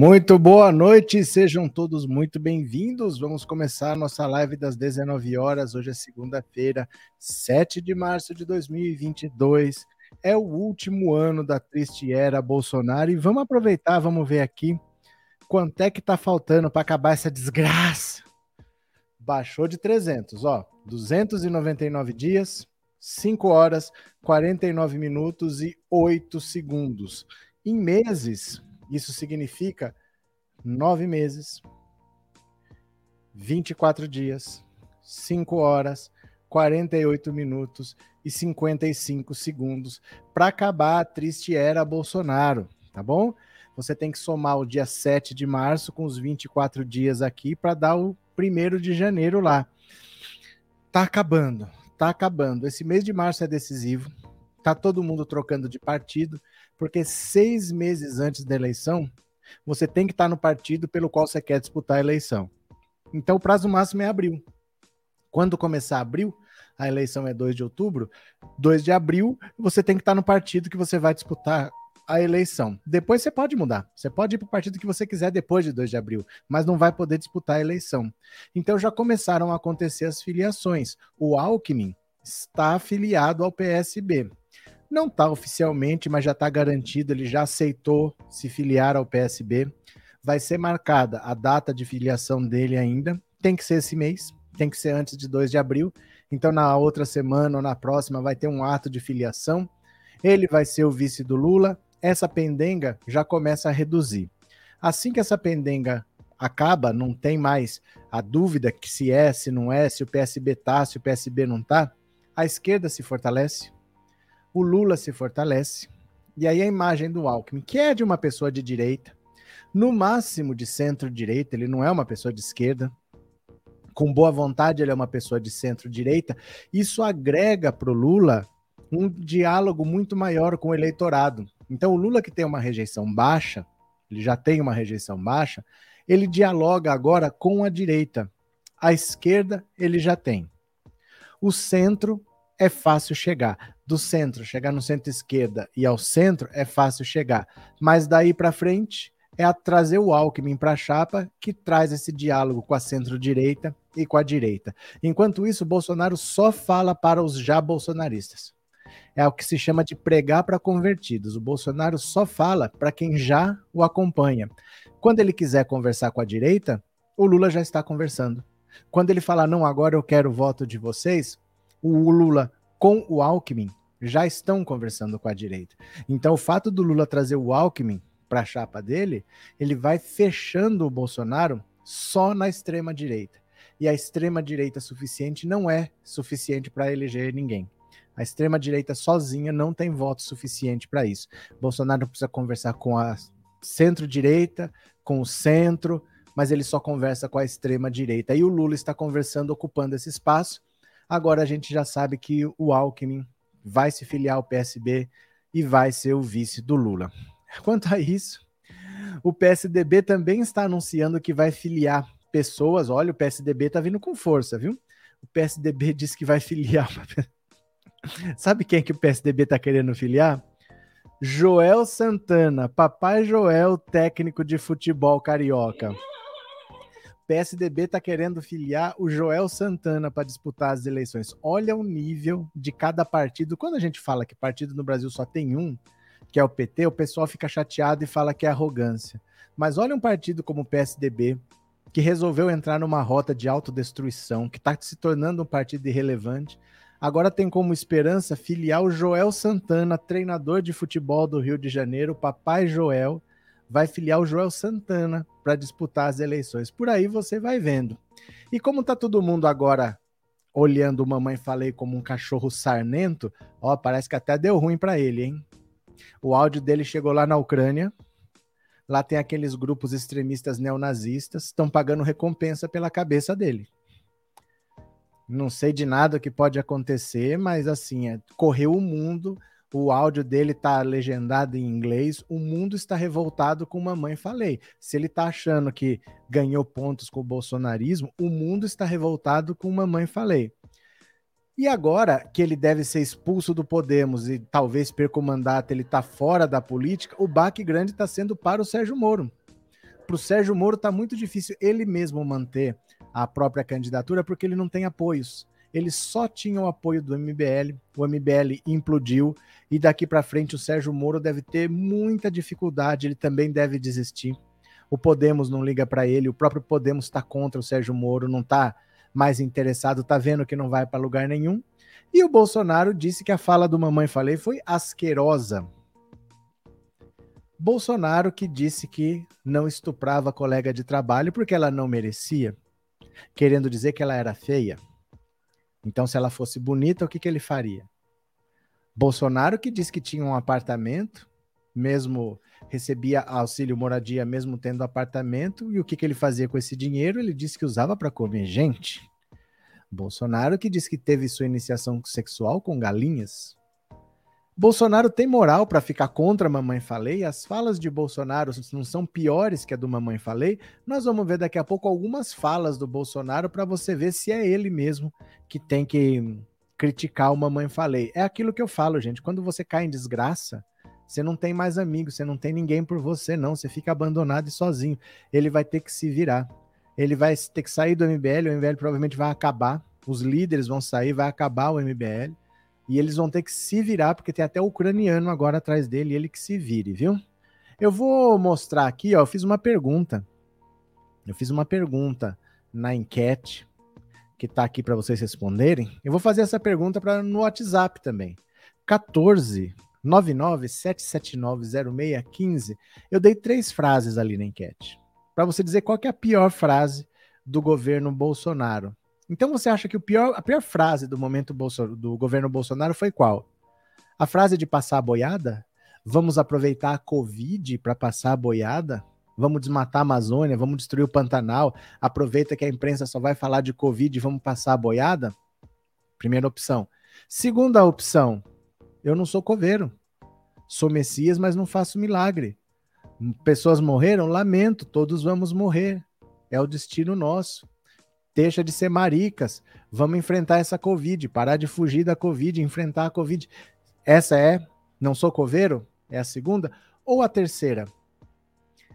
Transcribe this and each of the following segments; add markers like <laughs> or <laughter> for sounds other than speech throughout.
Muito boa noite, sejam todos muito bem-vindos. Vamos começar nossa live das 19 horas. Hoje é segunda-feira, 7 de março de 2022. É o último ano da triste era Bolsonaro e vamos aproveitar, vamos ver aqui quanto é que tá faltando para acabar essa desgraça. Baixou de 300, ó, 299 dias, 5 horas, 49 minutos e 8 segundos. Em meses, isso significa nove meses, 24 dias, 5 horas, 48 minutos e 55 segundos para acabar a triste era Bolsonaro, tá bom? Você tem que somar o dia 7 de março com os 24 dias aqui para dar o primeiro de janeiro lá. Tá acabando, tá acabando. Esse mês de março é decisivo. Tá todo mundo trocando de partido porque seis meses antes da eleição, você tem que estar no partido pelo qual você quer disputar a eleição. Então, o prazo máximo é abril. Quando começar abril, a eleição é 2 de outubro, 2 de abril, você tem que estar no partido que você vai disputar a eleição. Depois você pode mudar. Você pode ir para o partido que você quiser depois de 2 de abril, mas não vai poder disputar a eleição. Então já começaram a acontecer as filiações. O Alckmin está afiliado ao PSB. Não está oficialmente, mas já está garantido, ele já aceitou se filiar ao PSB. Vai ser marcada a data de filiação dele ainda. Tem que ser esse mês, tem que ser antes de 2 de abril. Então, na outra semana ou na próxima, vai ter um ato de filiação. Ele vai ser o vice do Lula. Essa pendenga já começa a reduzir. Assim que essa pendenga acaba, não tem mais a dúvida que se é, se não é, se o PSB tá, se o PSB não tá, a esquerda se fortalece, o Lula se fortalece, e aí a imagem do Alckmin, que é de uma pessoa de direita, no máximo de centro-direita, ele não é uma pessoa de esquerda, com boa vontade ele é uma pessoa de centro-direita, isso agrega para o Lula um diálogo muito maior com o eleitorado. Então o Lula que tem uma rejeição baixa, ele já tem uma rejeição baixa, ele dialoga agora com a direita. A esquerda ele já tem. O centro é fácil chegar. Do centro, chegar no centro-esquerda e ao centro é fácil chegar. Mas daí para frente é a trazer o Alckmin para a chapa que traz esse diálogo com a centro-direita e com a direita. Enquanto isso, Bolsonaro só fala para os já bolsonaristas. É o que se chama de pregar para convertidos. O Bolsonaro só fala para quem já o acompanha. Quando ele quiser conversar com a direita, o Lula já está conversando. Quando ele falar, não, agora eu quero o voto de vocês, o Lula com o Alckmin já estão conversando com a direita. Então, o fato do Lula trazer o Alckmin para a chapa dele, ele vai fechando o Bolsonaro só na extrema direita. E a extrema direita suficiente não é suficiente para eleger ninguém. A extrema direita sozinha não tem voto suficiente para isso. Bolsonaro precisa conversar com a centro-direita, com o centro, mas ele só conversa com a extrema direita. E o Lula está conversando, ocupando esse espaço Agora a gente já sabe que o Alckmin vai se filiar ao PSB e vai ser o vice do Lula. <laughs> Quanto a isso, o PSDB também está anunciando que vai filiar pessoas. Olha, o PSDB está vindo com força, viu? O PSDB <laughs> disse que vai filiar. <laughs> Sabe quem é que o PSDB está querendo filiar? Joel Santana, Papai Joel, técnico de futebol carioca. PSDB está querendo filiar o Joel Santana para disputar as eleições. Olha o nível de cada partido. Quando a gente fala que partido no Brasil só tem um, que é o PT, o pessoal fica chateado e fala que é arrogância. Mas olha um partido como o PSDB, que resolveu entrar numa rota de autodestruição, que está se tornando um partido irrelevante. Agora tem como esperança filiar o Joel Santana, treinador de futebol do Rio de Janeiro, papai Joel, vai filiar o Joel Santana para disputar as eleições. Por aí você vai vendo. E como tá todo mundo agora olhando o Mamãe Falei como um cachorro sarnento, ó, parece que até deu ruim para ele, hein? O áudio dele chegou lá na Ucrânia. Lá tem aqueles grupos extremistas neonazistas, estão pagando recompensa pela cabeça dele. Não sei de nada que pode acontecer, mas assim, é, correu o mundo o áudio dele tá legendado em inglês, o mundo está revoltado com Mamãe Falei. Se ele tá achando que ganhou pontos com o bolsonarismo, o mundo está revoltado com Mamãe Falei. E agora que ele deve ser expulso do Podemos e talvez perca o mandato, ele tá fora da política, o baque grande está sendo para o Sérgio Moro. para o Sérgio Moro está muito difícil ele mesmo manter a própria candidatura porque ele não tem apoios. Ele só tinha o apoio do MBL, o MBL implodiu e daqui para frente o Sérgio Moro deve ter muita dificuldade, ele também deve desistir. O Podemos não liga para ele, o próprio Podemos está contra o Sérgio Moro, não está mais interessado, está vendo que não vai para lugar nenhum. E o Bolsonaro disse que a fala do Mamãe Falei foi asquerosa. Bolsonaro que disse que não estuprava a colega de trabalho porque ela não merecia, querendo dizer que ela era feia. Então, se ela fosse bonita, o que, que ele faria? Bolsonaro que disse que tinha um apartamento, mesmo recebia auxílio moradia, mesmo tendo apartamento, e o que, que ele fazia com esse dinheiro? Ele disse que usava para comer gente. Bolsonaro que disse que teve sua iniciação sexual com galinhas. Bolsonaro tem moral para ficar contra a Mamãe Falei? As falas de Bolsonaro não são piores que a do Mamãe Falei? Nós vamos ver daqui a pouco algumas falas do Bolsonaro para você ver se é ele mesmo que tem que criticar o Mamãe Falei. É aquilo que eu falo, gente. Quando você cai em desgraça, você não tem mais amigos, você não tem ninguém por você, não. Você fica abandonado e sozinho. Ele vai ter que se virar. Ele vai ter que sair do MBL, o MBL provavelmente vai acabar. Os líderes vão sair, vai acabar o MBL e eles vão ter que se virar, porque tem até o ucraniano agora atrás dele, ele que se vire, viu? Eu vou mostrar aqui, ó, eu fiz uma pergunta. Eu fiz uma pergunta na enquete que tá aqui para vocês responderem. Eu vou fazer essa pergunta para no WhatsApp também. 14 997790615. Eu dei três frases ali na enquete para você dizer qual é a pior frase do governo Bolsonaro. Então você acha que pior, a pior frase do momento Bolso, do governo Bolsonaro foi qual? A frase de passar a boiada? Vamos aproveitar a Covid para passar a boiada? Vamos desmatar a Amazônia, vamos destruir o Pantanal, aproveita que a imprensa só vai falar de Covid e vamos passar a boiada? Primeira opção. Segunda opção, eu não sou coveiro. Sou Messias, mas não faço milagre. Pessoas morreram? Lamento, todos vamos morrer. É o destino nosso. Deixa de ser maricas. Vamos enfrentar essa Covid, parar de fugir da Covid, enfrentar a Covid. Essa é, não sou coveiro? É a segunda? Ou a terceira?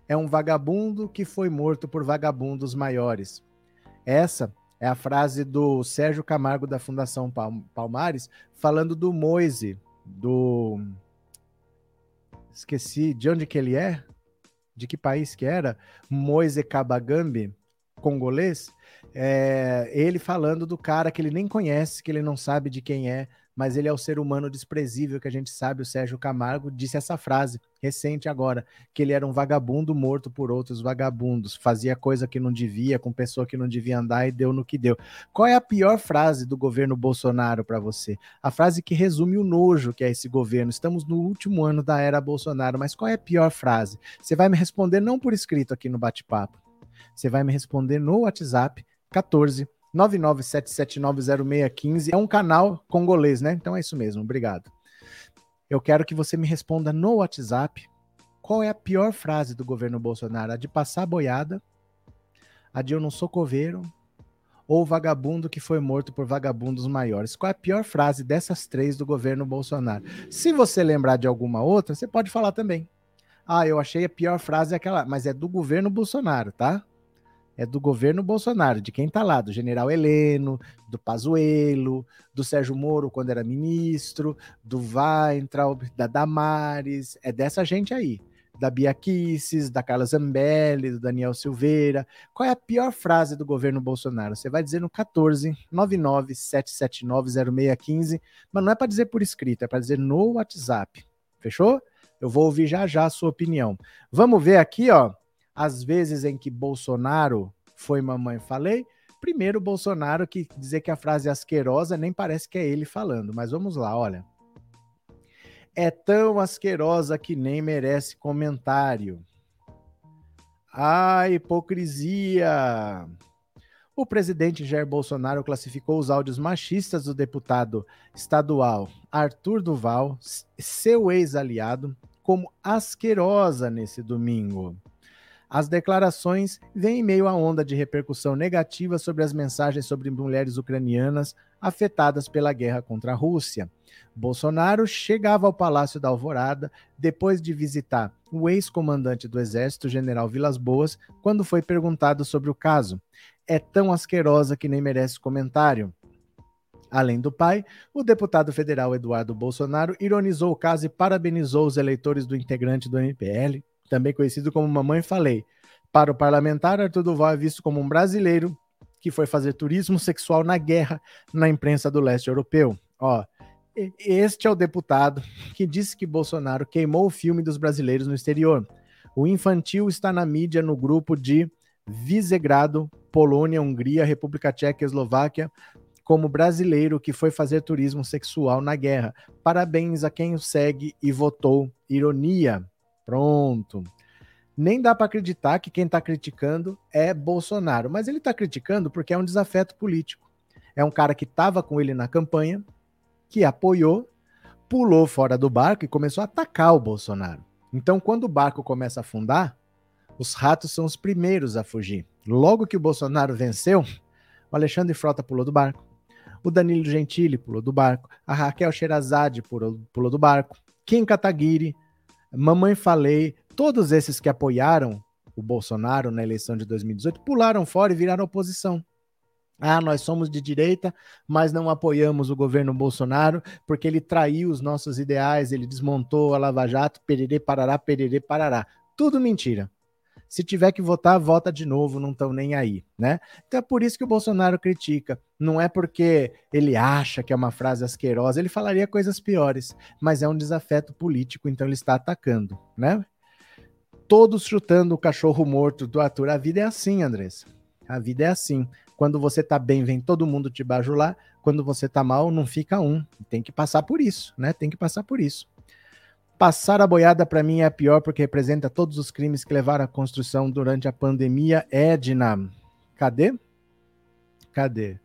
É um vagabundo que foi morto por vagabundos maiores. Essa é a frase do Sérgio Camargo da Fundação Palmares, falando do Moise, do. Esqueci de onde que ele é? De que país que era? Moise Kabagambi, congolês é, ele falando do cara que ele nem conhece, que ele não sabe de quem é, mas ele é o ser humano desprezível que a gente sabe. O Sérgio Camargo disse essa frase recente agora, que ele era um vagabundo morto por outros vagabundos, fazia coisa que não devia, com pessoa que não devia andar e deu no que deu. Qual é a pior frase do governo Bolsonaro para você? A frase que resume o nojo que é esse governo. Estamos no último ano da era Bolsonaro, mas qual é a pior frase? Você vai me responder não por escrito aqui no bate-papo. Você vai me responder no WhatsApp 14 997790615. É um canal congolês, né? Então é isso mesmo, obrigado. Eu quero que você me responda no WhatsApp qual é a pior frase do governo Bolsonaro: a de passar boiada, a de eu não sou coveiro, ou vagabundo que foi morto por vagabundos maiores. Qual é a pior frase dessas três do governo Bolsonaro? Se você lembrar de alguma outra, você pode falar também. Ah, eu achei a pior frase aquela, mas é do governo Bolsonaro, tá? É do governo Bolsonaro, de quem está lá, do general Heleno, do Pazuello, do Sérgio Moro quando era ministro, do Weintraub, da Damares, é dessa gente aí. Da Bia Kicis, da Carla Zambelli, do Daniel Silveira. Qual é a pior frase do governo Bolsonaro? Você vai dizer no 14 99 779 0615, mas não é para dizer por escrito, é para dizer no WhatsApp. Fechou? Eu vou ouvir já já a sua opinião. Vamos ver aqui, ó as vezes em que Bolsonaro foi mamãe falei. Primeiro, Bolsonaro que dizer que a frase é asquerosa nem parece que é ele falando, mas vamos lá, olha. É tão asquerosa que nem merece comentário. Ah, hipocrisia! O presidente Jair Bolsonaro classificou os áudios machistas do deputado estadual Arthur Duval, seu ex-aliado, como asquerosa nesse domingo. As declarações vêm em meio à onda de repercussão negativa sobre as mensagens sobre mulheres ucranianas afetadas pela guerra contra a Rússia. Bolsonaro chegava ao Palácio da Alvorada depois de visitar o ex-comandante do Exército, general Vilas Boas, quando foi perguntado sobre o caso. É tão asquerosa que nem merece comentário. Além do pai, o deputado federal Eduardo Bolsonaro ironizou o caso e parabenizou os eleitores do integrante do MPL, também conhecido como Mamãe Falei. Para o parlamentar, Arthur Duval é visto como um brasileiro que foi fazer turismo sexual na guerra na imprensa do leste europeu. Ó, este é o deputado que disse que Bolsonaro queimou o filme dos brasileiros no exterior. O infantil está na mídia no grupo de Visegrado, Polônia, Hungria, República Tcheca e Eslováquia, como brasileiro que foi fazer turismo sexual na guerra. Parabéns a quem o segue e votou. Ironia. Pronto. Nem dá para acreditar que quem está criticando é Bolsonaro, mas ele está criticando porque é um desafeto político. É um cara que estava com ele na campanha, que apoiou, pulou fora do barco e começou a atacar o Bolsonaro. Então, quando o barco começa a afundar, os ratos são os primeiros a fugir. Logo que o Bolsonaro venceu, o Alexandre Frota pulou do barco, o Danilo Gentili pulou do barco, a Raquel Sherazade pulou, pulou do barco, Kim Kataguiri, Mamãe Falei, todos esses que apoiaram o Bolsonaro na eleição de 2018 pularam fora e viraram oposição. Ah, nós somos de direita, mas não apoiamos o governo Bolsonaro porque ele traiu os nossos ideais, ele desmontou a Lava Jato, pererê, parará, pererê, parará. Tudo mentira. Se tiver que votar, vota de novo, não estão nem aí, né? Então é por isso que o Bolsonaro critica. Não é porque ele acha que é uma frase asquerosa, ele falaria coisas piores, mas é um desafeto político, então ele está atacando, né? Todos chutando o cachorro morto do Arthur. A vida é assim, Andressa. A vida é assim. Quando você tá bem, vem todo mundo te bajular. Quando você tá mal, não fica um. Tem que passar por isso, né? Tem que passar por isso. Passar a boiada para mim é pior porque representa todos os crimes que levaram à construção durante a pandemia. Edna, cadê? Cadê?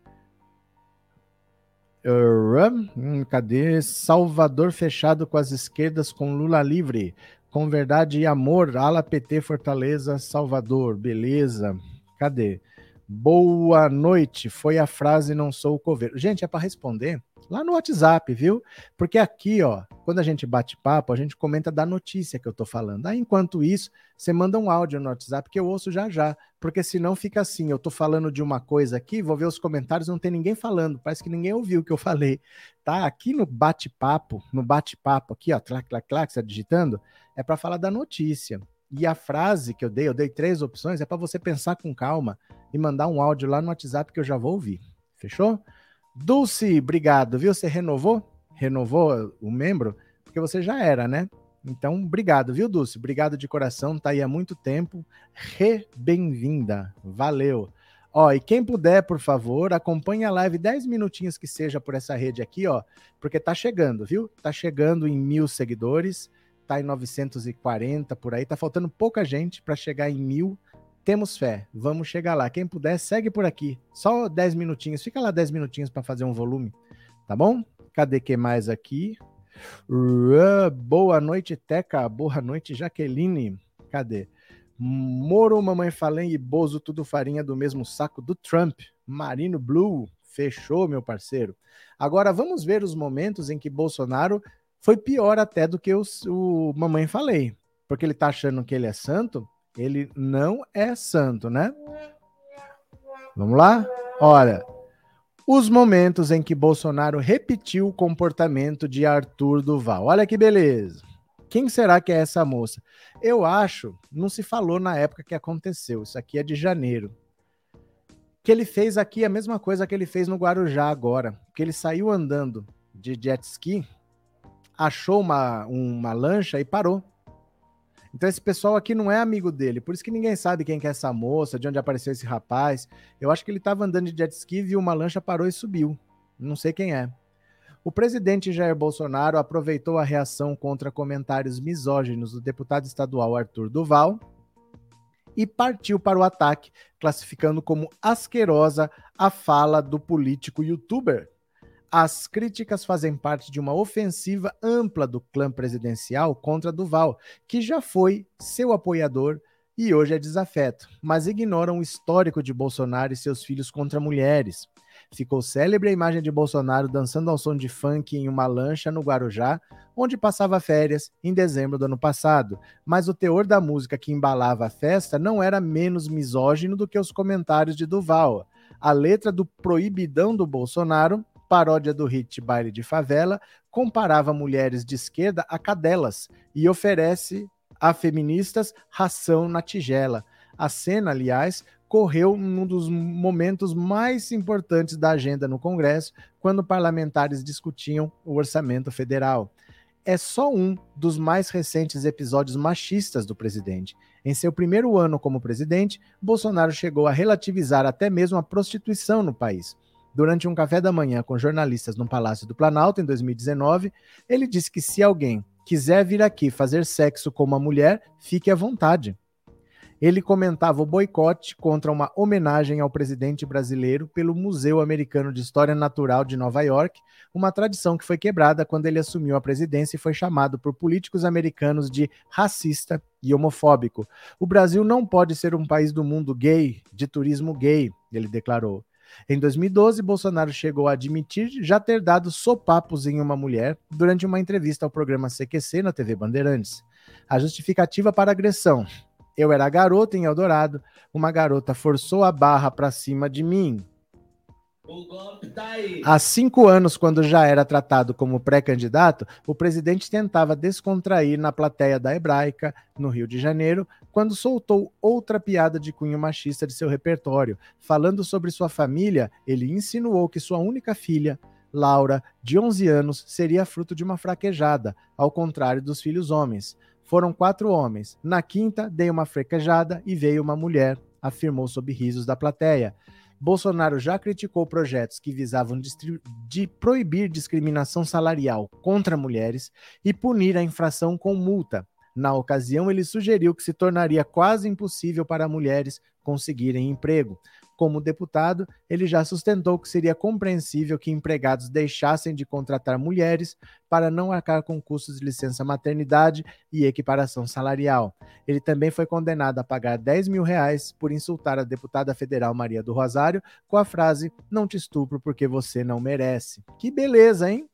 Hum, cadê? Salvador fechado com as esquerdas com Lula livre. Com verdade e amor, ala PT Fortaleza, Salvador. Beleza. Cadê? Boa noite. Foi a frase não sou o coveiro. Gente, é para responder lá no WhatsApp, viu? Porque aqui, ó, quando a gente bate papo, a gente comenta da notícia que eu tô falando. Aí, enquanto isso, você manda um áudio no WhatsApp que eu ouço já já, porque senão fica assim, eu tô falando de uma coisa aqui, vou ver os comentários, não tem ninguém falando, parece que ninguém ouviu o que eu falei. Tá? Aqui no bate-papo, no bate-papo aqui, ó, clac, clac, clac, você tá digitando, é para falar da notícia. E a frase que eu dei, eu dei três opções, é para você pensar com calma e mandar um áudio lá no WhatsApp que eu já vou ouvir. Fechou? Dulce, obrigado, viu? Você renovou? Renovou o membro? Porque você já era, né? Então, obrigado, viu, Dulce? Obrigado de coração, tá aí há muito tempo. Re bem-vinda. Valeu. Ó, e quem puder, por favor, acompanhe a live 10 minutinhos que seja por essa rede aqui, ó, porque tá chegando, viu? Tá chegando em mil seguidores, tá em 940 por aí, tá faltando pouca gente para chegar em mil temos fé, vamos chegar lá. Quem puder, segue por aqui. Só 10 minutinhos, fica lá 10 minutinhos para fazer um volume, tá bom? Cadê que mais aqui? Uh, boa noite, Teca. Boa noite, Jaqueline. Cadê? Moro, Mamãe Falém e Bozo, tudo farinha do mesmo saco do Trump. Marino Blue, fechou, meu parceiro. Agora vamos ver os momentos em que Bolsonaro foi pior até do que o Mamãe Falei. Porque ele tá achando que ele é santo, ele não é santo, né? Vamos lá? Olha, os momentos em que Bolsonaro repetiu o comportamento de Arthur Duval. Olha que beleza. Quem será que é essa moça? Eu acho, não se falou na época que aconteceu. Isso aqui é de janeiro. Que ele fez aqui a mesma coisa que ele fez no Guarujá agora. Que ele saiu andando de jet ski, achou uma, uma lancha e parou. Então esse pessoal aqui não é amigo dele, por isso que ninguém sabe quem que é essa moça, de onde apareceu esse rapaz. Eu acho que ele estava andando de jet ski, viu uma lancha, parou e subiu. Não sei quem é. O presidente Jair Bolsonaro aproveitou a reação contra comentários misóginos do deputado estadual Arthur Duval e partiu para o ataque, classificando como asquerosa a fala do político youtuber as críticas fazem parte de uma ofensiva ampla do clã presidencial contra Duval, que já foi seu apoiador e hoje é desafeto, mas ignoram o histórico de Bolsonaro e seus filhos contra mulheres. Ficou célebre a imagem de Bolsonaro dançando ao som de funk em uma lancha no Guarujá, onde passava férias em dezembro do ano passado. Mas o teor da música que embalava a festa não era menos misógino do que os comentários de Duval. A letra do Proibidão do Bolsonaro, paródia do hit Baile de Favela, comparava mulheres de esquerda a cadelas e oferece a feministas ração na tigela. A cena, aliás, correu num dos momentos mais importantes da agenda no Congresso, quando parlamentares discutiam o orçamento federal. É só um dos mais recentes episódios machistas do presidente. Em seu primeiro ano como presidente, Bolsonaro chegou a relativizar até mesmo a prostituição no país. Durante um café da manhã com jornalistas no Palácio do Planalto, em 2019, ele disse que se alguém quiser vir aqui fazer sexo com uma mulher, fique à vontade ele comentava o boicote contra uma homenagem ao presidente brasileiro pelo Museu Americano de História Natural de Nova York, uma tradição que foi quebrada quando ele assumiu a presidência e foi chamado por políticos americanos de racista e homofóbico. O Brasil não pode ser um país do mundo gay, de turismo gay, ele declarou. Em 2012, Bolsonaro chegou a admitir já ter dado sopapos em uma mulher durante uma entrevista ao programa CQC na TV Bandeirantes. A justificativa para a agressão eu era garota em Eldorado, uma garota forçou a barra para cima de mim. Há cinco anos, quando já era tratado como pré-candidato, o presidente tentava descontrair na plateia da Hebraica, no Rio de Janeiro, quando soltou outra piada de cunho machista de seu repertório. Falando sobre sua família, ele insinuou que sua única filha, Laura, de 11 anos, seria fruto de uma fraquejada, ao contrário dos filhos homens. Foram quatro homens. Na quinta, dei uma frequejada e veio uma mulher, afirmou sob risos da plateia. Bolsonaro já criticou projetos que visavam de proibir discriminação salarial contra mulheres e punir a infração com multa. Na ocasião, ele sugeriu que se tornaria quase impossível para mulheres conseguirem emprego. Como deputado, ele já sustentou que seria compreensível que empregados deixassem de contratar mulheres para não arcar com custos de licença maternidade e equiparação salarial. Ele também foi condenado a pagar 10 mil reais por insultar a deputada federal Maria do Rosário com a frase: Não te estupro porque você não merece. Que beleza, hein?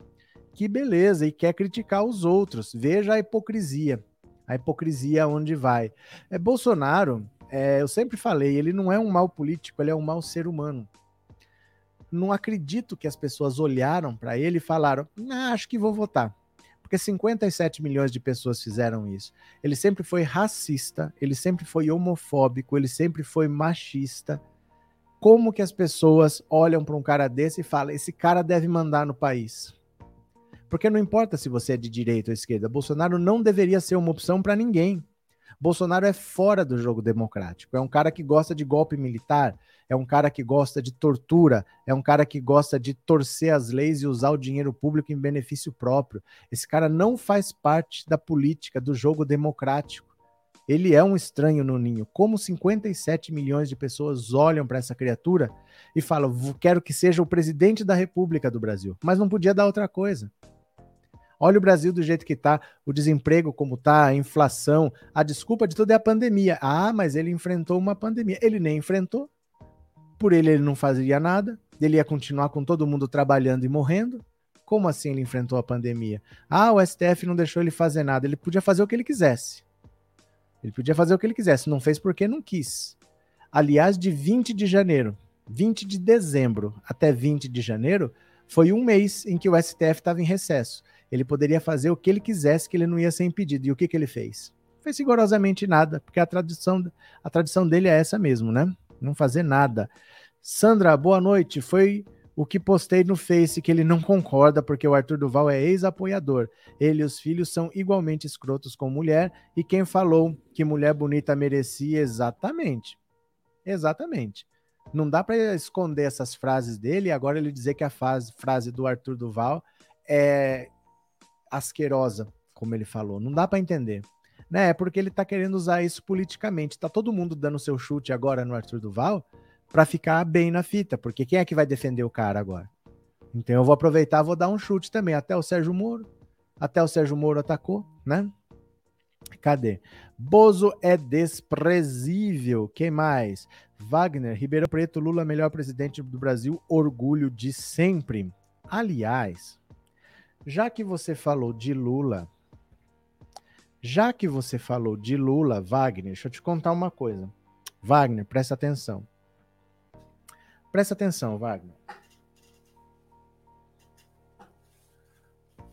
Que beleza! E quer criticar os outros. Veja a hipocrisia. A hipocrisia onde vai. É Bolsonaro é, eu sempre falei, ele não é um mau político, ele é um mau ser humano. Não acredito que as pessoas olharam para ele e falaram: ah, acho que vou votar. Porque 57 milhões de pessoas fizeram isso. Ele sempre foi racista, ele sempre foi homofóbico, ele sempre foi machista. Como que as pessoas olham para um cara desse e falam: esse cara deve mandar no país? Porque não importa se você é de direita ou esquerda, Bolsonaro não deveria ser uma opção para ninguém. Bolsonaro é fora do jogo democrático. É um cara que gosta de golpe militar, é um cara que gosta de tortura, é um cara que gosta de torcer as leis e usar o dinheiro público em benefício próprio. Esse cara não faz parte da política, do jogo democrático. Ele é um estranho no ninho. Como 57 milhões de pessoas olham para essa criatura e falam: quero que seja o presidente da República do Brasil. Mas não podia dar outra coisa. Olha o Brasil do jeito que está, o desemprego como está, a inflação. A desculpa de tudo é a pandemia. Ah, mas ele enfrentou uma pandemia. Ele nem enfrentou. Por ele, ele não fazia nada. Ele ia continuar com todo mundo trabalhando e morrendo. Como assim ele enfrentou a pandemia? Ah, o STF não deixou ele fazer nada. Ele podia fazer o que ele quisesse. Ele podia fazer o que ele quisesse. Não fez porque não quis. Aliás, de 20 de janeiro, 20 de dezembro até 20 de janeiro, foi um mês em que o STF estava em recesso. Ele poderia fazer o que ele quisesse, que ele não ia ser impedido. E o que, que ele fez? Fez rigorosamente nada, porque a tradição, a tradição dele é essa mesmo, né? Não fazer nada. Sandra, boa noite. Foi o que postei no Face que ele não concorda, porque o Arthur Duval é ex-apoiador. Ele e os filhos são igualmente escrotos com mulher, e quem falou que mulher bonita merecia exatamente. Exatamente. Não dá para esconder essas frases dele e agora ele dizer que a frase, frase do Arthur Duval é asquerosa, como ele falou. Não dá para entender. Né? É porque ele tá querendo usar isso politicamente. Tá todo mundo dando seu chute agora no Arthur Duval para ficar bem na fita, porque quem é que vai defender o cara agora? Então eu vou aproveitar, vou dar um chute também, até o Sérgio Moro. Até o Sérgio Moro atacou, né? Cadê? Bozo é desprezível. Quem mais? Wagner, Ribeirão Preto, Lula, melhor presidente do Brasil, orgulho de sempre. Aliás, já que você falou de Lula, já que você falou de Lula, Wagner, deixa eu te contar uma coisa. Wagner, presta atenção. Presta atenção, Wagner.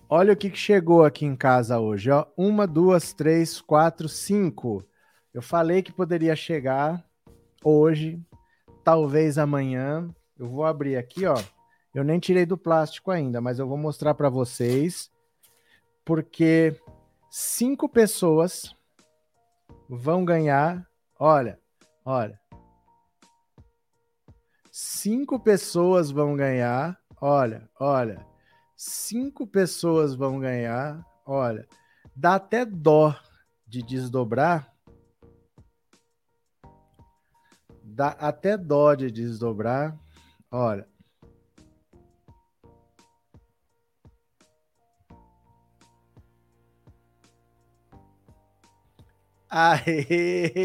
Olha o que chegou aqui em casa hoje, ó. Uma, duas, três, quatro, cinco. Eu falei que poderia chegar hoje, talvez amanhã. Eu vou abrir aqui, ó. Eu nem tirei do plástico ainda, mas eu vou mostrar para vocês, porque cinco pessoas vão ganhar. Olha, olha. Cinco pessoas vão ganhar. Olha, olha cinco pessoas vão ganhar. Olha, dá até dó de desdobrar. Dá até dó de desdobrar. Olha. Aê!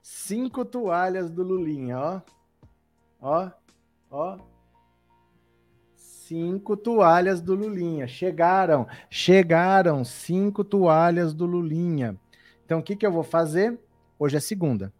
Cinco toalhas do Lulinha, ó. Ó, ó cinco toalhas do Lulinha. Chegaram, chegaram cinco toalhas do Lulinha. Então, o que, que eu vou fazer? Hoje é segunda.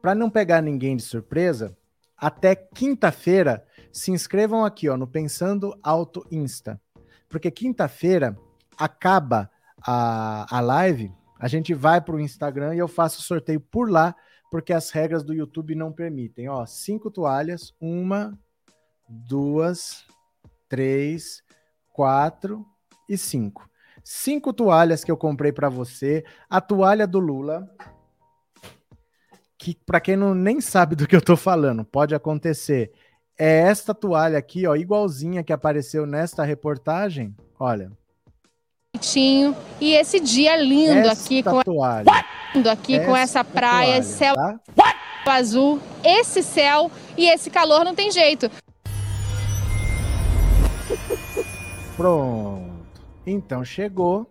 Para não pegar ninguém de surpresa, até quinta-feira, se inscrevam aqui ó, no Pensando Auto Insta. Porque quinta-feira acaba a, a live, a gente vai para o Instagram e eu faço sorteio por lá, porque as regras do YouTube não permitem. Ó, cinco toalhas, uma, duas, três, quatro e cinco. Cinco toalhas que eu comprei para você. A toalha do Lula, que para quem não nem sabe do que eu tô falando, pode acontecer. É esta toalha aqui, ó, igualzinha que apareceu nesta reportagem. Olha. E esse dia lindo esta aqui com toalha. lindo aqui esta com essa praia, toalha, céu tá? azul, esse céu e esse calor não tem jeito. Pronto. Então chegou.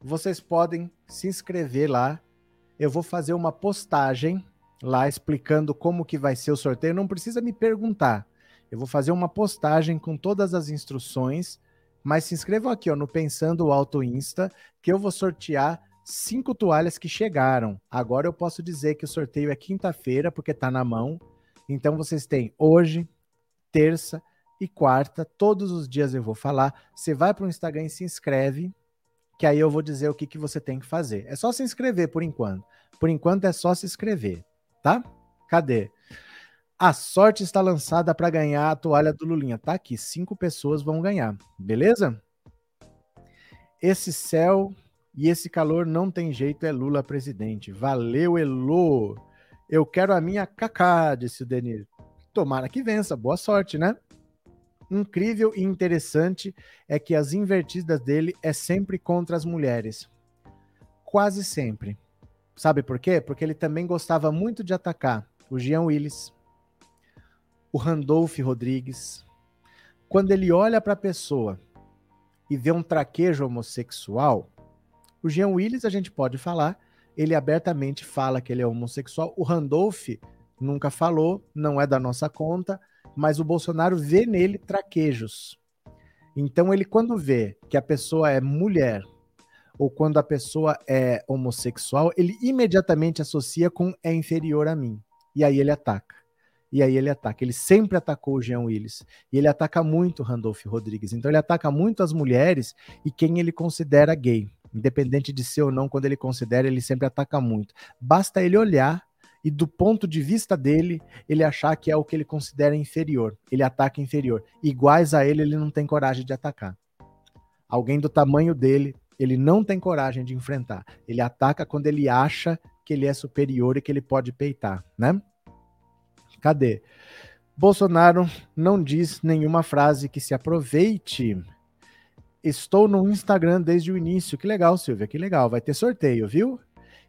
Vocês podem se inscrever lá. Eu vou fazer uma postagem lá explicando como que vai ser o sorteio. Não precisa me perguntar. Eu vou fazer uma postagem com todas as instruções. Mas se inscrevam aqui ó, no Pensando Auto Insta, que eu vou sortear cinco toalhas que chegaram. Agora eu posso dizer que o sorteio é quinta-feira, porque está na mão. Então vocês têm hoje, terça, e quarta, todos os dias eu vou falar. Você vai para o Instagram e se inscreve, que aí eu vou dizer o que, que você tem que fazer. É só se inscrever por enquanto. Por enquanto é só se inscrever, tá? Cadê? A sorte está lançada para ganhar a toalha do Lulinha. Tá aqui, cinco pessoas vão ganhar, beleza? Esse céu e esse calor não tem jeito, é Lula presidente. Valeu, Elo! Eu quero a minha cacá, disse o Denir. Tomara que vença, boa sorte, né? incrível e interessante é que as invertidas dele é sempre contra as mulheres. Quase sempre. Sabe por quê? Porque ele também gostava muito de atacar o Jean Willis, o Randolph Rodrigues. Quando ele olha para a pessoa e vê um traquejo homossexual, o Jean Willis a gente pode falar, ele abertamente fala que ele é homossexual. O Randolph nunca falou, não é da nossa conta mas o Bolsonaro vê nele traquejos. Então ele quando vê que a pessoa é mulher ou quando a pessoa é homossexual, ele imediatamente associa com é inferior a mim. E aí ele ataca. E aí ele ataca. Ele sempre atacou o Jean Willis. E ele ataca muito o Randolph Rodrigues. Então ele ataca muito as mulheres e quem ele considera gay. Independente de ser ou não, quando ele considera, ele sempre ataca muito. Basta ele olhar e do ponto de vista dele, ele achar que é o que ele considera inferior. Ele ataca inferior. Iguais a ele, ele não tem coragem de atacar. Alguém do tamanho dele, ele não tem coragem de enfrentar. Ele ataca quando ele acha que ele é superior e que ele pode peitar, né? Cadê? Bolsonaro não diz nenhuma frase que se aproveite. Estou no Instagram desde o início. Que legal, Silvia, que legal. Vai ter sorteio, viu?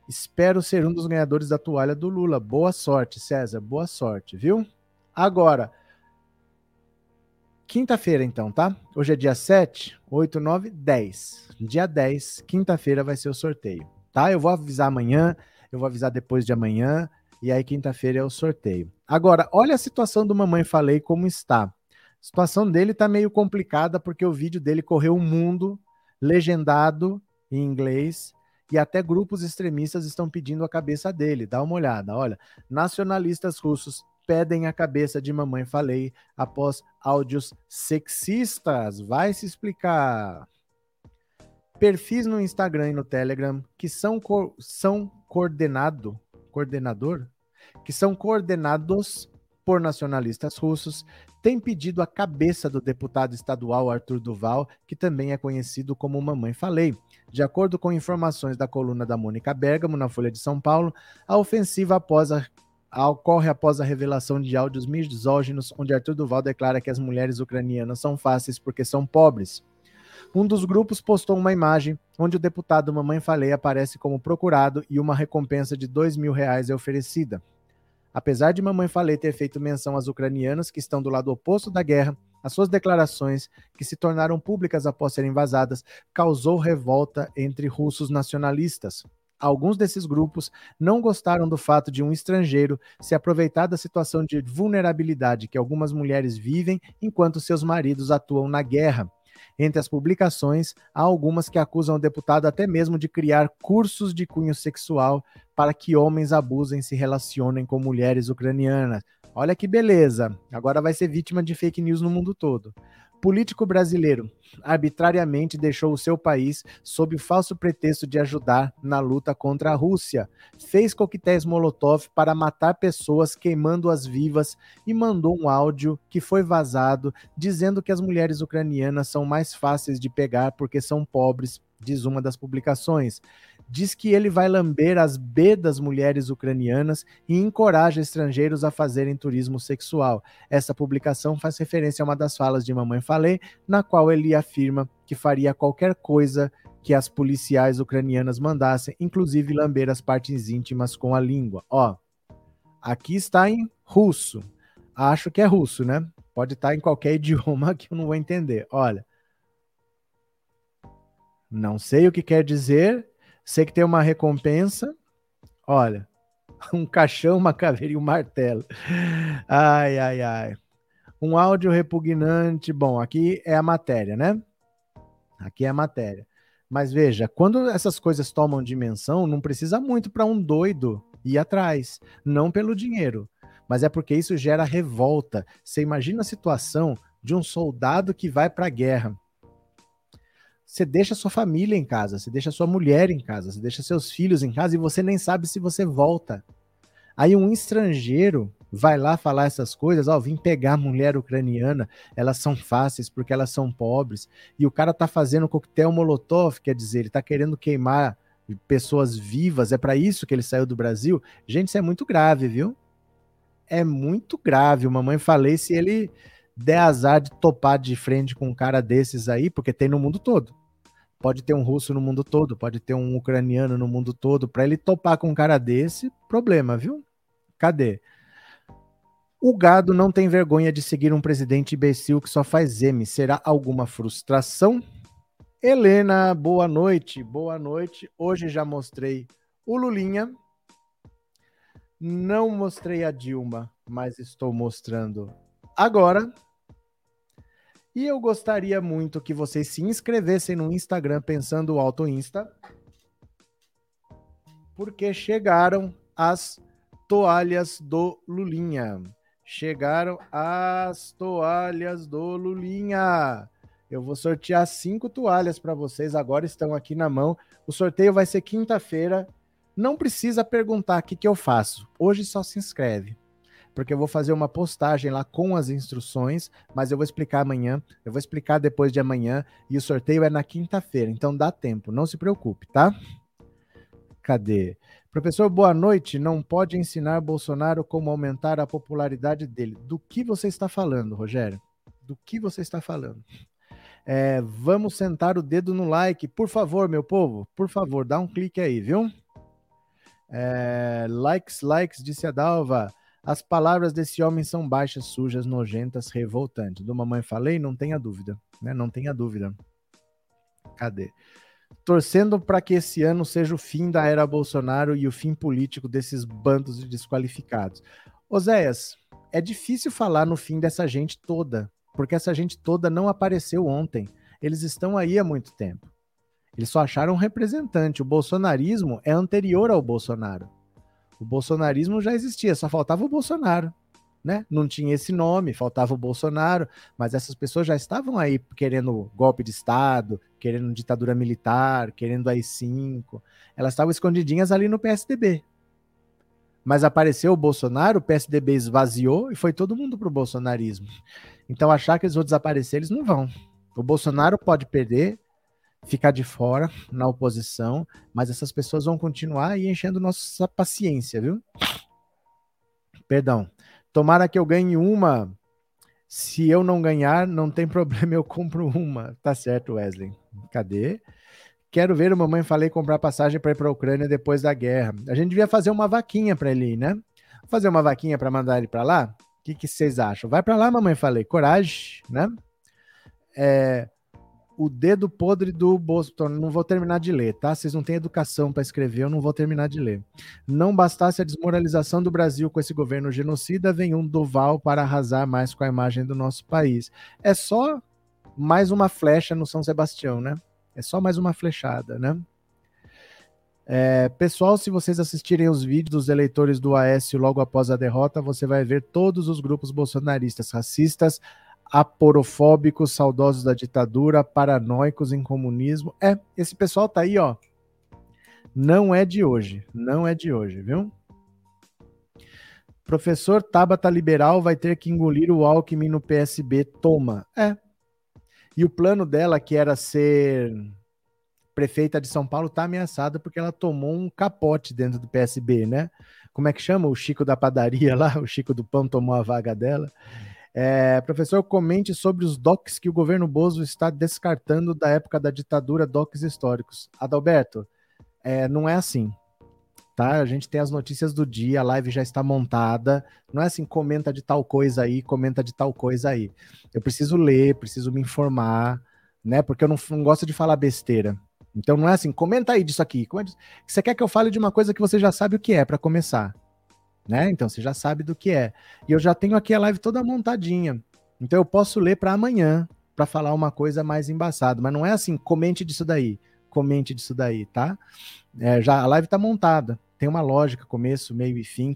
Espero ser um dos ganhadores da toalha do Lula. Boa sorte, César. Boa sorte, viu? Agora, quinta-feira, então, tá? Hoje é dia 7, 8, 9, 10. Dia 10, quinta-feira vai ser o sorteio, tá? Eu vou avisar amanhã, eu vou avisar depois de amanhã, e aí quinta-feira é o sorteio. Agora, olha a situação do Mamãe Falei como está. A situação dele tá meio complicada porque o vídeo dele correu o mundo, legendado em inglês, e até grupos extremistas estão pedindo a cabeça dele. Dá uma olhada, olha. Nacionalistas russos pedem a cabeça de mamãe falei após áudios sexistas. Vai se explicar. Perfis no Instagram e no Telegram que são, co são coordenador, que são coordenados por nacionalistas russos, têm pedido a cabeça do deputado estadual Arthur Duval, que também é conhecido como Mamãe Falei. De acordo com informações da coluna da Mônica Bergamo na Folha de São Paulo, a ofensiva após a ocorre após a revelação de áudios misóginos, onde Arthur Duval declara que as mulheres ucranianas são fáceis porque são pobres. Um dos grupos postou uma imagem onde o deputado Mamãe Falei aparece como procurado e uma recompensa de dois mil reais é oferecida. Apesar de Mamãe Falei ter feito menção às ucranianas que estão do lado oposto da guerra, as suas declarações, que se tornaram públicas após serem vazadas, causou revolta entre russos nacionalistas. Alguns desses grupos não gostaram do fato de um estrangeiro se aproveitar da situação de vulnerabilidade que algumas mulheres vivem enquanto seus maridos atuam na guerra. Entre as publicações, há algumas que acusam o deputado até mesmo de criar cursos de cunho sexual para que homens abusem e se relacionem com mulheres ucranianas. Olha que beleza! Agora vai ser vítima de fake news no mundo todo. Político brasileiro arbitrariamente deixou o seu país sob o falso pretexto de ajudar na luta contra a Rússia. Fez coquetéis Molotov para matar pessoas queimando-as vivas e mandou um áudio que foi vazado dizendo que as mulheres ucranianas são mais fáceis de pegar porque são pobres, diz uma das publicações diz que ele vai lamber as B das mulheres ucranianas e encoraja estrangeiros a fazerem turismo sexual. Essa publicação faz referência a uma das falas de Mamãe Falei, na qual ele afirma que faria qualquer coisa que as policiais ucranianas mandassem, inclusive lamber as partes íntimas com a língua. Ó, aqui está em russo. Acho que é russo, né? Pode estar em qualquer <laughs> idioma que eu não vou entender. Olha. Não sei o que quer dizer, Sei que tem uma recompensa. Olha, <laughs> um caixão, uma caveira e um martelo. Ai, ai, ai. Um áudio repugnante. Bom, aqui é a matéria, né? Aqui é a matéria. Mas veja, quando essas coisas tomam dimensão, não precisa muito para um doido ir atrás. Não pelo dinheiro, mas é porque isso gera revolta. Você imagina a situação de um soldado que vai para a guerra você deixa sua família em casa, você deixa sua mulher em casa, você deixa seus filhos em casa e você nem sabe se você volta. Aí um estrangeiro vai lá falar essas coisas, ó, oh, vim pegar a mulher ucraniana, elas são fáceis porque elas são pobres, e o cara tá fazendo coquetel molotov, quer dizer, ele tá querendo queimar pessoas vivas, é para isso que ele saiu do Brasil. Gente, isso é muito grave, viu? É muito grave. Mamãe falei se ele der azar de topar de frente com um cara desses aí, porque tem no mundo todo. Pode ter um russo no mundo todo, pode ter um ucraniano no mundo todo. Para ele topar com um cara desse, problema, viu? Cadê? O gado não tem vergonha de seguir um presidente imbecil que só faz M. Será alguma frustração? Helena, boa noite. Boa noite. Hoje já mostrei o Lulinha. Não mostrei a Dilma, mas estou mostrando agora. E eu gostaria muito que vocês se inscrevessem no Instagram pensando Auto Insta, porque chegaram as toalhas do Lulinha. Chegaram as toalhas do Lulinha. Eu vou sortear cinco toalhas para vocês, agora estão aqui na mão. O sorteio vai ser quinta-feira. Não precisa perguntar o que, que eu faço. Hoje só se inscreve porque eu vou fazer uma postagem lá com as instruções, mas eu vou explicar amanhã, eu vou explicar depois de amanhã, e o sorteio é na quinta-feira, então dá tempo, não se preocupe, tá? Cadê? Professor, boa noite. Não pode ensinar Bolsonaro como aumentar a popularidade dele. Do que você está falando, Rogério? Do que você está falando? É, vamos sentar o dedo no like, por favor, meu povo. Por favor, dá um clique aí, viu? É, likes, likes, disse a Dalva. As palavras desse homem são baixas, sujas, nojentas, revoltantes. Do mamãe falei, não tenha dúvida, né? Não tenha dúvida. Cadê? Torcendo para que esse ano seja o fim da era Bolsonaro e o fim político desses bandos de desqualificados. Oséias, é difícil falar no fim dessa gente toda, porque essa gente toda não apareceu ontem. Eles estão aí há muito tempo. Eles só acharam um representante. O bolsonarismo é anterior ao Bolsonaro. O bolsonarismo já existia, só faltava o Bolsonaro. Né? Não tinha esse nome, faltava o Bolsonaro, mas essas pessoas já estavam aí querendo golpe de Estado, querendo ditadura militar, querendo AI-5. Elas estavam escondidinhas ali no PSDB. Mas apareceu o Bolsonaro, o PSDB esvaziou e foi todo mundo pro bolsonarismo. Então achar que eles vão desaparecer, eles não vão. O Bolsonaro pode perder, ficar de fora na oposição, mas essas pessoas vão continuar aí enchendo nossa paciência, viu? Perdão. Tomara que eu ganhe uma. Se eu não ganhar, não tem <laughs> problema, eu compro uma. Tá certo, Wesley. Cadê? Quero ver o mamãe falei comprar passagem para ir para a Ucrânia depois da guerra. A gente devia fazer uma vaquinha para ele ir, né? Fazer uma vaquinha para mandar ele para lá? O que, que vocês acham? Vai para lá, mamãe falei. Coragem, né? É, o dedo podre do Bolsonaro. Não vou terminar de ler, tá? Vocês não têm educação para escrever, eu não vou terminar de ler. Não bastasse a desmoralização do Brasil com esse governo genocida, vem um Duval para arrasar mais com a imagem do nosso país. É só mais uma flecha no São Sebastião, né? É só mais uma flechada, né? É, pessoal, se vocês assistirem os vídeos dos eleitores do Aécio logo após a derrota, você vai ver todos os grupos bolsonaristas racistas, aporofóbicos, saudosos da ditadura, paranoicos em comunismo. É, esse pessoal tá aí, ó. Não é de hoje, não é de hoje, viu? Professor Tabata Liberal vai ter que engolir o Alckmin no PSB. Toma. É. E o plano dela, que era ser prefeita de São Paulo, tá ameaçada porque ela tomou um capote dentro do PSB, né? Como é que chama? O Chico da padaria lá, <laughs> o Chico do pão tomou a vaga dela. Professor, comente sobre os DOCs que o governo Bozo está descartando da época da ditadura, DOCs históricos. Adalberto, é, não é assim. Tá? A gente tem as notícias do dia, a live já está montada. Não é assim, comenta de tal coisa aí, comenta de tal coisa aí. Eu preciso ler, preciso me informar, né? Porque eu não, não gosto de falar besteira. Então não é assim, comenta aí disso aqui. É você quer que eu fale de uma coisa que você já sabe o que é para começar né? Então você já sabe do que é. E eu já tenho aqui a live toda montadinha. Então eu posso ler para amanhã para falar uma coisa mais embaçada, mas não é assim, comente disso daí, comente disso daí, tá? É, já a live tá montada, tem uma lógica, começo, meio e fim.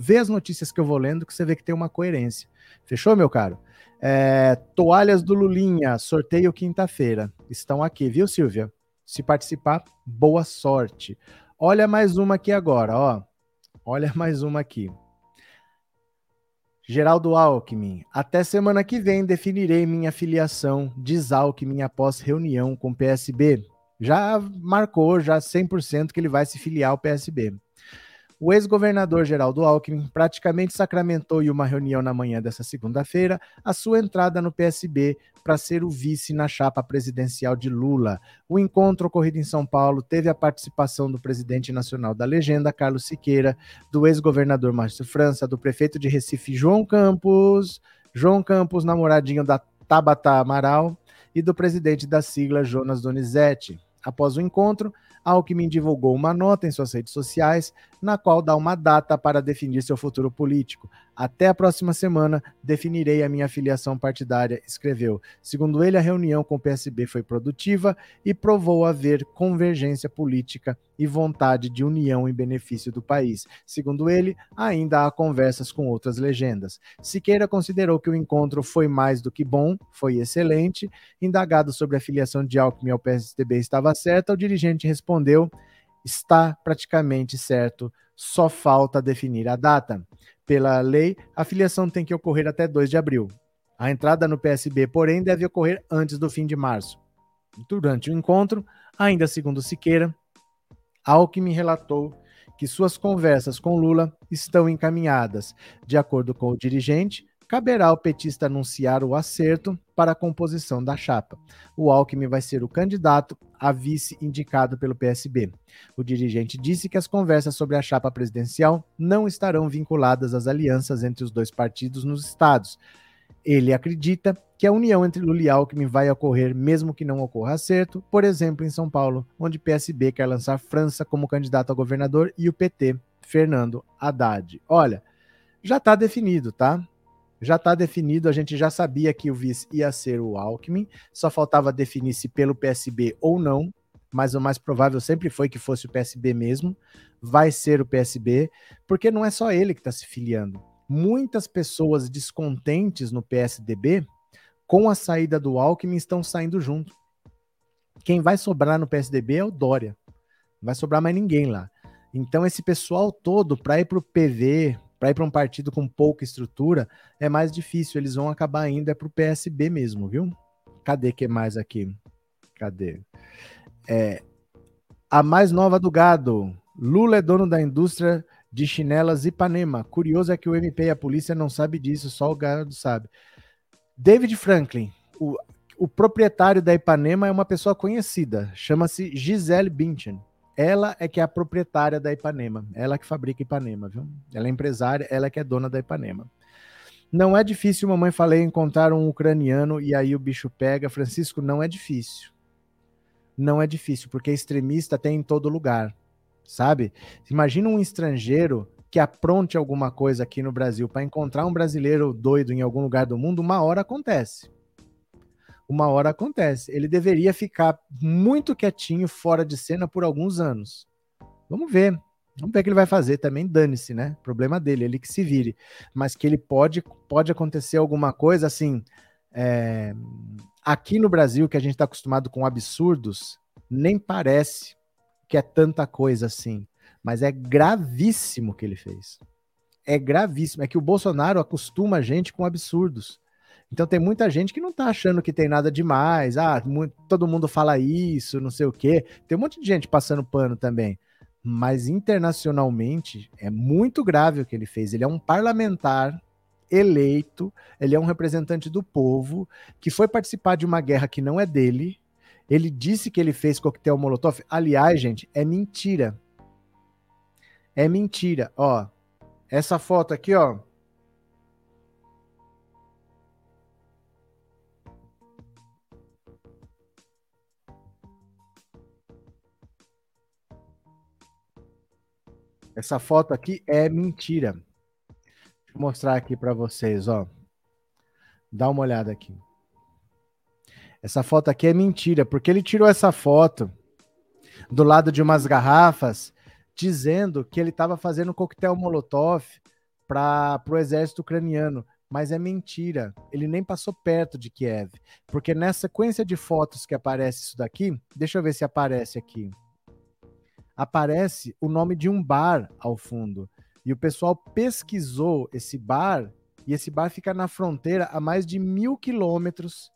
Vê as notícias que eu vou lendo que você vê que tem uma coerência. Fechou, meu caro? É, toalhas do Lulinha, sorteio quinta-feira. Estão aqui, viu, Silvia? Se participar, boa sorte. Olha mais uma aqui agora, ó. Olha mais uma aqui. Geraldo Alckmin, até semana que vem definirei minha filiação, diz Alckmin após reunião com o PSB. Já marcou, já 100% que ele vai se filiar ao PSB. O ex-governador Geraldo Alckmin praticamente sacramentou em uma reunião na manhã dessa segunda-feira a sua entrada no PSB para ser o vice na chapa presidencial de Lula. O encontro ocorrido em São Paulo teve a participação do presidente nacional da legenda, Carlos Siqueira, do ex-governador Márcio França, do prefeito de Recife, João Campos, João Campos, namoradinho da Tabata Amaral, e do presidente da sigla, Jonas Donizete. Após o encontro, Alckmin divulgou uma nota em suas redes sociais, na qual dá uma data para definir seu futuro político. Até a próxima semana definirei a minha filiação partidária, escreveu. Segundo ele, a reunião com o PSB foi produtiva e provou haver convergência política e vontade de união em benefício do país. Segundo ele, ainda há conversas com outras legendas. Siqueira considerou que o encontro foi mais do que bom, foi excelente. Indagado sobre a filiação de Alckmin ao PSDB estava certa, o dirigente respondeu: está praticamente certo, só falta definir a data. Pela lei, a filiação tem que ocorrer até 2 de abril. A entrada no PSB, porém, deve ocorrer antes do fim de março. Durante o encontro, ainda segundo Siqueira, Alckmin relatou que suas conversas com Lula estão encaminhadas. De acordo com o dirigente, caberá ao petista anunciar o acerto para a composição da chapa. O Alckmin vai ser o candidato a vice indicado pelo PSB. O dirigente disse que as conversas sobre a chapa presidencial não estarão vinculadas às alianças entre os dois partidos nos estados. Ele acredita que a união entre Lula e Alckmin vai ocorrer mesmo que não ocorra acerto, por exemplo, em São Paulo, onde PSB quer lançar França como candidato a governador e o PT, Fernando Haddad. Olha, já está definido, tá? Já está definido, a gente já sabia que o vice ia ser o Alckmin, só faltava definir se pelo PSB ou não, mas o mais provável sempre foi que fosse o PSB mesmo. Vai ser o PSB, porque não é só ele que está se filiando. Muitas pessoas descontentes no PSDB, com a saída do Alckmin, estão saindo junto. Quem vai sobrar no PSDB é o Dória. Não vai sobrar mais ninguém lá. Então, esse pessoal todo, para ir para o PV, para ir para um partido com pouca estrutura, é mais difícil. Eles vão acabar indo é para o PSB mesmo, viu? Cadê que mais aqui? Cadê? É, a mais nova do gado. Lula é dono da indústria de chinelas Ipanema. Curioso é que o MP e a polícia não sabe disso, só o gado sabe. David Franklin, o, o proprietário da Ipanema é uma pessoa conhecida, chama-se Gisele Bündchen. Ela é que é a proprietária da Ipanema. Ela que fabrica Ipanema, viu? Ela é empresária, ela é que é dona da Ipanema. Não é difícil, mamãe falei, encontrar um ucraniano e aí o bicho pega. Francisco, não é difícil. Não é difícil, porque extremista tem em todo lugar, sabe? Imagina um estrangeiro que apronte alguma coisa aqui no Brasil para encontrar um brasileiro doido em algum lugar do mundo, uma hora acontece uma hora acontece. Ele deveria ficar muito quietinho, fora de cena por alguns anos. Vamos ver. Vamos ver o que ele vai fazer também, dane-se, né? Problema dele, ele que se vire. Mas que ele pode, pode acontecer alguma coisa assim. É... Aqui no Brasil, que a gente está acostumado com absurdos, nem parece que é tanta coisa assim. Mas é gravíssimo o que ele fez. É gravíssimo. É que o Bolsonaro acostuma a gente com absurdos. Então tem muita gente que não tá achando que tem nada demais. Ah, muito, todo mundo fala isso, não sei o quê. Tem um monte de gente passando pano também. Mas internacionalmente é muito grave o que ele fez. Ele é um parlamentar eleito, ele é um representante do povo que foi participar de uma guerra que não é dele. Ele disse que ele fez coquetel Molotov. Aliás, gente, é mentira. É mentira. Ó, essa foto aqui, ó. Essa foto aqui é mentira. Deixa eu mostrar aqui para vocês, ó. Dá uma olhada aqui. Essa foto aqui é mentira, porque ele tirou essa foto do lado de umas garrafas, dizendo que ele estava fazendo coquetel molotov para o exército ucraniano. Mas é mentira. Ele nem passou perto de Kiev. Porque nessa sequência de fotos que aparece isso daqui, deixa eu ver se aparece aqui aparece o nome de um bar ao fundo. E o pessoal pesquisou esse bar, e esse bar fica na fronteira a mais de mil quilômetros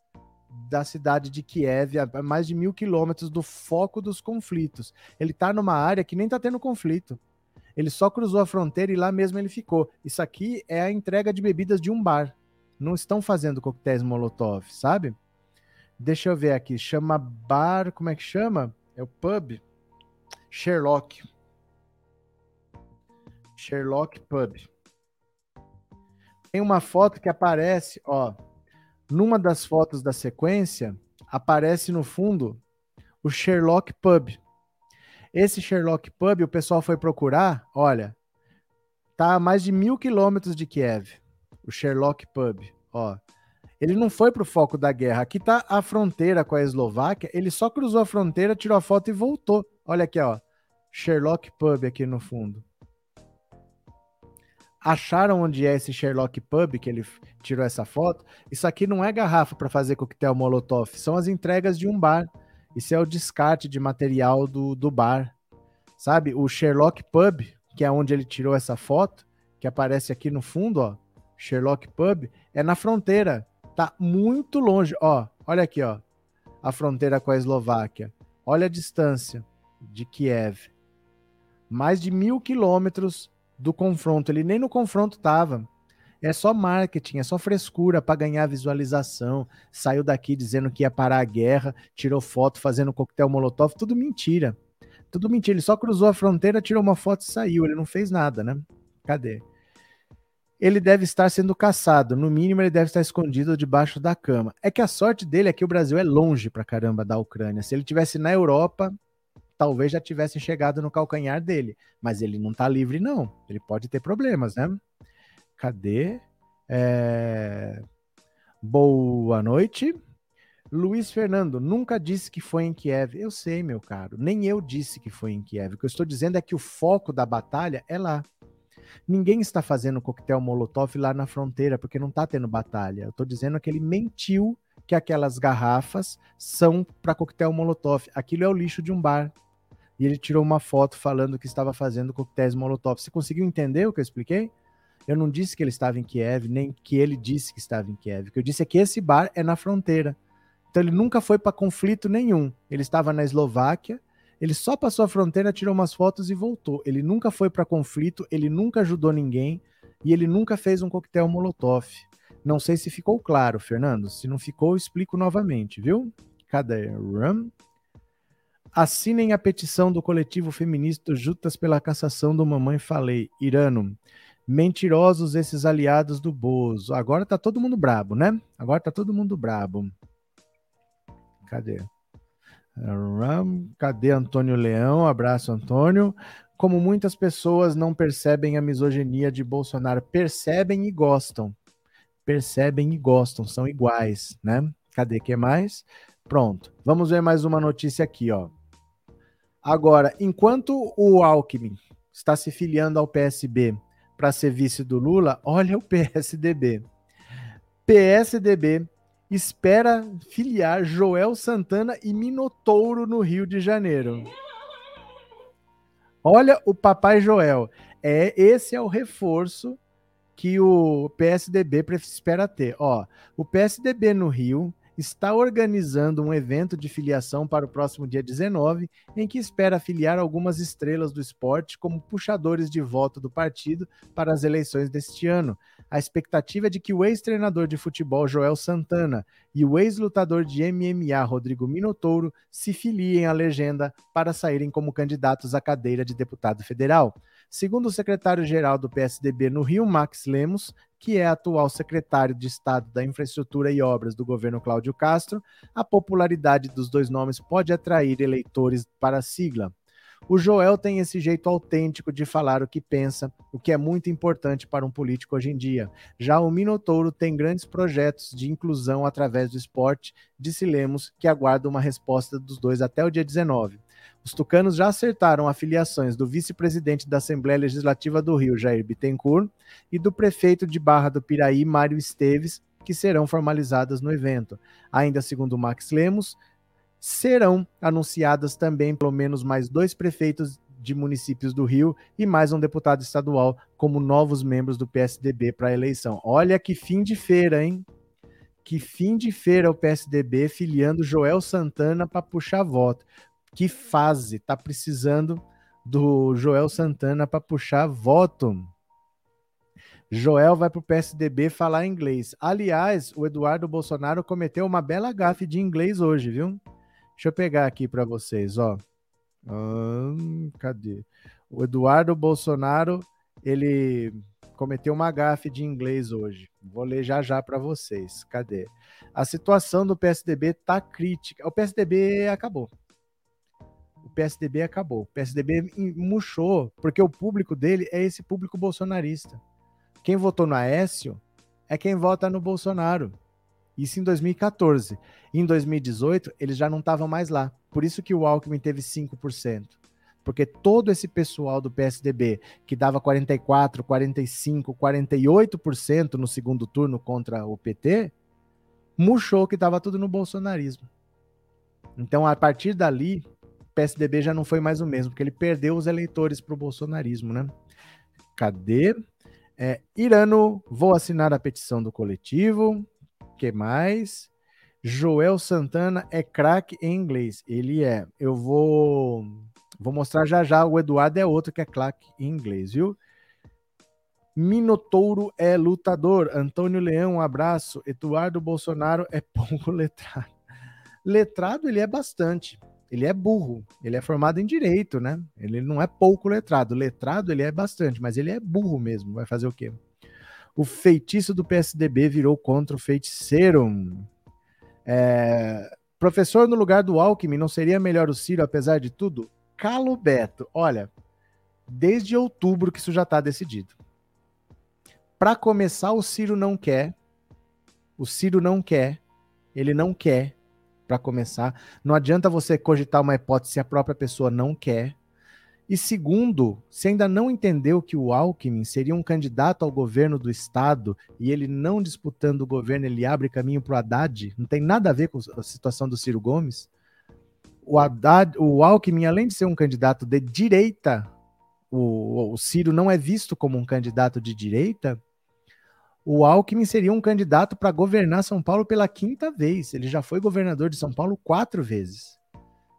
da cidade de Kiev, a mais de mil quilômetros do foco dos conflitos. Ele está numa área que nem está tendo conflito. Ele só cruzou a fronteira e lá mesmo ele ficou. Isso aqui é a entrega de bebidas de um bar. Não estão fazendo coquetéis Molotov, sabe? Deixa eu ver aqui. Chama bar. Como é que chama? É o pub? Sherlock. Sherlock Pub. Tem uma foto que aparece, ó, numa das fotos da sequência, aparece no fundo o Sherlock Pub. Esse Sherlock Pub, o pessoal foi procurar, olha, tá a mais de mil quilômetros de Kiev. O Sherlock Pub, ó. Ele não foi pro foco da guerra. Aqui tá a fronteira com a Eslováquia. Ele só cruzou a fronteira, tirou a foto e voltou. Olha aqui, ó. Sherlock Pub aqui no fundo. Acharam onde é esse Sherlock Pub que ele tirou essa foto? Isso aqui não é garrafa para fazer coquetel Molotov, são as entregas de um bar. Isso é o descarte de material do, do bar. Sabe? O Sherlock Pub, que é onde ele tirou essa foto, que aparece aqui no fundo, ó. Sherlock Pub, é na fronteira. Tá muito longe, ó. Olha aqui, ó. A fronteira com a Eslováquia. Olha a distância de Kiev mais de mil quilômetros do confronto. Ele nem no confronto estava. É só marketing, é só frescura para ganhar visualização. Saiu daqui dizendo que ia parar a guerra, tirou foto fazendo coquetel molotov, tudo mentira. Tudo mentira. Ele só cruzou a fronteira, tirou uma foto e saiu. Ele não fez nada, né? Cadê? Ele deve estar sendo caçado. No mínimo, ele deve estar escondido debaixo da cama. É que a sorte dele é que o Brasil é longe pra caramba da Ucrânia. Se ele tivesse na Europa, talvez já tivesse chegado no calcanhar dele. Mas ele não tá livre, não. Ele pode ter problemas, né? Cadê? É... Boa noite. Luiz Fernando, nunca disse que foi em Kiev. Eu sei, meu caro. Nem eu disse que foi em Kiev. O que eu estou dizendo é que o foco da batalha é lá. Ninguém está fazendo coquetel Molotov lá na fronteira, porque não está tendo batalha. Eu estou dizendo que ele mentiu que aquelas garrafas são para coquetel Molotov. Aquilo é o lixo de um bar. E ele tirou uma foto falando que estava fazendo coquetéis Molotov. Você conseguiu entender o que eu expliquei? Eu não disse que ele estava em Kiev, nem que ele disse que estava em Kiev. O que eu disse é que esse bar é na fronteira. Então ele nunca foi para conflito nenhum. Ele estava na Eslováquia, ele só passou a fronteira, tirou umas fotos e voltou. Ele nunca foi para conflito, ele nunca ajudou ninguém e ele nunca fez um coquetel Molotov. Não sei se ficou claro, Fernando. Se não ficou, eu explico novamente, viu? Cadê? Rum. Assinem a petição do coletivo feminista Juntas pela Cassação do Mamãe Falei. Irano, Mentirosos esses aliados do Bozo. Agora tá todo mundo brabo, né? Agora tá todo mundo brabo. Cadê? Cadê Antônio Leão? Abraço, Antônio. Como muitas pessoas não percebem a misoginia de Bolsonaro, percebem e gostam. Percebem e gostam, são iguais, né? Cadê que mais? Pronto. Vamos ver mais uma notícia aqui, ó. Agora, enquanto o Alckmin está se filiando ao PSB para ser vice do Lula, olha o <laughs> PSDB. PSDB espera filiar Joel Santana e Minotouro no Rio de Janeiro. Olha o papai Joel. É esse é o reforço que o PSDB espera ter. Ó, o PSDB no Rio está organizando um evento de filiação para o próximo dia 19, em que espera filiar algumas estrelas do esporte como puxadores de voto do partido para as eleições deste ano. A expectativa é de que o ex-treinador de futebol Joel Santana e o ex-lutador de MMA Rodrigo Minotouro se filiem à legenda para saírem como candidatos à cadeira de deputado federal. Segundo o secretário-geral do PSDB no Rio, Max Lemos, que é atual secretário de Estado da Infraestrutura e Obras do governo Cláudio Castro, a popularidade dos dois nomes pode atrair eleitores para a sigla. O Joel tem esse jeito autêntico de falar o que pensa, o que é muito importante para um político hoje em dia. Já o Minotouro tem grandes projetos de inclusão através do esporte, disse Lemos, que aguarda uma resposta dos dois até o dia 19. Os tucanos já acertaram afiliações do vice-presidente da Assembleia Legislativa do Rio, Jair Bittencourt, e do prefeito de Barra do Piraí, Mário Esteves, que serão formalizadas no evento. Ainda segundo Max Lemos, serão anunciadas também pelo menos mais dois prefeitos de municípios do Rio e mais um deputado estadual como novos membros do PSDB para a eleição. Olha que fim de feira, hein? Que fim de feira o PSDB filiando Joel Santana para puxar voto que fase tá precisando do Joel Santana para puxar voto. Joel vai para o PSDB falar inglês. Aliás, o Eduardo Bolsonaro cometeu uma bela gafe de inglês hoje, viu? Deixa eu pegar aqui para vocês, ó. Hum, cadê? O Eduardo Bolsonaro, ele cometeu uma gafe de inglês hoje. Vou ler já já para vocês. Cadê? A situação do PSDB tá crítica. O PSDB acabou. PSDB acabou. O PSDB murchou, porque o público dele é esse público bolsonarista. Quem votou no Aécio é quem vota no Bolsonaro. Isso em 2014. Em 2018, eles já não estavam mais lá. Por isso que o Alckmin teve 5%. Porque todo esse pessoal do PSDB, que dava 44, 45, 48% no segundo turno contra o PT, murchou que estava tudo no bolsonarismo. Então, a partir dali, PSDB já não foi mais o mesmo, porque ele perdeu os eleitores para o bolsonarismo, né? Cadê? É, Irano, vou assinar a petição do coletivo. que mais? Joel Santana é craque em inglês. Ele é. Eu vou vou mostrar já já. O Eduardo é outro que é craque em inglês, viu? Minotouro é lutador. Antônio Leão, um abraço. Eduardo Bolsonaro é <laughs> pouco letrado. Letrado ele é bastante. Ele é burro. Ele é formado em direito, né? Ele não é pouco letrado. Letrado ele é bastante, mas ele é burro mesmo. Vai fazer o quê? O feitiço do PSDB virou contra o feiticeiro. É... Professor no lugar do Alckmin, não seria melhor o Ciro, apesar de tudo? Calo Beto, olha, desde outubro que isso já está decidido. Para começar, o Ciro não quer. O Ciro não quer. Ele não quer, para começar. Não adianta você cogitar uma hipótese se a própria pessoa não quer. E segundo, se ainda não entendeu que o Alckmin seria um candidato ao governo do estado e ele não disputando o governo, ele abre caminho para o Haddad, não tem nada a ver com a situação do Ciro Gomes. O, Haddad, o Alckmin, além de ser um candidato de direita, o, o Ciro não é visto como um candidato de direita, o Alckmin seria um candidato para governar São Paulo pela quinta vez. Ele já foi governador de São Paulo quatro vezes.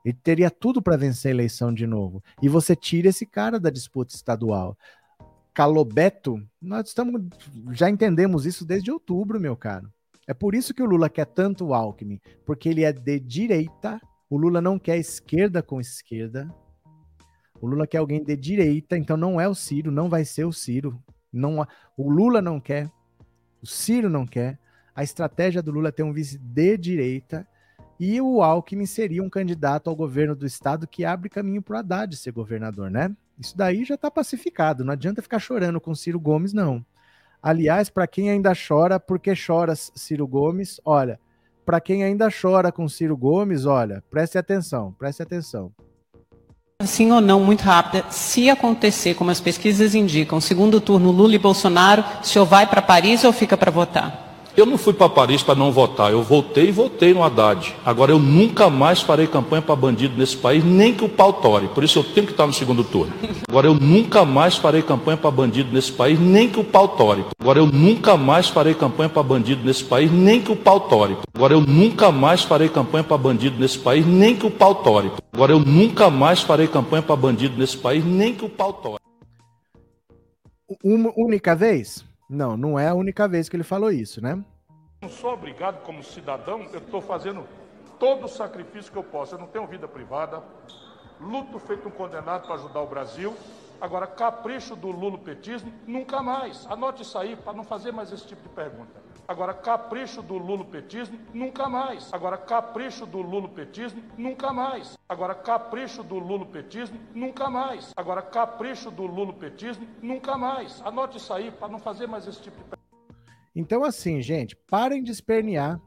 Ele teria tudo para vencer a eleição de novo. E você tira esse cara da disputa estadual. Calobeto, nós estamos já entendemos isso desde outubro, meu caro. É por isso que o Lula quer tanto o Alckmin, porque ele é de direita. O Lula não quer esquerda com esquerda. O Lula quer alguém de direita, então não é o Ciro, não vai ser o Ciro. Não, o Lula não quer, o Ciro não quer. A estratégia do Lula é ter um vice de direita e o Alckmin seria um candidato ao governo do estado que abre caminho para o Haddad ser governador, né? Isso daí já está pacificado. Não adianta ficar chorando com Ciro Gomes, não. Aliás, para quem ainda chora, porque chora Ciro Gomes, olha, para quem ainda chora com Ciro Gomes, olha, preste atenção, preste atenção. Sim ou não, muito rápida. Se acontecer, como as pesquisas indicam, segundo turno Lula e Bolsonaro, o senhor vai para Paris ou fica para votar? Eu não fui para Paris para não votar, eu voltei e votei no Haddad. Agora eu nunca mais farei campanha para bandido nesse país, nem que o pau tore. Por isso eu tenho que estar no segundo turno. Agora eu nunca mais farei campanha para bandido nesse país, nem que o pau tore. Agora eu nunca mais farei campanha para bandido nesse país, nem que o pau tore. Agora eu nunca mais farei campanha para bandido nesse país, nem que o pau tore. Agora eu nunca mais farei campanha para bandido nesse país, nem que o pau tore. Uma única vez? Não, não é a única vez que ele falou isso, né? Não sou obrigado como cidadão, eu estou fazendo todo o sacrifício que eu posso. Eu não tenho vida privada, luto feito um condenado para ajudar o Brasil. Agora, capricho do lulopetismo, nunca mais. Anote isso aí para não fazer mais esse tipo de pergunta. Agora, capricho do lulopetismo, nunca mais. Agora, capricho do lulopetismo, nunca mais. Agora, capricho do lulopetismo, nunca mais. Agora, capricho do lulopetismo, nunca mais. Anote isso aí para não fazer mais esse tipo de. Então, assim, gente, parem de espernear.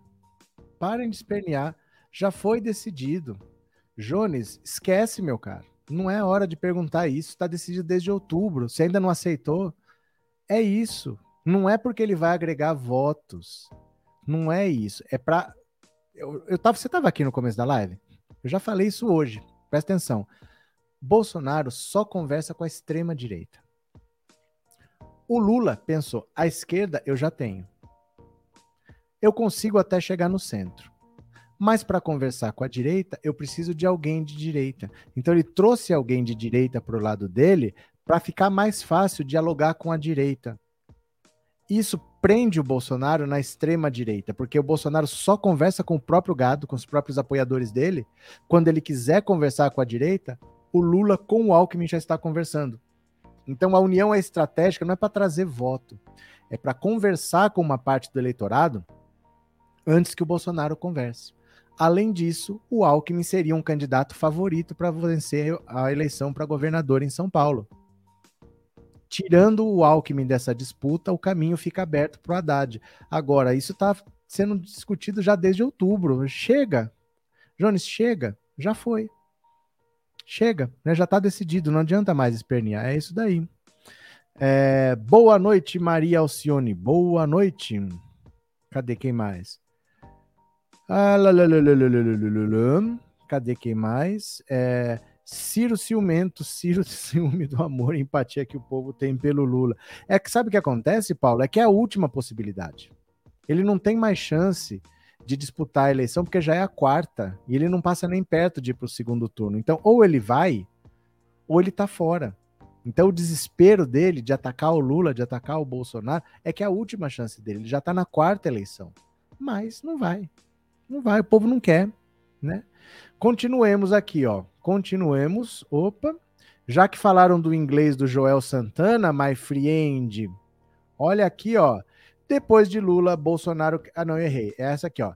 Parem de espernear. Já foi decidido. Jones, esquece, meu cara. Não é hora de perguntar isso. Está decidido desde outubro. Se ainda não aceitou, é isso. Não é porque ele vai agregar votos. Não é isso. É para. Eu, eu tava, você estava aqui no começo da live? Eu já falei isso hoje. Presta atenção. Bolsonaro só conversa com a extrema direita. O Lula pensou: a esquerda eu já tenho. Eu consigo até chegar no centro. Mas para conversar com a direita, eu preciso de alguém de direita. Então ele trouxe alguém de direita para o lado dele para ficar mais fácil dialogar com a direita isso prende o Bolsonaro na extrema direita, porque o Bolsonaro só conversa com o próprio gado, com os próprios apoiadores dele. Quando ele quiser conversar com a direita, o Lula com o Alckmin já está conversando. Então a união é estratégica, não é para trazer voto, é para conversar com uma parte do eleitorado antes que o Bolsonaro converse. Além disso, o Alckmin seria um candidato favorito para vencer a eleição para governador em São Paulo tirando o Alckmin dessa disputa, o caminho fica aberto para o Haddad. Agora, isso está sendo discutido já desde outubro. Chega. Jones, chega. Já foi. Chega. Né? Já está decidido. Não adianta mais espernear. É isso daí. É, boa noite, Maria Alcione. Boa noite. Cadê quem mais? Ah, Cadê quem mais? É, Ciro ciumento, Ciro ciúme do amor e empatia que o povo tem pelo Lula. É que sabe o que acontece, Paulo? É que é a última possibilidade. Ele não tem mais chance de disputar a eleição porque já é a quarta e ele não passa nem perto de ir para o segundo turno. Então, ou ele vai, ou ele tá fora. Então o desespero dele de atacar o Lula, de atacar o Bolsonaro, é que é a última chance dele. Ele já está na quarta eleição. Mas não vai. Não vai, o povo não quer, né? Continuemos aqui, ó. Continuemos. Opa. Já que falaram do inglês do Joel Santana, my friend, olha aqui, ó. Depois de Lula, Bolsonaro. Ah, não, errei. É essa aqui, ó.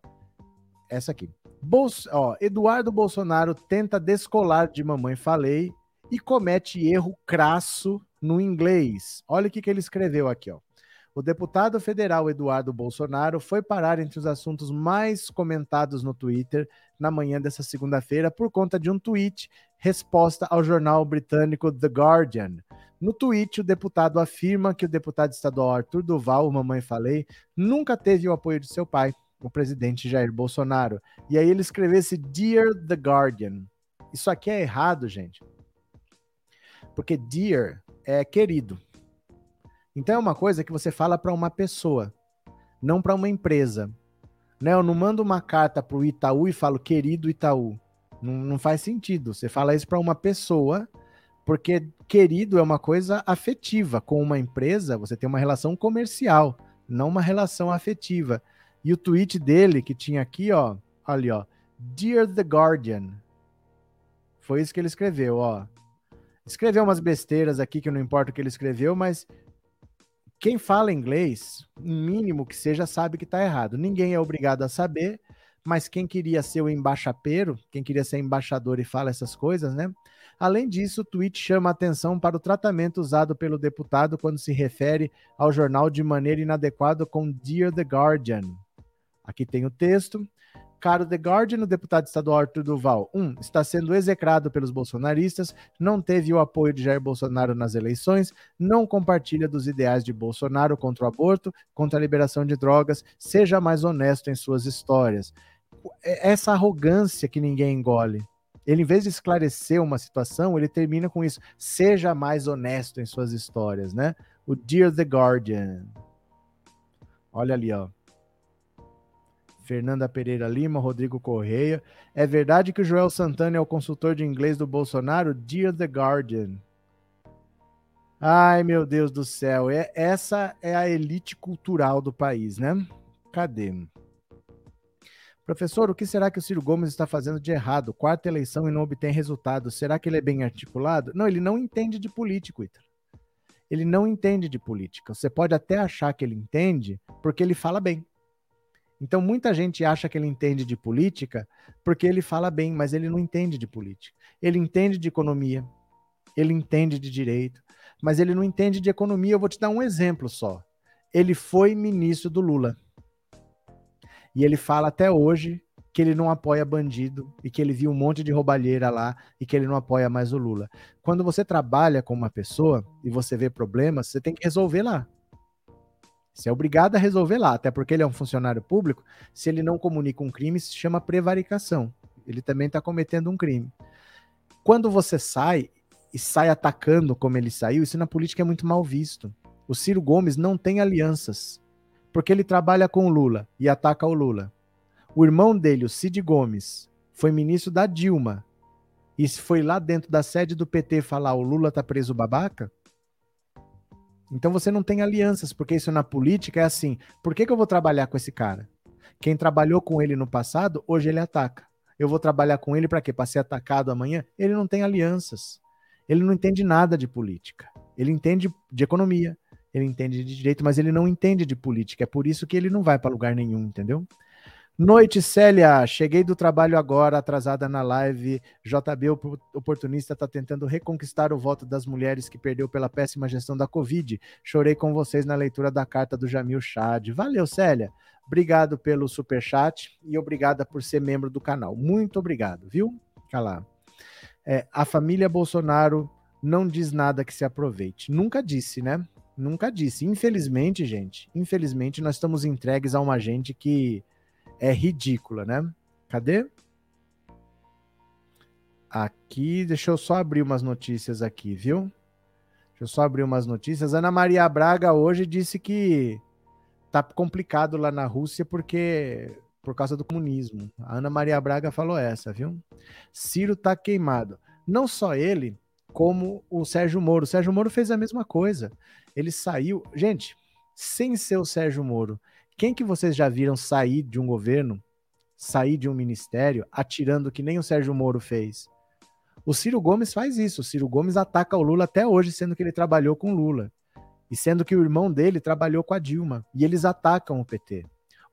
Essa aqui. Bolso... Ó, Eduardo Bolsonaro tenta descolar de Mamãe Falei e comete erro crasso no inglês. Olha o que, que ele escreveu aqui, ó. O deputado federal Eduardo Bolsonaro foi parar entre os assuntos mais comentados no Twitter na manhã dessa segunda-feira por conta de um tweet resposta ao jornal britânico The Guardian. No tweet, o deputado afirma que o deputado estadual Arthur Duval, mamãe falei, nunca teve o apoio de seu pai, o presidente Jair Bolsonaro. E aí ele escrevesse Dear The Guardian. Isso aqui é errado, gente. Porque dear é querido. Então é uma coisa que você fala para uma pessoa, não para uma empresa. Né? Eu não mando uma carta para o Itaú e falo querido Itaú. Não, não faz sentido. Você fala isso para uma pessoa, porque querido é uma coisa afetiva. Com uma empresa, você tem uma relação comercial, não uma relação afetiva. E o tweet dele que tinha aqui, ó, ali, ó, Dear the Guardian. Foi isso que ele escreveu, ó. Escreveu umas besteiras aqui que não importa o que ele escreveu, mas quem fala inglês, mínimo que seja, sabe que está errado. Ninguém é obrigado a saber, mas quem queria ser o embaixapeiro, quem queria ser embaixador e fala essas coisas, né? Além disso, o tweet chama atenção para o tratamento usado pelo deputado quando se refere ao jornal de maneira inadequada com Dear the Guardian. Aqui tem o texto. Caro The Guardian, o deputado estadual Arthur Duval, um, está sendo execrado pelos bolsonaristas, não teve o apoio de Jair Bolsonaro nas eleições, não compartilha dos ideais de Bolsonaro contra o aborto, contra a liberação de drogas, seja mais honesto em suas histórias. É, essa arrogância que ninguém engole. Ele, em vez de esclarecer uma situação, ele termina com isso. Seja mais honesto em suas histórias, né? O Dear The Guardian. Olha ali, ó. Fernanda Pereira Lima, Rodrigo Correia. É verdade que o Joel Santana é o consultor de inglês do Bolsonaro? Dear The Guardian. Ai, meu Deus do céu. É, essa é a elite cultural do país, né? Cadê? Professor, o que será que o Ciro Gomes está fazendo de errado? Quarta eleição e não obtém resultado. Será que ele é bem articulado? Não, ele não entende de político, Ita. Ele não entende de política. Você pode até achar que ele entende porque ele fala bem. Então, muita gente acha que ele entende de política porque ele fala bem, mas ele não entende de política. Ele entende de economia, ele entende de direito, mas ele não entende de economia. Eu vou te dar um exemplo só. Ele foi ministro do Lula. E ele fala até hoje que ele não apoia bandido e que ele viu um monte de roubalheira lá e que ele não apoia mais o Lula. Quando você trabalha com uma pessoa e você vê problemas, você tem que resolver lá. Você é obrigado a resolver lá, até porque ele é um funcionário público. Se ele não comunica um crime, se chama prevaricação. Ele também está cometendo um crime. Quando você sai e sai atacando como ele saiu, isso na política é muito mal visto. O Ciro Gomes não tem alianças, porque ele trabalha com o Lula e ataca o Lula. O irmão dele, o Cid Gomes, foi ministro da Dilma e foi lá dentro da sede do PT falar o Lula tá preso babaca, então você não tem alianças, porque isso na política é assim. Por que, que eu vou trabalhar com esse cara? Quem trabalhou com ele no passado, hoje ele ataca. Eu vou trabalhar com ele para quê? Para ser atacado amanhã? Ele não tem alianças. Ele não entende nada de política. Ele entende de economia, ele entende de direito, mas ele não entende de política. É por isso que ele não vai para lugar nenhum, entendeu? Noite, Célia. Cheguei do trabalho agora, atrasada na live. JB oportunista está tentando reconquistar o voto das mulheres que perdeu pela péssima gestão da Covid. Chorei com vocês na leitura da carta do Jamil Chad. Valeu, Célia. Obrigado pelo super chat e obrigada por ser membro do canal. Muito obrigado, viu? Calá. É, a família Bolsonaro não diz nada que se aproveite. Nunca disse, né? Nunca disse. Infelizmente, gente, infelizmente nós estamos entregues a uma gente que é ridícula, né? Cadê? Aqui, deixa eu só abrir umas notícias aqui, viu? Deixa eu só abrir umas notícias. Ana Maria Braga hoje disse que tá complicado lá na Rússia porque por causa do comunismo. A Ana Maria Braga falou essa, viu? Ciro tá queimado. Não só ele, como o Sérgio Moro. O Sérgio Moro fez a mesma coisa. Ele saiu. Gente, sem ser o Sérgio Moro, quem que vocês já viram sair de um governo, sair de um ministério, atirando que nem o Sérgio Moro fez? O Ciro Gomes faz isso. O Ciro Gomes ataca o Lula até hoje, sendo que ele trabalhou com Lula. E sendo que o irmão dele trabalhou com a Dilma. E eles atacam o PT.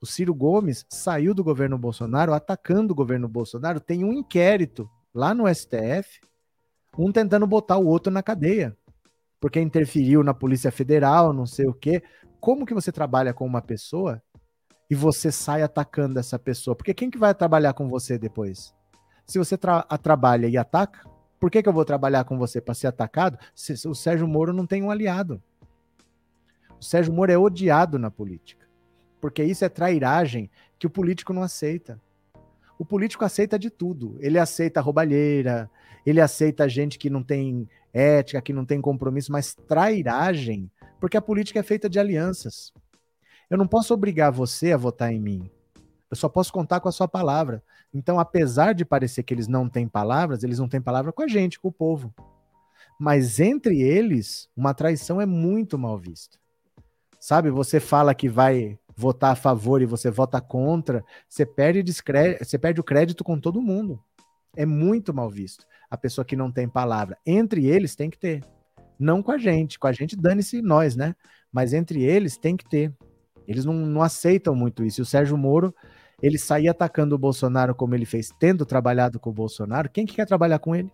O Ciro Gomes saiu do governo Bolsonaro atacando o governo Bolsonaro. Tem um inquérito lá no STF, um tentando botar o outro na cadeia, porque interferiu na Polícia Federal, não sei o quê. Como que você trabalha com uma pessoa e você sai atacando essa pessoa? Porque quem que vai trabalhar com você depois? Se você tra trabalha e ataca, por que, que eu vou trabalhar com você para ser atacado? Se, o Sérgio Moro não tem um aliado. O Sérgio Moro é odiado na política porque isso é trairagem que o político não aceita. O político aceita de tudo. Ele aceita roubalheira, ele aceita gente que não tem ética, que não tem compromisso, mas trairagem, porque a política é feita de alianças. Eu não posso obrigar você a votar em mim. Eu só posso contar com a sua palavra. Então, apesar de parecer que eles não têm palavras, eles não têm palavra com a gente, com o povo. Mas entre eles, uma traição é muito mal vista. Sabe, você fala que vai votar a favor e você vota contra, você perde, você perde o crédito com todo mundo. É muito mal visto. A pessoa que não tem palavra. Entre eles tem que ter. Não com a gente. Com a gente, dane-se nós, né? Mas entre eles tem que ter. Eles não, não aceitam muito isso. E o Sérgio Moro, ele sair atacando o Bolsonaro como ele fez, tendo trabalhado com o Bolsonaro, quem que quer trabalhar com ele?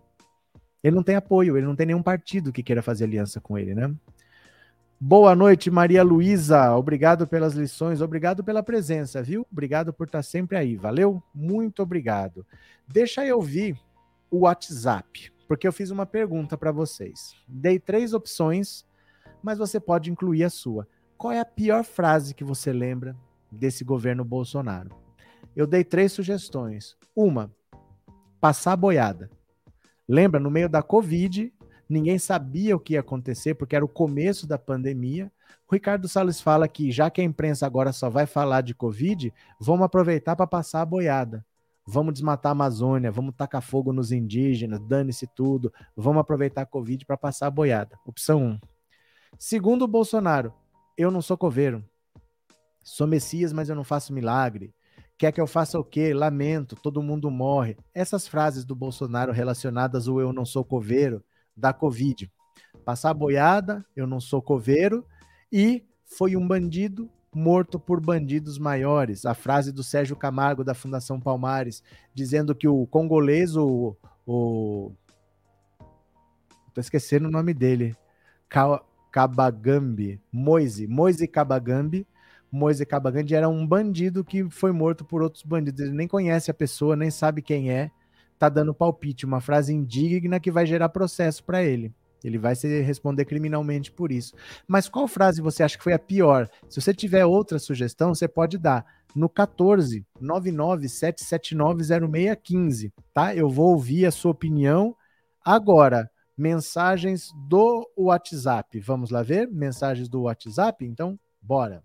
Ele não tem apoio, ele não tem nenhum partido que queira fazer aliança com ele, né? Boa noite, Maria Luísa. Obrigado pelas lições, obrigado pela presença, viu? Obrigado por estar sempre aí. Valeu? Muito obrigado. Deixa eu ouvir o WhatsApp, porque eu fiz uma pergunta para vocês. Dei três opções, mas você pode incluir a sua. Qual é a pior frase que você lembra desse governo Bolsonaro? Eu dei três sugestões. Uma, passar boiada. Lembra, no meio da Covid, ninguém sabia o que ia acontecer, porque era o começo da pandemia. O Ricardo Salles fala que, já que a imprensa agora só vai falar de Covid, vamos aproveitar para passar a boiada. Vamos desmatar a Amazônia, vamos tacar fogo nos indígenas, dane-se tudo, vamos aproveitar a Covid para passar a boiada. Opção 1. Um. Segundo o Bolsonaro, eu não sou coveiro. Sou Messias, mas eu não faço milagre. Quer que eu faça o quê? Lamento, todo mundo morre. Essas frases do Bolsonaro relacionadas ao eu não sou coveiro da Covid. Passar boiada, eu não sou coveiro, e foi um bandido morto por bandidos maiores. A frase do Sérgio Camargo, da Fundação Palmares, dizendo que o congolês, o. o tô esquecendo o nome dele. Kabagambi, Moise, Moise Kabagambi, Moise Kabagambi era um bandido que foi morto por outros bandidos. Ele nem conhece a pessoa, nem sabe quem é, tá dando palpite, uma frase indigna que vai gerar processo para ele. Ele vai se responder criminalmente por isso. Mas qual frase você acha que foi a pior? Se você tiver outra sugestão, você pode dar no 14 997790615, tá? Eu vou ouvir a sua opinião agora. Mensagens do WhatsApp. Vamos lá ver? Mensagens do WhatsApp? Então, bora.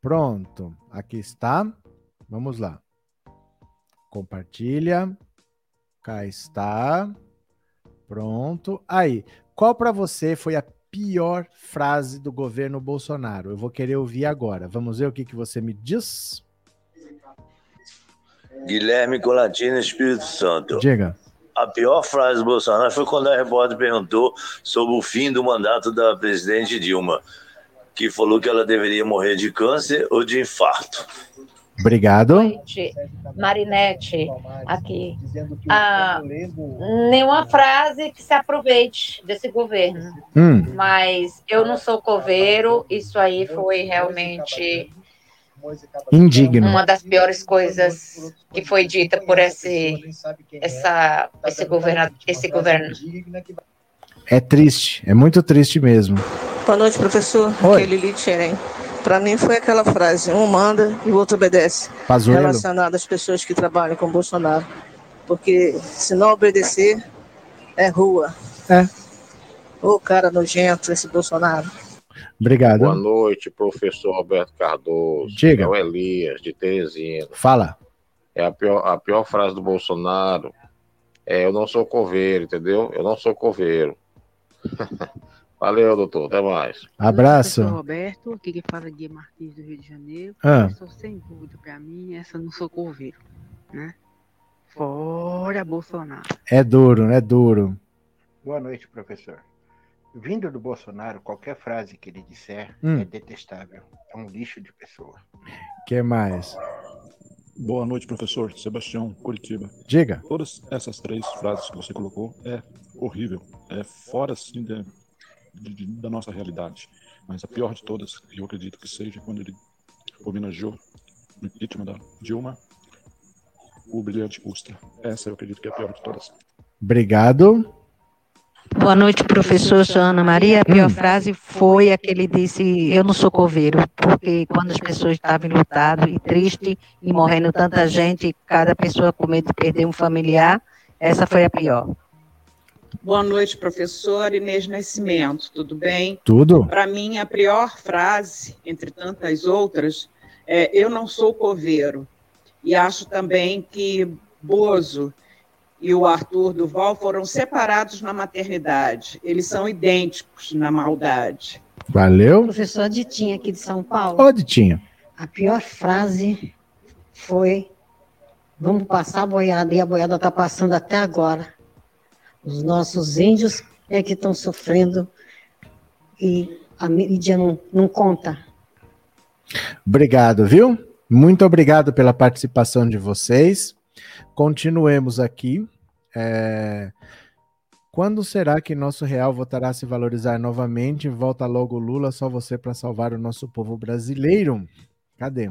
Pronto, aqui está. Vamos lá. Compartilha. Cá está. Pronto. Aí, qual para você foi a pior frase do governo Bolsonaro? Eu vou querer ouvir agora. Vamos ver o que, que você me diz. Guilherme Colatina, Espírito Santo. Diga. A pior frase do Bolsonaro foi quando a repórter perguntou sobre o fim do mandato da presidente Dilma, que falou que ela deveria morrer de câncer ou de infarto. Obrigado. Noite. Marinete, aqui. Ah, nenhuma frase que se aproveite desse governo. Hum. Mas eu não sou coveiro, isso aí foi realmente Indigno. Uma das piores coisas que foi dita por esse, essa, esse, governo, esse governo. É triste, é muito triste mesmo. Boa noite, professor. Oi. É Lili Para mim foi aquela frase, um manda e o outro obedece. Pazuello. Relacionado às pessoas que trabalham com Bolsonaro. Porque se não obedecer, é rua. É. Ô, cara nojento, esse Bolsonaro. Obrigado. Boa noite, professor Roberto Cardoso. Diga. É o Elias, de Teresina. Fala. É a pior, a pior frase do Bolsonaro. É, eu não sou coveiro, entendeu? Eu não sou coveiro. <laughs> Valeu, doutor. Até mais. Abraço. Eu sou Roberto, aqui que fala de Martins do Rio de Janeiro. Ah. Estou sem dúvida para mim, essa não sou coveiro, né? Fora Bolsonaro. É duro, é duro. Boa noite, professor. Vindo do Bolsonaro, qualquer frase que ele disser Hum. é detestável. É um lixo de pessoa. que mais? Boa noite, professor. Sebastião, Curitiba. Diga. Todas essas três frases que você colocou é horrível. É fora, assim, de- de- de- da nossa realidade. Mas a pior de todas, eu acredito que seja quando ele homenageou o impeachment da Dilma, o brilhante Ustra. Essa eu acredito que é a pior de todas. Obrigado. Boa noite, professor. Sou Ana Maria. A pior frase foi a que ele disse: Eu não sou coveiro, porque quando as pessoas estavam lutando e triste e morrendo tanta gente, cada pessoa com medo de perder um familiar, essa foi a pior. Boa noite, professor Inês Nascimento, tudo bem? Tudo. Para mim, a pior frase, entre tantas outras, é eu não sou coveiro. E acho também que Bozo e o Arthur Duval foram separados na maternidade. Eles são idênticos na maldade. Valeu. Professor Ditinha, aqui de São Paulo. Ô, Ditinha. A pior frase foi: Vamos passar a boiada, e a boiada está passando até agora. Os nossos índios é que estão sofrendo e a mídia não, não conta. Obrigado, viu? Muito obrigado pela participação de vocês. Continuemos aqui. É, Quando será que nosso real voltará a se valorizar novamente? Volta logo Lula, só você para salvar o nosso povo brasileiro. Cadê?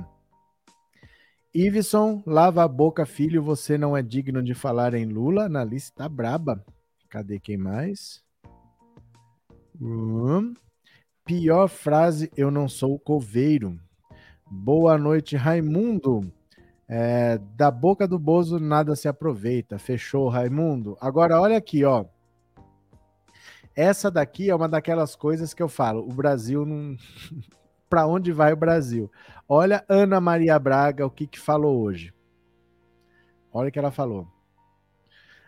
Iveson, lava a boca, filho, você não é digno de falar em Lula. Na lista tá braba. Cadê quem mais? Hum. Pior frase, eu não sou coveiro. Boa noite, Raimundo. É, da boca do Bozo nada se aproveita. Fechou, Raimundo. Agora olha aqui, ó. Essa daqui é uma daquelas coisas que eu falo. O Brasil não. <laughs> Para onde vai o Brasil? Olha Ana Maria Braga, o que, que falou hoje. Olha o que ela falou.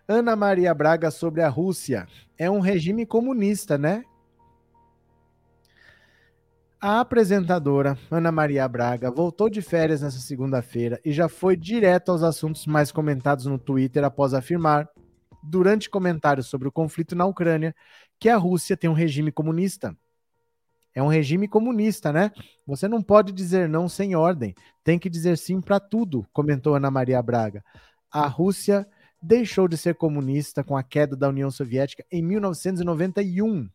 Ana Maria Braga sobre a Rússia. É um regime comunista, né? A apresentadora Ana Maria Braga voltou de férias nessa segunda-feira e já foi direto aos assuntos mais comentados no Twitter após afirmar, durante comentários sobre o conflito na Ucrânia, que a Rússia tem um regime comunista. É um regime comunista, né? Você não pode dizer não sem ordem, tem que dizer sim para tudo, comentou Ana Maria Braga. A Rússia deixou de ser comunista com a queda da União Soviética em 1991.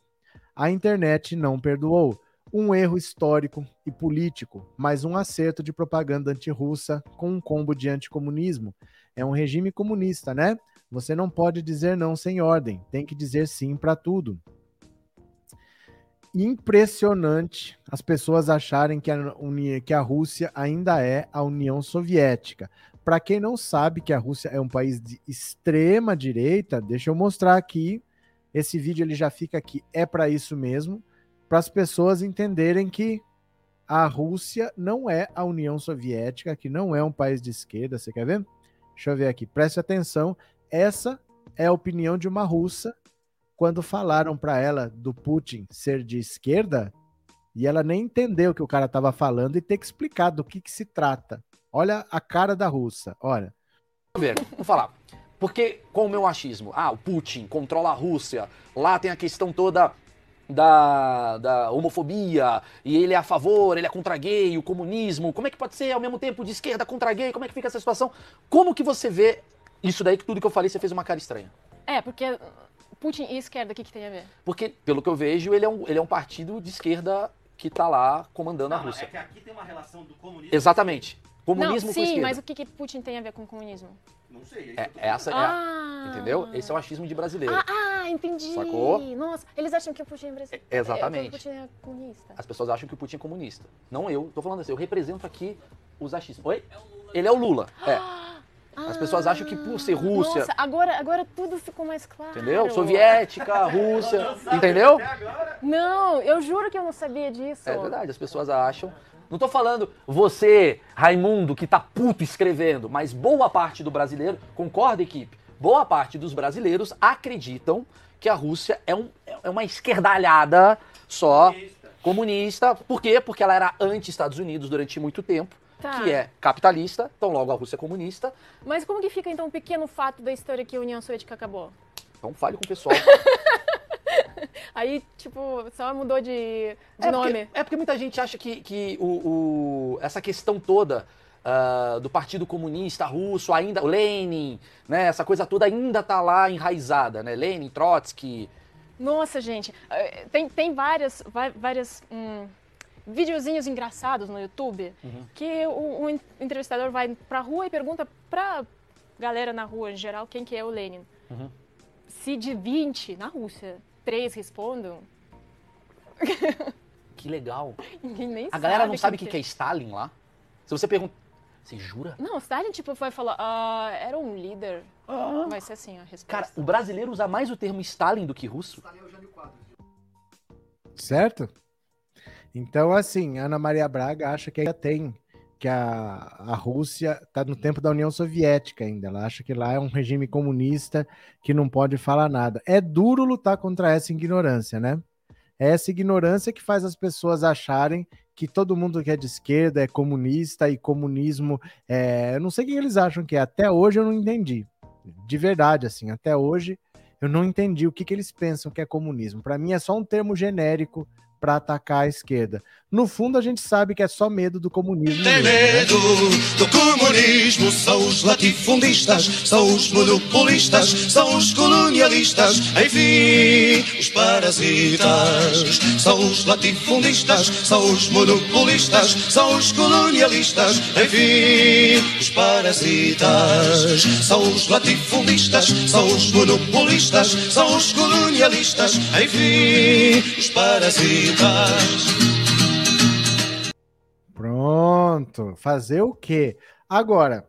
A internet não perdoou um erro histórico e político, mas um acerto de propaganda antirrussa com um combo de anticomunismo. É um regime comunista, né? Você não pode dizer não sem ordem, tem que dizer sim para tudo. Impressionante as pessoas acharem que a, que a Rússia ainda é a União Soviética. Para quem não sabe que a Rússia é um país de extrema direita, deixa eu mostrar aqui. Esse vídeo ele já fica aqui, é para isso mesmo para as pessoas entenderem que a Rússia não é a União Soviética, que não é um país de esquerda. Você quer ver? Deixa eu ver aqui. Preste atenção. Essa é a opinião de uma russa quando falaram para ela do Putin ser de esquerda e ela nem entendeu o que o cara estava falando e ter que explicar do que, que se trata. Olha a cara da russa. Olha. Vamos falar. Porque qual o meu achismo? Ah, o Putin controla a Rússia. Lá tem a questão toda da, da homofobia, e ele é a favor, ele é contra gay, o comunismo. Como é que pode ser ao mesmo tempo de esquerda contra gay? Como é que fica essa situação? Como que você vê isso daí que tudo que eu falei você fez uma cara estranha? É, porque Putin e esquerda, o que, que tem a ver? Porque, pelo que eu vejo, ele é um, ele é um partido de esquerda que tá lá comandando a Não, Rússia. é que aqui tem uma relação do comunismo. Exatamente. Comunismo Não, com sim, esquerda. mas o que, que Putin tem a ver com comunismo? Não sei. É, essa é a- Ah. Entendeu? Esse é o achismo de brasileiro. Ah, ah, entendi. Sacou? Nossa, eles acham que o Putin é brasileiro. Exatamente. O Putin é comunista. As pessoas acham que o Putin é comunista. Não eu. Tô falando assim, eu represento aqui os achismos. Oi? Ele é o Lula. É. <gasps> As pessoas acham que por ser Rússia, Nossa, agora, agora tudo ficou mais claro. entendeu? Soviética, <laughs> Rússia, entendeu? Não, eu juro que eu não sabia disso. É verdade, as pessoas acham. Não tô falando você, Raimundo, que tá puto escrevendo, mas boa parte do brasileiro, concorda, equipe? Boa parte dos brasileiros acreditam que a Rússia é, um, é uma esquerdalhada só comunista. Por quê? Porque ela era anti-Estados Unidos durante muito tempo, Tá. que é capitalista, então logo a Rússia é comunista. Mas como que fica então um pequeno fato da história que a União Soviética acabou? Então fale com o pessoal. <laughs> <laughs> Aí, tipo, só mudou de, de É nome. porque, é porque muita gente acha que, que o, o- essa questão toda ah, do Partido Comunista Russo, ainda o Lenin, né, essa coisa toda ainda tá lá enraizada, né? Lenin, Trotsky. Nossa, gente, eh, tem, tem várias, várias hum, videozinhos engraçados no YouTube Uhum. que o, o en- entrevistador vai pra rua e pergunta pra galera na rua em geral quem que é o Lenin. Uhum. Se de 20 na Rússia, três respondam, Que legal. <laughs> ninguém nem A sabe. galera não sabe o que, que é Stalin lá? Se você pergunta. Você jura? Não, Stalin, tipo, vai falar, ah, era um líder. Vai ser assim a resposta. Cara, o brasileiro usa mais o termo Stalin do que russo. Certo? Então, assim, Ana Maria Braga acha que ainda tem, que a, a Rússia está no tempo da União Soviética ainda. Ela acha que lá é um regime comunista que não pode falar nada. É duro lutar contra essa ignorância, né? É essa ignorância que faz as pessoas acharem que todo mundo que é de esquerda é comunista e comunismo é. Eu não sei o que eles acham que é. Até hoje eu não entendi. De verdade, assim, até hoje eu não entendi o que, que eles pensam que é comunismo. Para mim é só um termo genérico para atacar a esquerda. No fundo, a gente sabe que é só medo do comunismo. Tem mesmo, né? medo do comunismo, são os latifundistas, são os monopolistas, são os colonialistas, enfim, os parasitas. São os latifundistas, são os monopolistas, são os colonialistas, enfim, os parasitas. São os latifundistas, são os monopolistas, são os colonialistas, enfim, os parasitas. Pronto. Fazer o quê? Agora,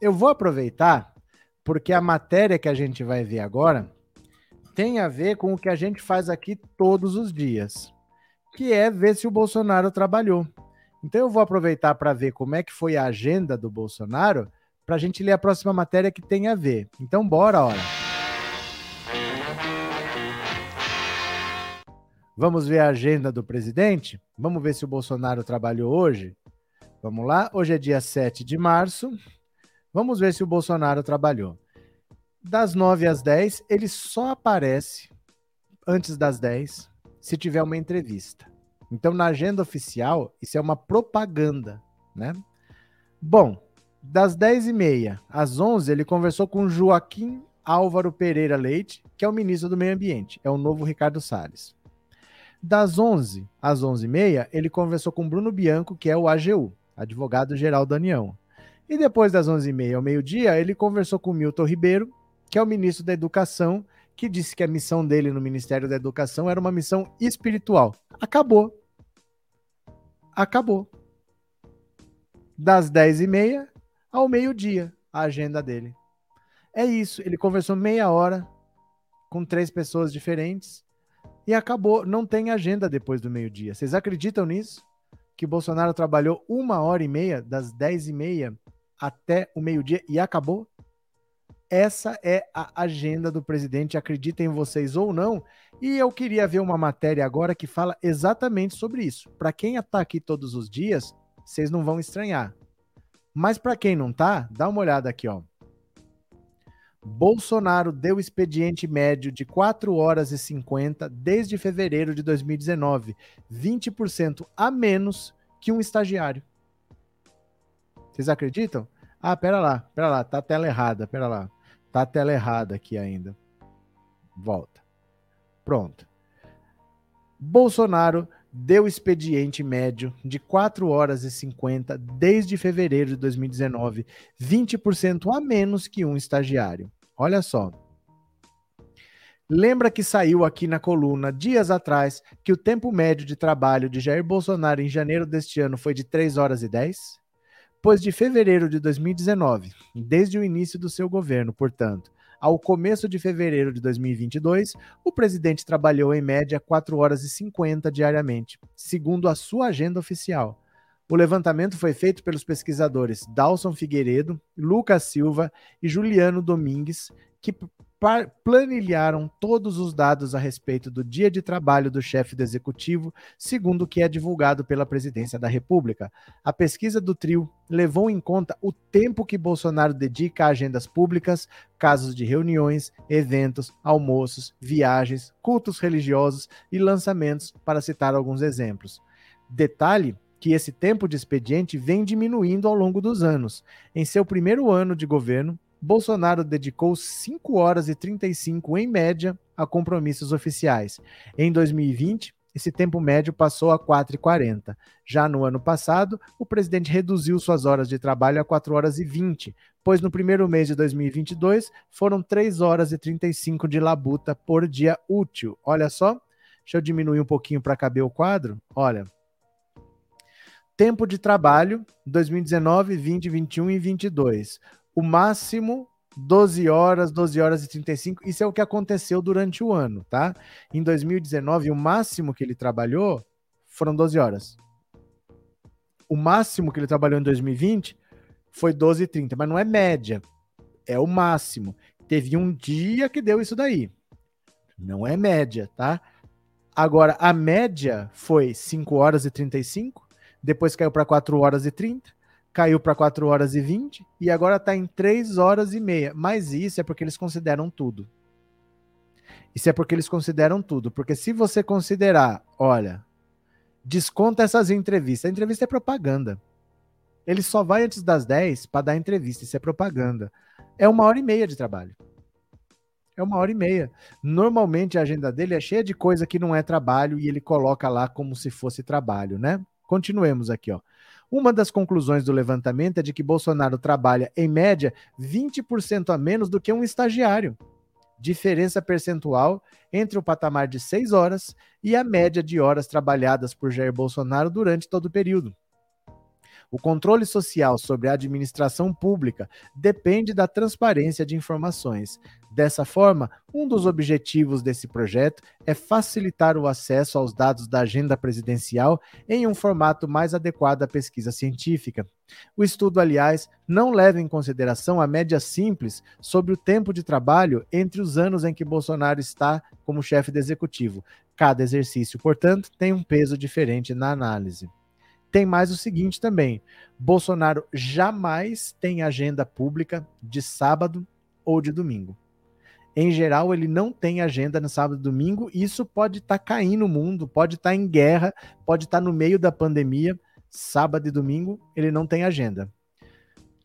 eu vou aproveitar, porque a matéria que a gente vai ver agora tem a ver com o que a gente faz aqui todos os dias, que é ver se o Bolsonaro trabalhou. Então eu vou aproveitar para ver como é que foi a agenda do Bolsonaro, para a gente ler a próxima matéria que tem a ver. Então bora, hora. Vamos ver a agenda do presidente? Vamos ver se o Bolsonaro trabalhou hoje? Vamos lá, hoje é dia 7 de março. Vamos ver se o Bolsonaro trabalhou. Das 9 às 10, ele só aparece antes das 10 se tiver uma entrevista. Então, na agenda oficial, isso é uma propaganda, né? Bom, das 10h30 às 11 ele conversou com Joaquim Álvaro Pereira Leite, que é o ministro do Meio Ambiente, é o novo Ricardo Salles. Das 11 às 11h30, ele conversou com Bruno Bianco, que é o AGU, advogado-geral da União. E depois das 11h30 ao meio-dia, ele conversou com Milton Ribeiro, que é o ministro da Educação, que disse que a missão dele no Ministério da Educação era uma missão espiritual. Acabou. Acabou. Das 10h30 ao meio-dia, a agenda dele. É isso. Ele conversou meia hora com três pessoas diferentes e acabou. Não tem agenda depois do meio-dia. Vocês acreditam nisso? Que Bolsonaro trabalhou uma hora e meia, das dez e meia até o meio-dia e acabou? Essa é a agenda do presidente, acreditem vocês ou não. E eu queria ver uma matéria agora que fala exatamente sobre isso. Para quem está aqui todos os dias, vocês não vão estranhar. Mas para quem não tá, dá uma olhada aqui, ó. Bolsonaro deu expediente médio de 4 horas e 50 desde fevereiro de 2019, 20% a menos que um estagiário. Vocês acreditam? Ah, pera lá, pera lá, tá a tela errada, pera lá. Tá a tela errada aqui ainda. Volta. Pronto. Bolsonaro deu expediente médio de 4 horas e 50 desde fevereiro de 2019, 20% a menos que um estagiário. Olha só. Lembra que saiu aqui na coluna dias atrás que o tempo médio de trabalho de Jair Bolsonaro em janeiro deste ano foi de 3 horas e 10? pois de fevereiro de 2019, desde o início do seu governo, portanto, ao começo de fevereiro de 2022, o presidente trabalhou em média 4 horas e 50 diariamente, segundo a sua agenda oficial. O levantamento foi feito pelos pesquisadores Dalson Figueiredo, Lucas Silva e Juliano Domingues, que planilharam todos os dados a respeito do dia de trabalho do chefe do executivo, segundo o que é divulgado pela Presidência da República. A pesquisa do trio levou em conta o tempo que Bolsonaro dedica a agendas públicas, casos de reuniões, eventos, almoços, viagens, cultos religiosos e lançamentos, para citar alguns exemplos. Detalhe que esse tempo de expediente vem diminuindo ao longo dos anos. Em seu primeiro ano de governo, Bolsonaro dedicou 5 horas e 35 em média a compromissos oficiais. Em 2020, esse tempo médio passou a 4,40. Já no ano passado, o presidente reduziu suas horas de trabalho a 4 horas e 20, pois no primeiro mês de 2022 foram 3 horas e 35 de labuta por dia útil. Olha só, deixa eu diminuir um pouquinho para caber o quadro. Olha, tempo de trabalho 2019, 20, 21 e 22 o máximo 12 horas, 12 horas e 35. Isso é o que aconteceu durante o ano, tá? Em 2019, o máximo que ele trabalhou foram 12 horas. O máximo que ele trabalhou em 2020 foi 12 e 30, mas não é média, é o máximo. Teve um dia que deu isso daí. Não é média, tá? Agora, a média foi 5 horas e 35, depois caiu para 4 horas e 30, caiu para 4 horas e 20 e agora está em 3 horas e meia. Mas isso é porque eles consideram tudo. Isso é porque eles consideram tudo. Porque se você considerar, olha, desconta essas entrevistas. A entrevista é propaganda. Ele só vai antes das 10 para dar entrevista. Isso é propaganda. É uma hora e meia de trabalho. É uma hora e meia. Normalmente a agenda dele é cheia de coisa que não é trabalho e ele coloca lá como se fosse trabalho, né? Continuemos aqui, ó. Uma das conclusões do levantamento é de que Bolsonaro trabalha, em média, 20% a menos do que um estagiário. Diferença percentual entre o patamar de 6 horas e a média de horas trabalhadas por Jair Bolsonaro durante todo o período. O controle social sobre a administração pública depende da transparência de informações. Dessa forma, um dos objetivos desse projeto é facilitar o acesso aos dados da agenda presidencial em um formato mais adequado à pesquisa científica. O estudo, aliás, não leva em consideração a média simples sobre o tempo de trabalho entre os anos em que Bolsonaro está como chefe do executivo. Cada exercício, portanto, tem um peso diferente na análise. Tem mais o seguinte também: Bolsonaro jamais tem agenda pública de sábado ou de domingo. Em geral, ele não tem agenda no sábado e domingo. Isso pode estar tá caindo o mundo, pode estar tá em guerra, pode estar tá no meio da pandemia. Sábado e domingo, ele não tem agenda.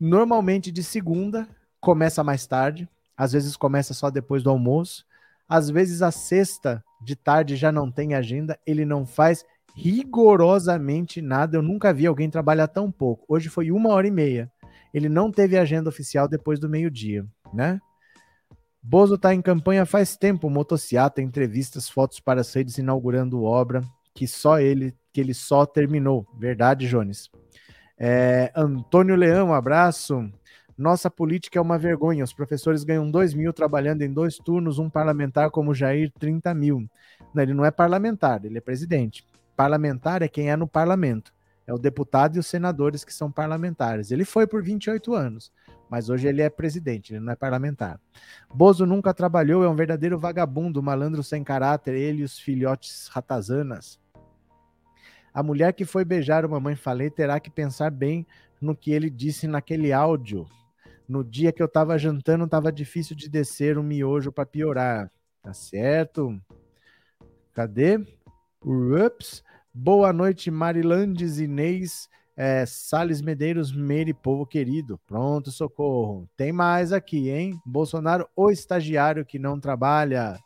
Normalmente de segunda, começa mais tarde, às vezes começa só depois do almoço. Às vezes a sexta de tarde já não tem agenda, ele não faz rigorosamente nada. Eu nunca vi alguém trabalhar tão pouco. Hoje foi uma hora e meia. Ele não teve agenda oficial depois do meio-dia, né? Bozo está em campanha faz tempo, motociata, entrevistas, fotos para as redes inaugurando obra que só ele, que ele só terminou. Verdade, Jones. É, Antônio Leão, abraço. Nossa política é uma vergonha. Os professores ganham 2 mil trabalhando em dois turnos, um parlamentar como Jair, 30 mil. Não, ele não é parlamentar, ele é presidente. Parlamentar é quem é no parlamento. É o deputado e os senadores que são parlamentares. Ele foi por 28 anos, mas hoje ele é presidente, ele não é parlamentar. Bozo nunca trabalhou, é um verdadeiro vagabundo, malandro sem caráter, ele e os filhotes ratazanas. A mulher que foi beijar uma mãe falei terá que pensar bem no que ele disse naquele áudio. No dia que eu tava jantando, tava difícil de descer um miojo para piorar. Tá certo? Cadê? Ups. Boa noite, Marilandes, Inês, é, Sales Medeiros, Meire, povo querido. Pronto, socorro. Tem mais aqui, hein? Bolsonaro, o estagiário que não trabalha.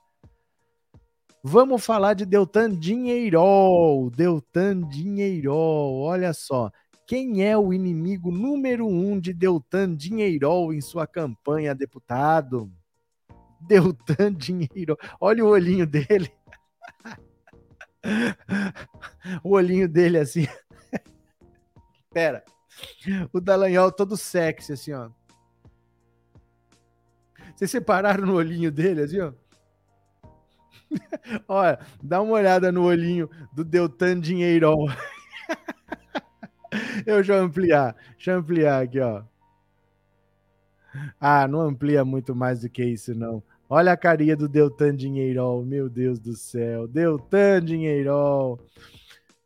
Vamos falar de Deltan Dinheirol. Deltan Dinheirol, olha só. Quem é o inimigo número um de Deltan Dinheirol em sua campanha, deputado? Deltan Dinheirol. Olha o olhinho dele. <laughs> o olhinho dele assim. Pera. O Dallagnol todo sexy, assim, ó. Vocês separaram no olhinho dele, assim, ó? <laughs> Olha, dá uma olhada no olhinho do Deltan Dinheirol. <laughs> Eu já ampliar, deixa eu ampliar aqui, ó. Ah, não amplia muito mais do que isso, não. Olha a carinha do Deltan Dinheirol, meu Deus do céu. Deltan Dinheirol.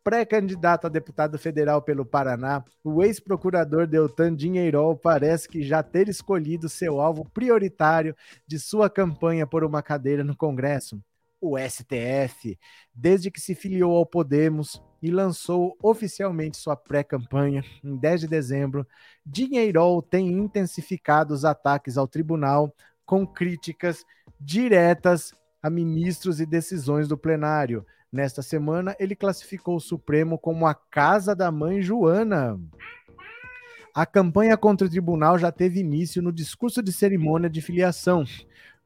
Pré-candidato a deputado federal pelo Paraná, o ex-procurador Deltan Dinheirol parece que já ter escolhido seu alvo prioritário de sua campanha por uma cadeira no Congresso o STF, desde que se filiou ao Podemos e lançou oficialmente sua pré-campanha em 10 de dezembro, Dinheirol tem intensificado os ataques ao tribunal com críticas diretas a ministros e decisões do plenário. Nesta semana, ele classificou o Supremo como a casa da mãe Joana. A campanha contra o tribunal já teve início no discurso de cerimônia de filiação.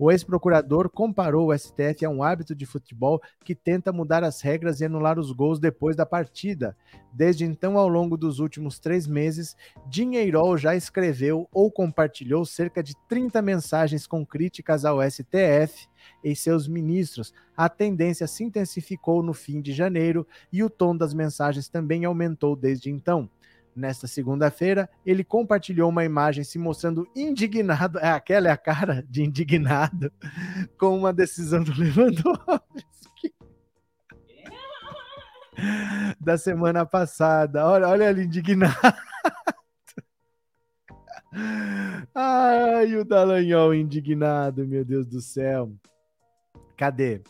O ex-procurador comparou o STF a um hábito de futebol que tenta mudar as regras e anular os gols depois da partida. Desde então, ao longo dos últimos três meses, Dinheirol já escreveu ou compartilhou cerca de 30 mensagens com críticas ao STF e seus ministros. A tendência se intensificou no fim de janeiro e o tom das mensagens também aumentou desde então. Nesta segunda-feira, ele compartilhou uma imagem se mostrando indignado, é, aquela é a cara de indignado, com uma decisão do <laughs> Lewandowski da semana passada. Olha, olha ele indignado. Ai, o Dallagnol indignado, meu Deus do céu. Cadê?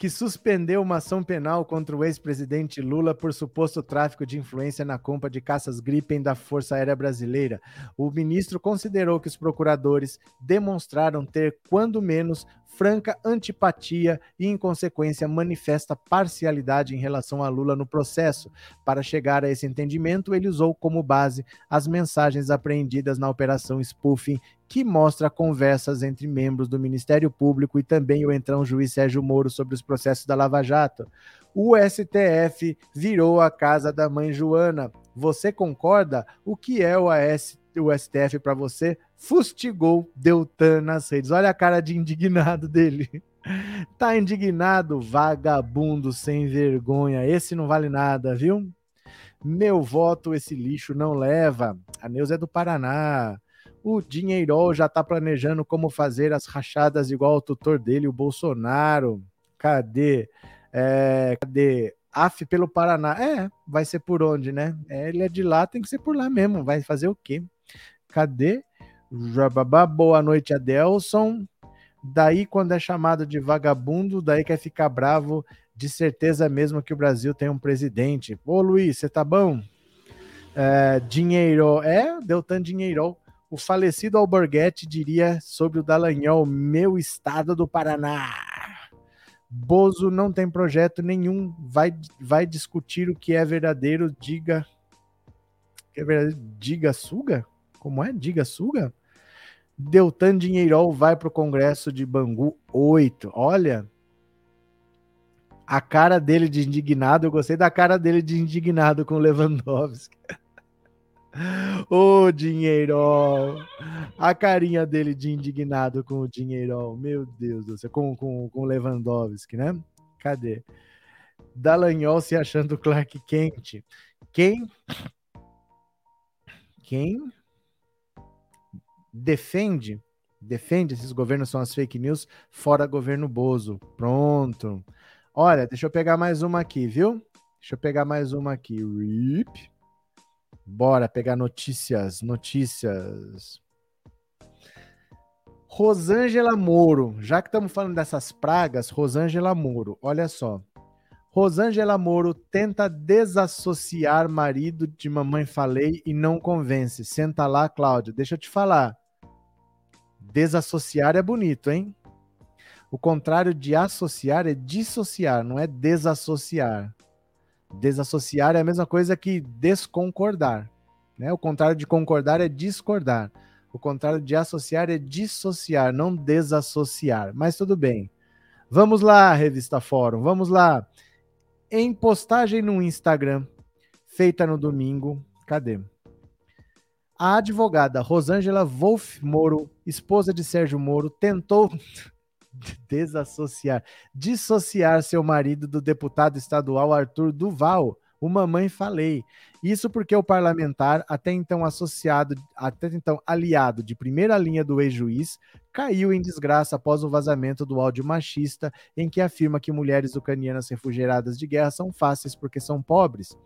Que suspendeu uma ação penal contra o ex-presidente Lula por suposto tráfico de influência na compra de caças Gripen da Força Aérea Brasileira. O ministro considerou que os procuradores demonstraram ter, quando menos, franca antipatia e, em consequência, manifesta parcialidade em relação a Lula no processo. Para chegar a esse entendimento, ele usou como base as mensagens apreendidas na Operação Spoofing que mostra conversas entre membros do Ministério Público e também o então juiz Sérgio Moro sobre os processos da Lava Jato. O STF virou a casa da mãe Joana. Você concorda? O que é o, AS, o STF para você? Fustigou Deltan nas redes. Olha a cara de indignado dele. <laughs> Tá indignado, vagabundo sem vergonha. Esse não vale nada, viu? Meu voto, esse lixo não leva. A Neuza é do Paraná. O Dinheirol já está planejando como fazer as rachadas igual o tutor dele, o Bolsonaro. Cadê? É, cadê? AF pelo Paraná. É, vai ser por onde, né? É, ele é de lá, tem que ser por lá mesmo. Vai fazer o quê? Cadê? Jababá, boa noite, Adelson. Daí, quando é chamado de vagabundo, daí quer ficar bravo, de certeza mesmo que o Brasil tem um presidente. Ô, Luiz, você tá bom? É, dinheiro, é, deu tanto dinheiro. O falecido Alborguete diria sobre o Dallagnol, meu estado do Paraná. Bozo não tem projeto nenhum, vai, vai discutir o que é verdadeiro, diga. Que é verdadeiro, diga suga? Como é? Diga suga? Deltan Dinheirol vai para o Congresso de Bangu 8. Olha, a cara dele de indignado, eu gostei da cara dele de indignado com Lewandowski. <laughs> Ô, dinheiro! A carinha dele de indignado com o dinheiro. Meu Deus do céu. Com, com, com Lewandowski, né? Cadê? Dallagnol se achando Clark Kent. Quem? Quem defende defende esses governos são as fake news, fora governo Bozo. Pronto. Olha, deixa eu pegar mais uma aqui, viu? Deixa eu pegar mais uma aqui. Rip. Bora pegar notícias, notícias. Rosângela Moro, já que estamos falando dessas pragas, Rosângela Moro, olha só. Rosângela Moro tenta desassociar marido de Mamãe Falei e não convence. Senta lá, Cláudio. Deixa eu te falar. Desassociar é bonito, hein? O contrário de associar é dissociar, não é desassociar. Desassociar é a mesma coisa que desconcordar. Né? O contrário de concordar é discordar. O contrário de associar é dissociar, não desassociar. Mas tudo bem. Vamos lá, Revista Fórum, vamos lá. Em postagem no Instagram, feita no domingo, cadê? A advogada Rosângela Wolf Moro, esposa de Sérgio Moro, tentou desassociar, dissociar seu marido do deputado estadual Arthur Duval, o mamãe falei. Isso porque o parlamentar, até então associado, até então aliado de primeira linha do ex-juiz, caiu em desgraça após o vazamento do áudio machista em que afirma que mulheres ucranianas refugiadas de guerra são fáceis porque são pobres.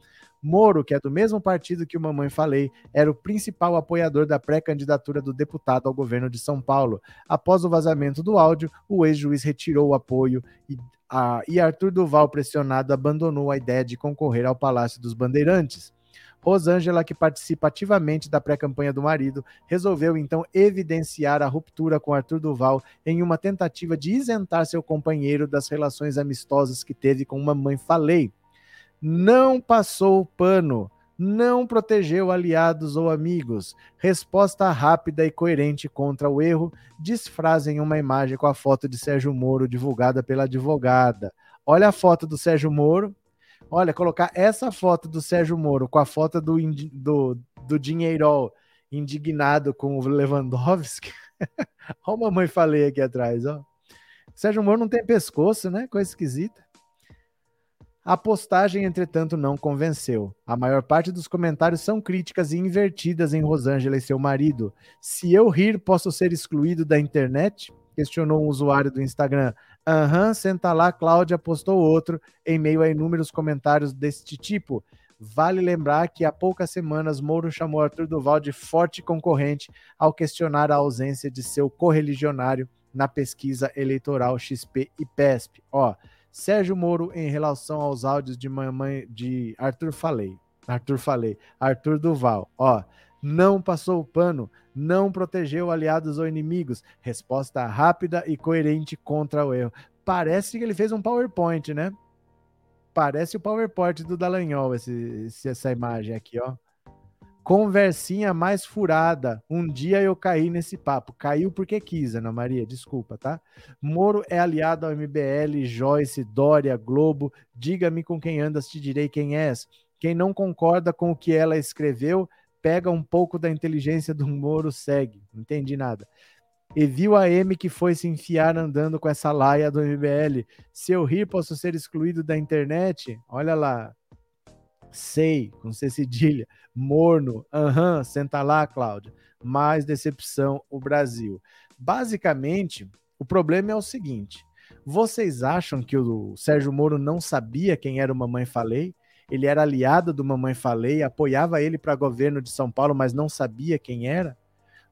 Moro, que é do mesmo partido que o Mamãe Falei, era o principal apoiador da pré-candidatura do deputado ao governo de São Paulo. Após o vazamento do áudio, o ex-juiz retirou o apoio e, a, e Arthur Duval, pressionado, abandonou a ideia de concorrer ao Palácio dos Bandeirantes. Rosângela, que participa ativamente da pré-campanha do marido, resolveu então evidenciar a ruptura com Arthur Duval em uma tentativa de isentar seu companheiro das relações amistosas que teve com Mamãe Falei não passou o pano, não protegeu aliados ou amigos. Resposta rápida e coerente contra o erro, desfrazem uma imagem com a foto de Sérgio Moro divulgada pela advogada. Olha a foto do Sérgio Moro. Olha, colocar essa foto do Sérgio Moro com a foto do, do, do Dinheirol indignado com o Lewandowski. <laughs> Olha a mamãe falei aqui atrás, ó. Sérgio Moro não tem pescoço, né? Coisa esquisita. A postagem, entretanto, não convenceu. A maior parte dos comentários são críticas e invertidas em Rosângela e seu marido. Se eu rir, posso ser excluído da internet? Questionou um usuário do Instagram. Aham, senta lá, Cláudia postou outro, em meio a inúmeros comentários deste tipo. Vale lembrar que há poucas semanas Moro chamou Arthur Duval de forte concorrente ao questionar a ausência de seu correligionário na pesquisa eleitoral XP e PESP. Ó, Sérgio Moro em relação aos áudios de mamãe de Arthur Falei. Arthur Falei, Arthur Duval. Ó, não passou o pano, não protegeu aliados ou inimigos. Resposta rápida e coerente contra o erro. Parece que ele fez um PowerPoint, né? Parece o PowerPoint do Dallagnol, esse, essa imagem aqui, ó. Conversinha mais furada. Um dia eu caí nesse papo. Caiu porque quis, Ana Maria, desculpa, tá? Moro é aliado ao MBL, Joyce, Dória, Globo. Diga-me com quem andas, te direi quem és. Quem não concorda com o que ela escreveu, pega um pouco da inteligência do Moro, segue. Não entendi nada. E viu a M que foi se enfiar andando com essa laia do MBL. Se eu rir, posso ser excluído da internet? Olha lá. Sei, com C cedilha. Morno. Aham, uhum, senta lá, Cláudia. Mais decepção, o Brasil. Basicamente, o problema é o seguinte: vocês acham que o Sérgio Moro não sabia quem era o Mamãe Falei? Ele era aliado do Mamãe Falei, apoiava ele para governo de São Paulo, mas não sabia quem era?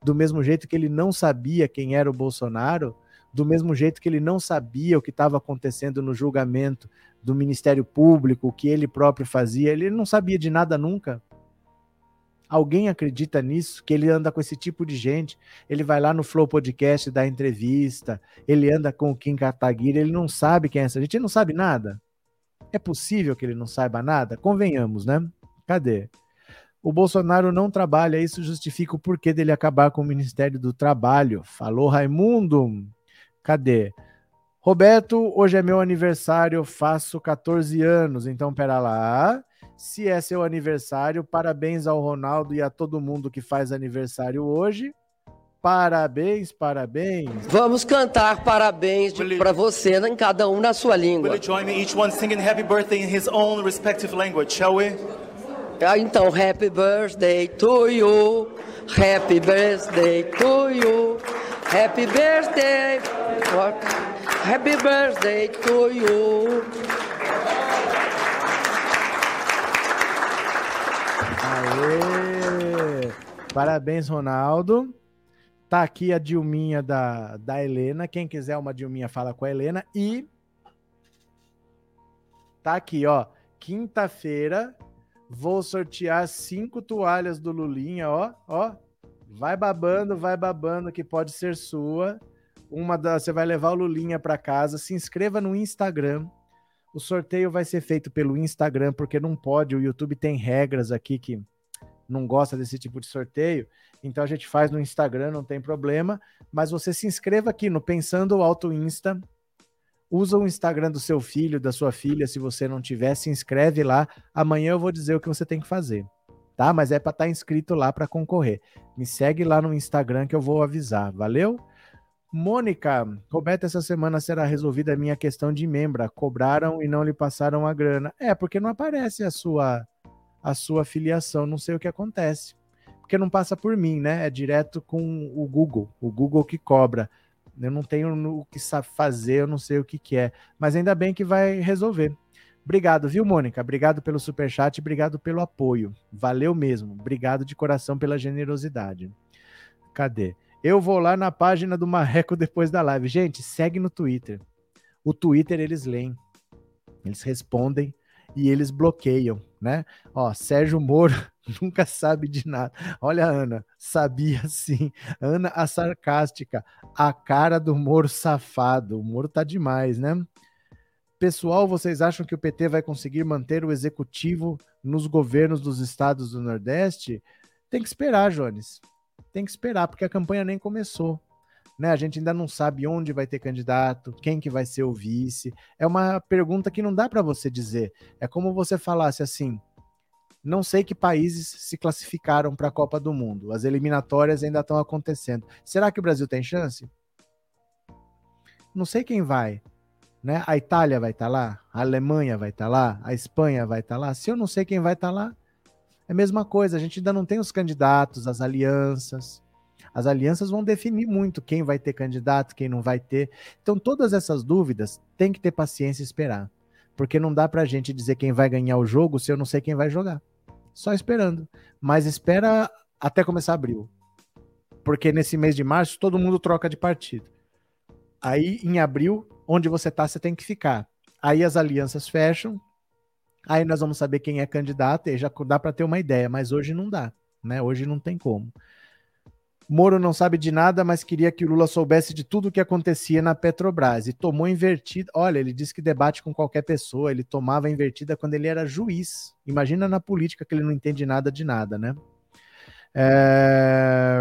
Do mesmo jeito que ele não sabia quem era o Bolsonaro? Do mesmo jeito que ele não sabia o que estava acontecendo no julgamento do Ministério Público, o que ele próprio fazia, ele não sabia de nada nunca. Alguém acredita nisso? Que ele anda com esse tipo de gente? Ele vai lá no Flow Podcast dar entrevista, ele anda com o Kim Kataguiri, ele não sabe quem é essa gente, ele não sabe nada. É possível que ele não saiba nada? Convenhamos, né? Cadê? O Bolsonaro não trabalha, isso justifica o porquê dele acabar com o Ministério do Trabalho. Falou Raimundo. Cadê? Roberto, hoje é meu aniversário, faço 14 anos, então pera lá. Se é seu aniversário, parabéns ao Ronaldo e a todo mundo que faz aniversário hoje. Parabéns, parabéns. Vamos cantar parabéns para você, em cada um na sua língua. Will you join me each one singing happy birthday in his own respective language, shall we? Ah, então, happy birthday to you. Happy birthday to you. Happy birthday. Happy birthday to you. Aê! Parabéns, Ronaldo. Tá aqui a Dilminha da, da Helena. Quem quiser uma Dilminha, fala com a Helena. E tá aqui, ó. Quinta-feira vou sortear cinco toalhas do Lulinha, ó, ó. Vai babando, vai babando, que pode ser sua. Uma da, você vai levar o Lulinha para casa. Se inscreva no Instagram. O sorteio vai ser feito pelo Instagram, porque não pode. O YouTube tem regras aqui que não gosta desse tipo de sorteio. Então a gente faz no Instagram, não tem problema. Mas você se inscreva aqui no Pensando Auto Insta. Usa o Instagram do seu filho, da sua filha, se você não tiver, se inscreve lá. Amanhã eu vou dizer o que você tem que fazer. tá? Mas é para estar tá inscrito lá para concorrer. Me segue lá no Instagram que eu vou avisar. Valeu? Mônica, Roberto, essa semana será resolvida a minha questão de membra. Cobraram e não lhe passaram a grana. É, porque não aparece a sua a sua filiação, não sei o que acontece. Porque não passa por mim, né? É direto com o Google, o Google que cobra. Eu não tenho o que fazer, eu não sei o que, que é. Mas ainda bem que vai resolver. Obrigado, viu, Mônica? Obrigado pelo super chat, obrigado pelo apoio. Valeu mesmo. Obrigado de coração pela generosidade. Cadê? Eu vou lá na página do Marreco depois da live. Gente, segue no Twitter. O Twitter eles leem, eles respondem e eles bloqueiam, né? Ó, Sérgio Moro <laughs> nunca sabe de nada. Olha, Ana, sabia sim. Ana, a sarcástica, a cara do Moro safado. O Moro tá demais, né? Pessoal, vocês acham que o PT vai conseguir manter o executivo nos governos dos estados do Nordeste? Tem que esperar, Jones tem que esperar, porque a campanha nem começou. Né? A gente ainda não sabe onde vai ter candidato, quem que vai ser o vice. É uma pergunta que não dá para você dizer. É como você falasse assim: não sei que países se classificaram para a Copa do Mundo. As eliminatórias ainda estão acontecendo. Será que o Brasil tem chance? Não sei quem vai. Né? A Itália vai estar tá lá, a Alemanha vai estar tá lá, a Espanha vai estar tá lá. Se eu não sei quem vai estar tá lá, é a mesma coisa, a gente ainda não tem os candidatos, as alianças. As alianças vão definir muito quem vai ter candidato, quem não vai ter. Então, todas essas dúvidas tem que ter paciência e esperar. Porque não dá pra gente dizer quem vai ganhar o jogo se eu não sei quem vai jogar. Só esperando. Mas espera até começar abril. Porque nesse mês de março todo mundo troca de partido. Aí em abril, onde você tá, você tem que ficar. Aí as alianças fecham, Aí nós vamos saber quem é candidato e já dá para ter uma ideia, mas hoje não dá, né? Hoje não tem como. Moro não sabe de nada, mas queria que o Lula soubesse de tudo o que acontecia na Petrobras e tomou invertida. Olha, ele disse que debate com qualquer pessoa, ele tomava invertida quando ele era juiz. Imagina na política que ele não entende nada de nada, né? É...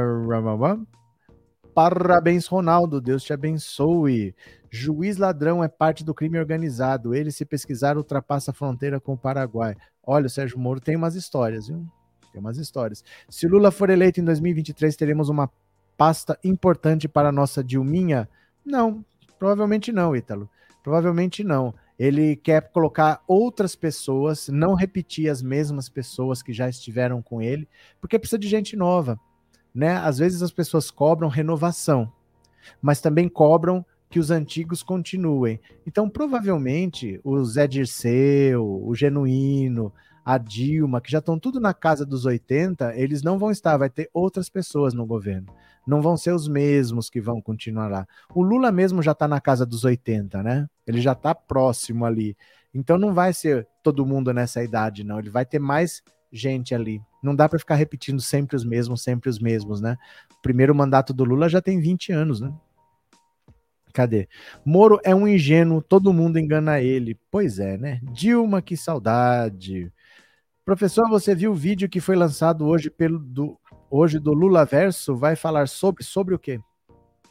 Parabéns, Ronaldo. Deus te abençoe. Juiz ladrão é parte do crime organizado. Ele, se pesquisar, ultrapassa a fronteira com o Paraguai. Olha, o Sérgio Moro tem umas histórias, viu? Tem umas histórias. Se Lula for eleito em 2023, teremos uma pasta importante para a nossa Dilminha? Não, provavelmente não, Ítalo. Provavelmente não. Ele quer colocar outras pessoas, não repetir as mesmas pessoas que já estiveram com ele, porque precisa de gente nova né? Às vezes as pessoas cobram renovação, mas também cobram que os antigos continuem. Então, provavelmente, o Zé Dirceu, o Genuíno, a Dilma, que já estão tudo na casa dos 80, eles não vão estar, vai ter outras pessoas no governo. Não vão ser os mesmos que vão continuar lá. O Lula mesmo já está na casa dos 80, né? Ele já está próximo ali. Então não vai ser todo mundo nessa idade, não. Ele vai ter mais gente ali. Não dá para ficar repetindo sempre os mesmos, sempre os mesmos, né? O primeiro mandato do Lula já tem 20 anos, né? Cadê? Moro é um ingênuo, todo mundo engana ele. Pois é, né? Dilma, que saudade. Professor, você viu o vídeo que foi lançado hoje pelo do, hoje do Lula Verso? Vai falar sobre sobre o quê?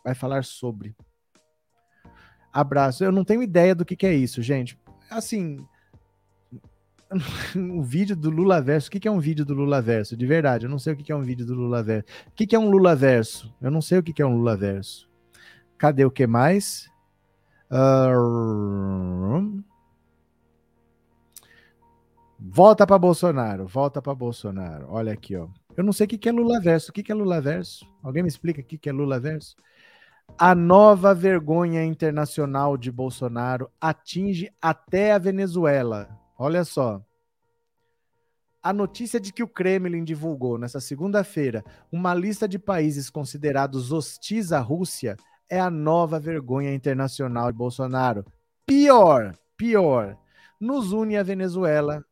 Vai falar sobre. Abraço. Eu não tenho ideia do que, que é isso, gente. Assim, <laughs> um vídeo do Lula Verso. O que, é um vídeo do Lula Verso? De verdade, eu não sei o que, é um vídeo do Lula Verso. O que, é um Lula Verso? Eu não sei o que, é um Lula Verso. Cadê o que mais? Uh... Volta para Bolsonaro, volta para Bolsonaro. Olha aqui, ó. Eu não sei o que, é Lula Verso. O que, é Lula Verso? Alguém me explica o que, é Lula Verso? A nova vergonha internacional de Bolsonaro atinge até a Venezuela. Olha só. A notícia de que o Kremlin divulgou nessa segunda-feira uma lista de países considerados hostis à Rússia é a nova vergonha internacional de Bolsonaro. Pior, pior. Nos une a Venezuela,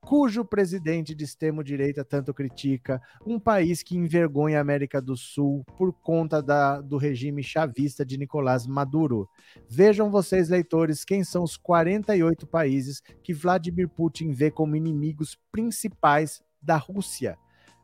cujo presidente de extremo-direita tanto critica, um país que envergonha a América do Sul por conta da, do regime chavista de Nicolás Maduro. Vejam vocês, leitores, quem são os 48 países que Vladimir Putin vê como inimigos principais da Rússia: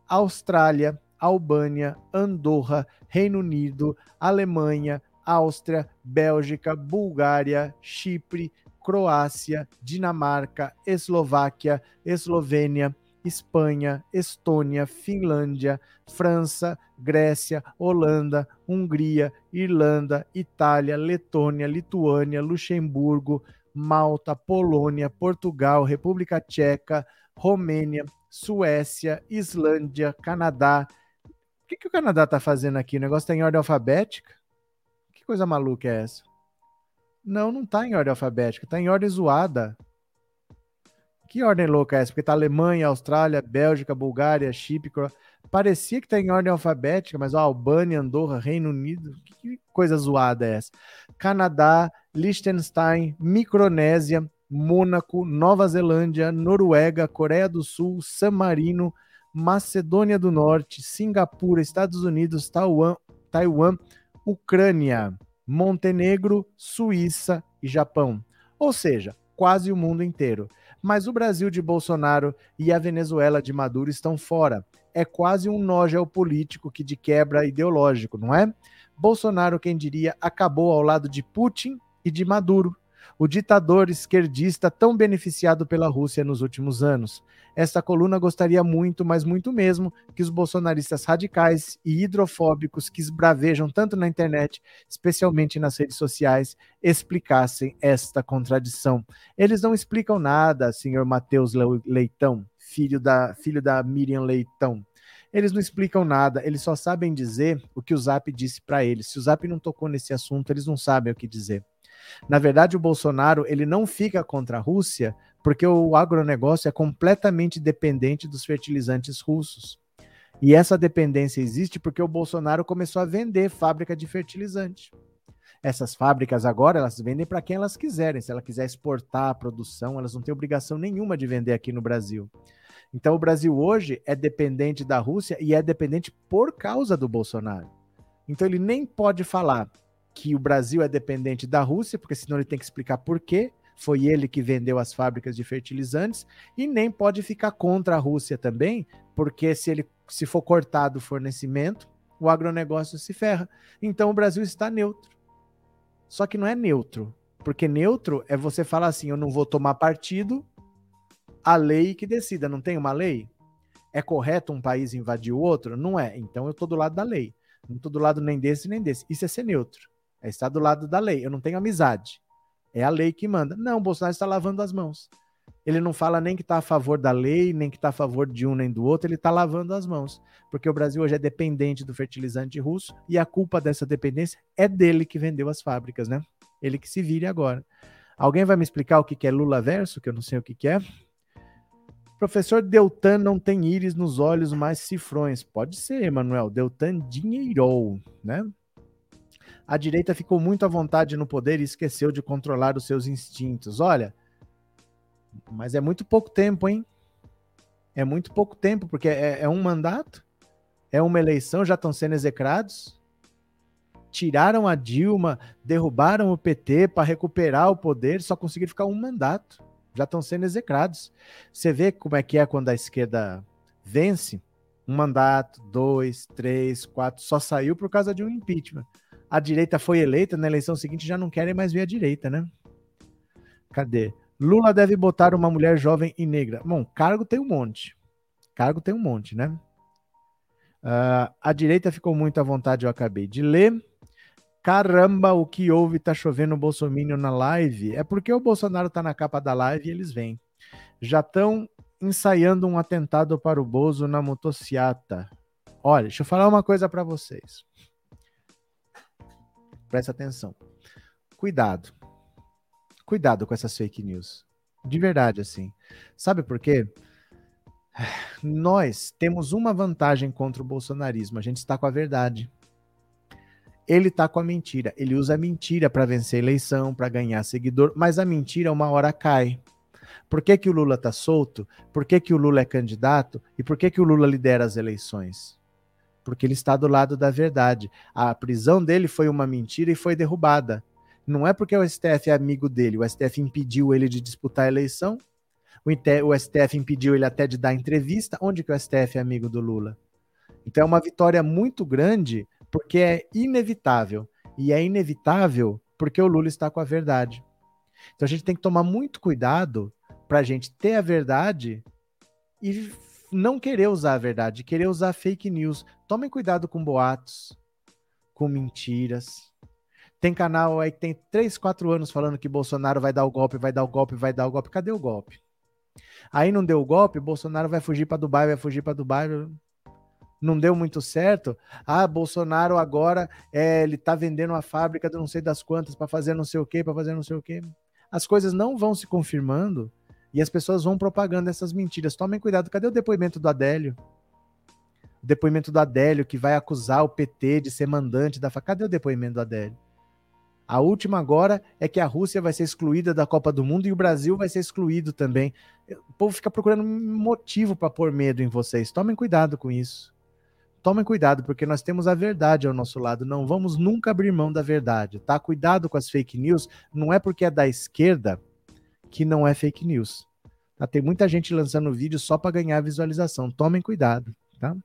Austrália, Albânia, Andorra, Reino Unido, Alemanha, Áustria, Bélgica, Bulgária, Chipre, Croácia, Dinamarca, Eslováquia, Eslovênia, Espanha, Estônia, Finlândia, França, Grécia, Holanda, Hungria, Irlanda, Itália, Letônia, Lituânia, Luxemburgo, Malta, Polônia, Portugal, República Tcheca, Romênia, Suécia, Islândia, Canadá. O que, que o Canadá tá fazendo aqui? O negócio tá em ordem alfabética? Que coisa maluca é essa? Não, não tá em ordem alfabética, tá em ordem zoada. Que ordem louca é essa? Porque tá Alemanha, Austrália, Bélgica, Bulgária, Chipre. Parecia que tá em ordem alfabética, mas ó, Albânia, Andorra, Reino Unido. Que coisa zoada é essa? Canadá, Liechtenstein, Micronésia, Mônaco, Nova Zelândia, Noruega, Coreia do Sul, San Marino, Macedônia do Norte, Singapura, Estados Unidos, Taiwan, Taiwan Ucrânia, Montenegro, Suíça e Japão. Ou seja, quase o mundo inteiro. Mas o Brasil de Bolsonaro e a Venezuela de Maduro estão fora. É quase um nó geopolítico que de quebra ideológico, não é? Bolsonaro, quem diria, acabou ao lado de Putin e de Maduro o ditador esquerdista tão beneficiado pela Rússia nos últimos anos. Esta coluna gostaria muito, mas muito mesmo, que os bolsonaristas radicais e hidrofóbicos que esbravejam tanto na internet, especialmente nas redes sociais, explicassem esta contradição. Eles não explicam nada, senhor Matheus Leitão, filho da, filho da Miriam Leitão. Eles não explicam nada, eles só sabem dizer o que o Zap disse para eles. Se o Zap não tocou nesse assunto, eles não sabem o que dizer. Na verdade, o Bolsonaro ele não fica contra a Rússia porque o agronegócio é completamente dependente dos fertilizantes russos. E essa dependência existe porque o Bolsonaro começou a vender fábrica de fertilizante. Essas fábricas agora elas vendem para quem elas quiserem. Se ela quiser exportar a produção, elas não têm obrigação nenhuma de vender aqui no Brasil. Então o Brasil hoje é dependente da Rússia e é dependente por causa do Bolsonaro. Então ele nem pode falar que o Brasil é dependente da Rússia, porque senão ele tem que explicar por quê. Foi ele que vendeu as fábricas de fertilizantes e nem pode ficar contra a Rússia também, porque se ele se for cortado o fornecimento, o agronegócio se ferra. Então o Brasil está neutro. Só que não é neutro, porque neutro é você falar assim, eu não vou tomar partido, a lei que decida, não tem uma lei? É correto um país invadir o outro? Não é. Então eu estou do lado da lei. Não estou do lado nem desse nem desse. Isso é ser neutro. É estar do lado da lei. Eu não tenho amizade. É a lei que manda. Não, Bolsonaro está lavando as mãos. Ele não fala nem que está a favor da lei, nem que está a favor de um nem do outro, ele está lavando as mãos. Porque o Brasil hoje é dependente do fertilizante russo e a culpa dessa dependência é dele que vendeu as fábricas, né? Ele que se vire agora. Alguém vai me explicar o que é Lula verso, que eu não sei o que é? Professor Deltan não tem íris nos olhos, mas cifrões. Pode ser, Emanuel. Deltan dinheirou, né? A direita ficou muito à vontade no poder e esqueceu de controlar os seus instintos. Olha, mas é muito pouco tempo, hein? É muito pouco tempo, porque é, é um mandato, é uma eleição, já estão sendo execrados. Tiraram a Dilma, derrubaram o PT para recuperar o poder, só conseguiram ficar um mandato. Já estão sendo execrados. Você vê como é que é quando a esquerda vence? Um mandato, dois, três, quatro, só saiu por causa de um impeachment a direita foi eleita, na eleição seguinte já não querem mais ver a direita, né? Cadê? Lula deve botar uma mulher jovem e negra. Bom, cargo tem um monte. Cargo tem um monte, né? Uh, a direita ficou muito à vontade, eu acabei de ler. Caramba, o que houve? Tá chovendo Bolsonaro na live. É porque o Bolsonaro tá na capa da live e eles vêm. Já estão ensaiando um atentado para o Bozo na motociata. Olha, deixa eu falar uma coisa para vocês. Presta atenção. Cuidado. Cuidado com essas fake news. De verdade, assim. Sabe por quê? Nós temos uma vantagem contra o bolsonarismo. A gente está com a verdade. Ele está com a mentira. Ele usa a mentira para vencer a eleição, para ganhar seguidor, mas a mentira uma hora cai. Por que, que o Lula está solto? Por que, que o Lula é candidato? E por que, que o Lula lidera as eleições? Porque ele está do lado da verdade. A prisão dele foi uma mentira e foi derrubada. Não é porque o STF é amigo dele, o STF impediu ele de disputar a eleição, o STF impediu ele até de dar entrevista. Onde que o STF é amigo do Lula? Então é uma vitória muito grande, porque é inevitável. E é inevitável porque o Lula está com a verdade. Então a gente tem que tomar muito cuidado para a gente ter a verdade e não querer usar a verdade, querer usar fake news. Tomem cuidado com boatos, com mentiras. Tem canal aí que tem 3, 4 anos falando que Bolsonaro vai dar o golpe, vai dar o golpe, vai dar o golpe. Cadê o golpe? Aí não deu o golpe, Bolsonaro vai fugir para Dubai, vai fugir para Dubai. Não deu muito certo. Ah, Bolsonaro agora é, ele tá vendendo uma fábrica de não sei das quantas para fazer não sei o quê, para fazer não sei o quê. As coisas não vão se confirmando e as pessoas vão propagando essas mentiras. Tomem cuidado. Cadê o depoimento do Adélio? O depoimento do Adélio que vai acusar o PT de ser mandante da. Cadê o depoimento do Adélio? A última agora é que a Rússia vai ser excluída da Copa do Mundo e o Brasil vai ser excluído também. O povo fica procurando motivo para pôr medo em vocês. Tomem cuidado com isso. Tomem cuidado, porque nós temos a verdade ao nosso lado. Não vamos nunca abrir mão da verdade, tá? Cuidado com as fake news. Não é porque é da esquerda que não é fake news. Tá? Tem muita gente lançando vídeo só para ganhar visualização. Tomem cuidado, tá?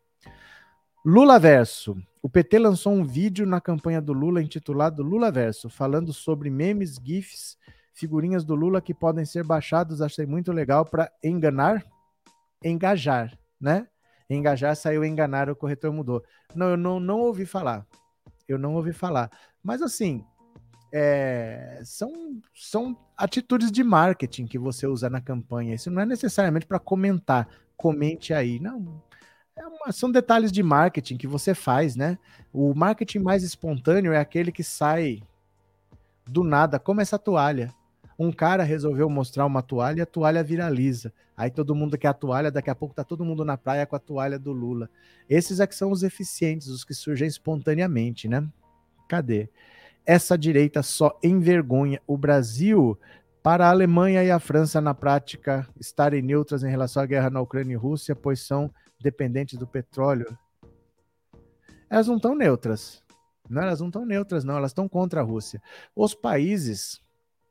Lula Verso. O PT lançou um vídeo na campanha do Lula intitulado Lula Verso, falando sobre memes, GIFs, figurinhas do Lula que podem ser baixados. Achei muito legal para enganar, engajar, né? Engajar saiu enganar, o corretor mudou. Não, eu não, não ouvi falar. Eu não ouvi falar. Mas assim, é, são, são atitudes de marketing que você usa na campanha. Isso não é necessariamente para comentar. Comente aí. Não, é uma, são detalhes de marketing que você faz, né? O marketing mais espontâneo é aquele que sai do nada, como essa toalha. Um cara resolveu mostrar uma toalha e a toalha viraliza. Aí todo mundo quer a toalha, daqui a pouco tá todo mundo na praia com a toalha do Lula. Esses é que são os eficientes, os que surgem espontaneamente, né? Cadê? Essa direita só envergonha o Brasil para a Alemanha e a França, na prática, estarem neutras em relação à guerra na Ucrânia e Rússia, pois são dependentes do petróleo, elas não estão neutras. Não, elas não estão neutras, não. Elas estão contra a Rússia. Os países,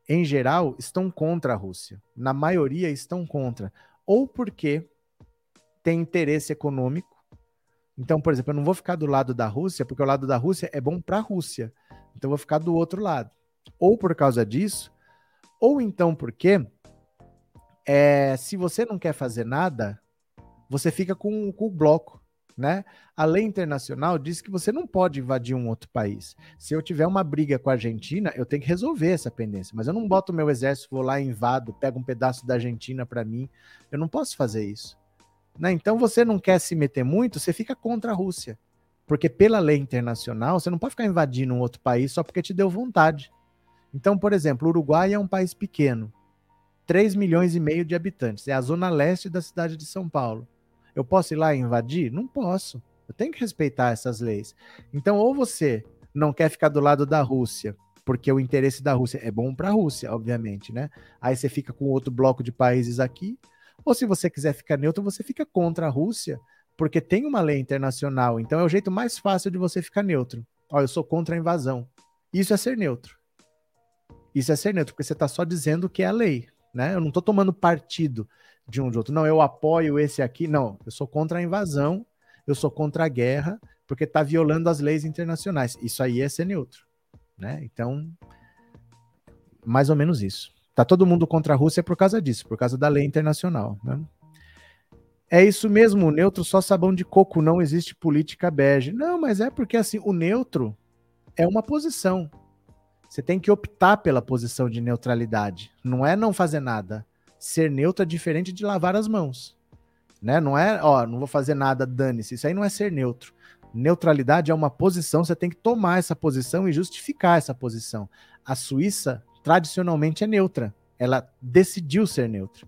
em geral, estão contra a Rússia. Na maioria, estão contra. Ou porque tem interesse econômico. Então, por exemplo, eu não vou ficar do lado da Rússia, porque o lado da Rússia é bom para a Rússia. Então, eu vou ficar do outro lado. Ou por causa disso, ou então porque é, se você não quer fazer nada, você fica com, com o bloco. Né? A lei internacional diz que você não pode invadir um outro país. Se eu tiver uma briga com a Argentina, eu tenho que resolver essa pendência. Mas eu não boto meu exército, vou lá invado, pego um pedaço da Argentina para mim. Eu não posso fazer isso. Né? Então você não quer se meter muito, você fica contra a Rússia. Porque pela lei internacional, você não pode ficar invadindo um outro país só porque te deu vontade. Então, por exemplo, o Uruguai é um país pequeno, 3 milhões e meio de habitantes, é a zona leste da cidade de São Paulo. Eu posso ir lá e invadir? Não posso. Eu tenho que respeitar essas leis. Então, ou você não quer ficar do lado da Rússia, porque o interesse da Rússia é bom para a Rússia, obviamente, né? Aí você fica com outro bloco de países aqui. Ou se você quiser ficar neutro, você fica contra a Rússia, porque tem uma lei internacional. Então é o jeito mais fácil de você ficar neutro. Ó, eu sou contra a invasão. Isso é ser neutro. Isso é ser neutro, porque você está só dizendo que é a lei, né? Eu não estou tomando partido de um de outro. Não, eu apoio esse aqui. Não, eu sou contra a invasão, eu sou contra a guerra, porque está violando as leis internacionais. Isso aí é ser neutro, né? Então, mais ou menos isso. Tá todo mundo contra a Rússia por causa disso, por causa da lei internacional, né? É isso mesmo, neutro só sabão de coco, não existe política bege. Não, mas é porque assim, o neutro é uma posição. Você tem que optar pela posição de neutralidade. Não é não fazer nada ser neutro é diferente de lavar as mãos. Né? Não é, ó, não vou fazer nada, dane-se. Isso aí não é ser neutro. Neutralidade é uma posição, você tem que tomar essa posição e justificar essa posição. A Suíça, tradicionalmente, é neutra. Ela decidiu ser neutra.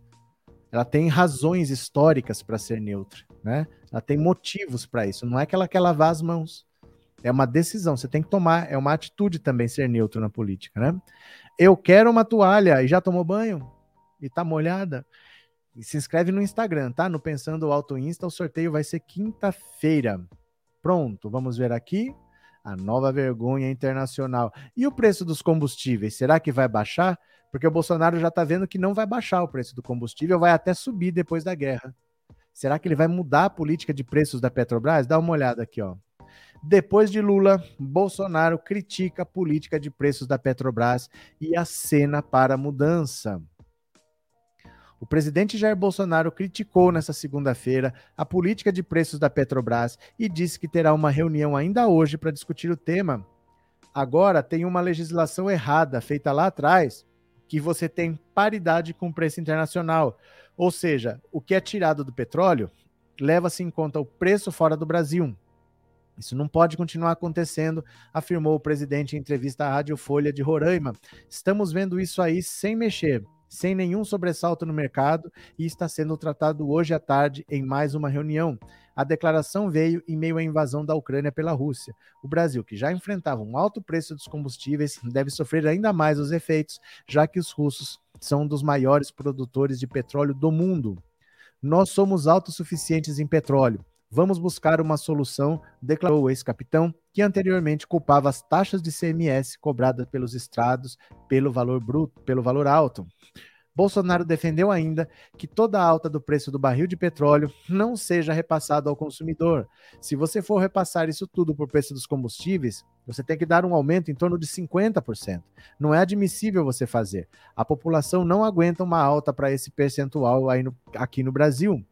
Ela tem razões históricas para ser neutra. Né? Ela tem motivos para isso. Não é que ela quer lavar as mãos. É uma decisão, você tem que tomar, é uma atitude também ser neutro na política, né? Eu quero uma toalha e já tomou banho? e tá molhada, e se inscreve no Instagram, tá? No Pensando Alto Insta, o sorteio vai ser quinta-feira. Pronto, vamos ver aqui a nova vergonha internacional. E o preço dos combustíveis, será que vai baixar? Porque o Bolsonaro já está vendo que não vai baixar o preço do combustível, vai até subir depois da guerra. Será que ele vai mudar a política de preços da Petrobras? Dá uma olhada aqui, ó. Depois de Lula, Bolsonaro critica a política de preços da Petrobras e a cena para mudança. O presidente Jair Bolsonaro criticou nessa segunda-feira a política de preços da Petrobras e disse que terá uma reunião ainda hoje para discutir o tema. Agora tem uma legislação errada feita lá atrás que você tem paridade com o preço internacional. Ou seja, o que é tirado do petróleo leva-se em conta o preço fora do Brasil. Isso não pode continuar acontecendo, afirmou o presidente em entrevista à Rádio Folha de Roraima. Estamos vendo isso aí sem mexer sem nenhum sobressalto no mercado e está sendo tratado hoje à tarde em mais uma reunião. A declaração veio em meio à invasão da Ucrânia pela Rússia. O Brasil, que já enfrentava um alto preço dos combustíveis, <laughs> deve sofrer ainda mais os efeitos, já que os russos são um dos maiores produtores de petróleo do mundo. Nós somos autossuficientes em petróleo. Vamos buscar uma solução, declarou o ex-capitão, que anteriormente culpava as taxas de CMS cobradas pelos estados pelo valor bruto, pelo valor alto. Bolsonaro defendeu ainda que toda a alta do preço do barril de petróleo não seja repassada ao consumidor. Se você for repassar isso tudo por preço dos combustíveis, você tem que dar um aumento em torno de 50%. Não é admissível você fazer. A população não aguenta uma alta para esse percentual aí no, aqui no Brasil.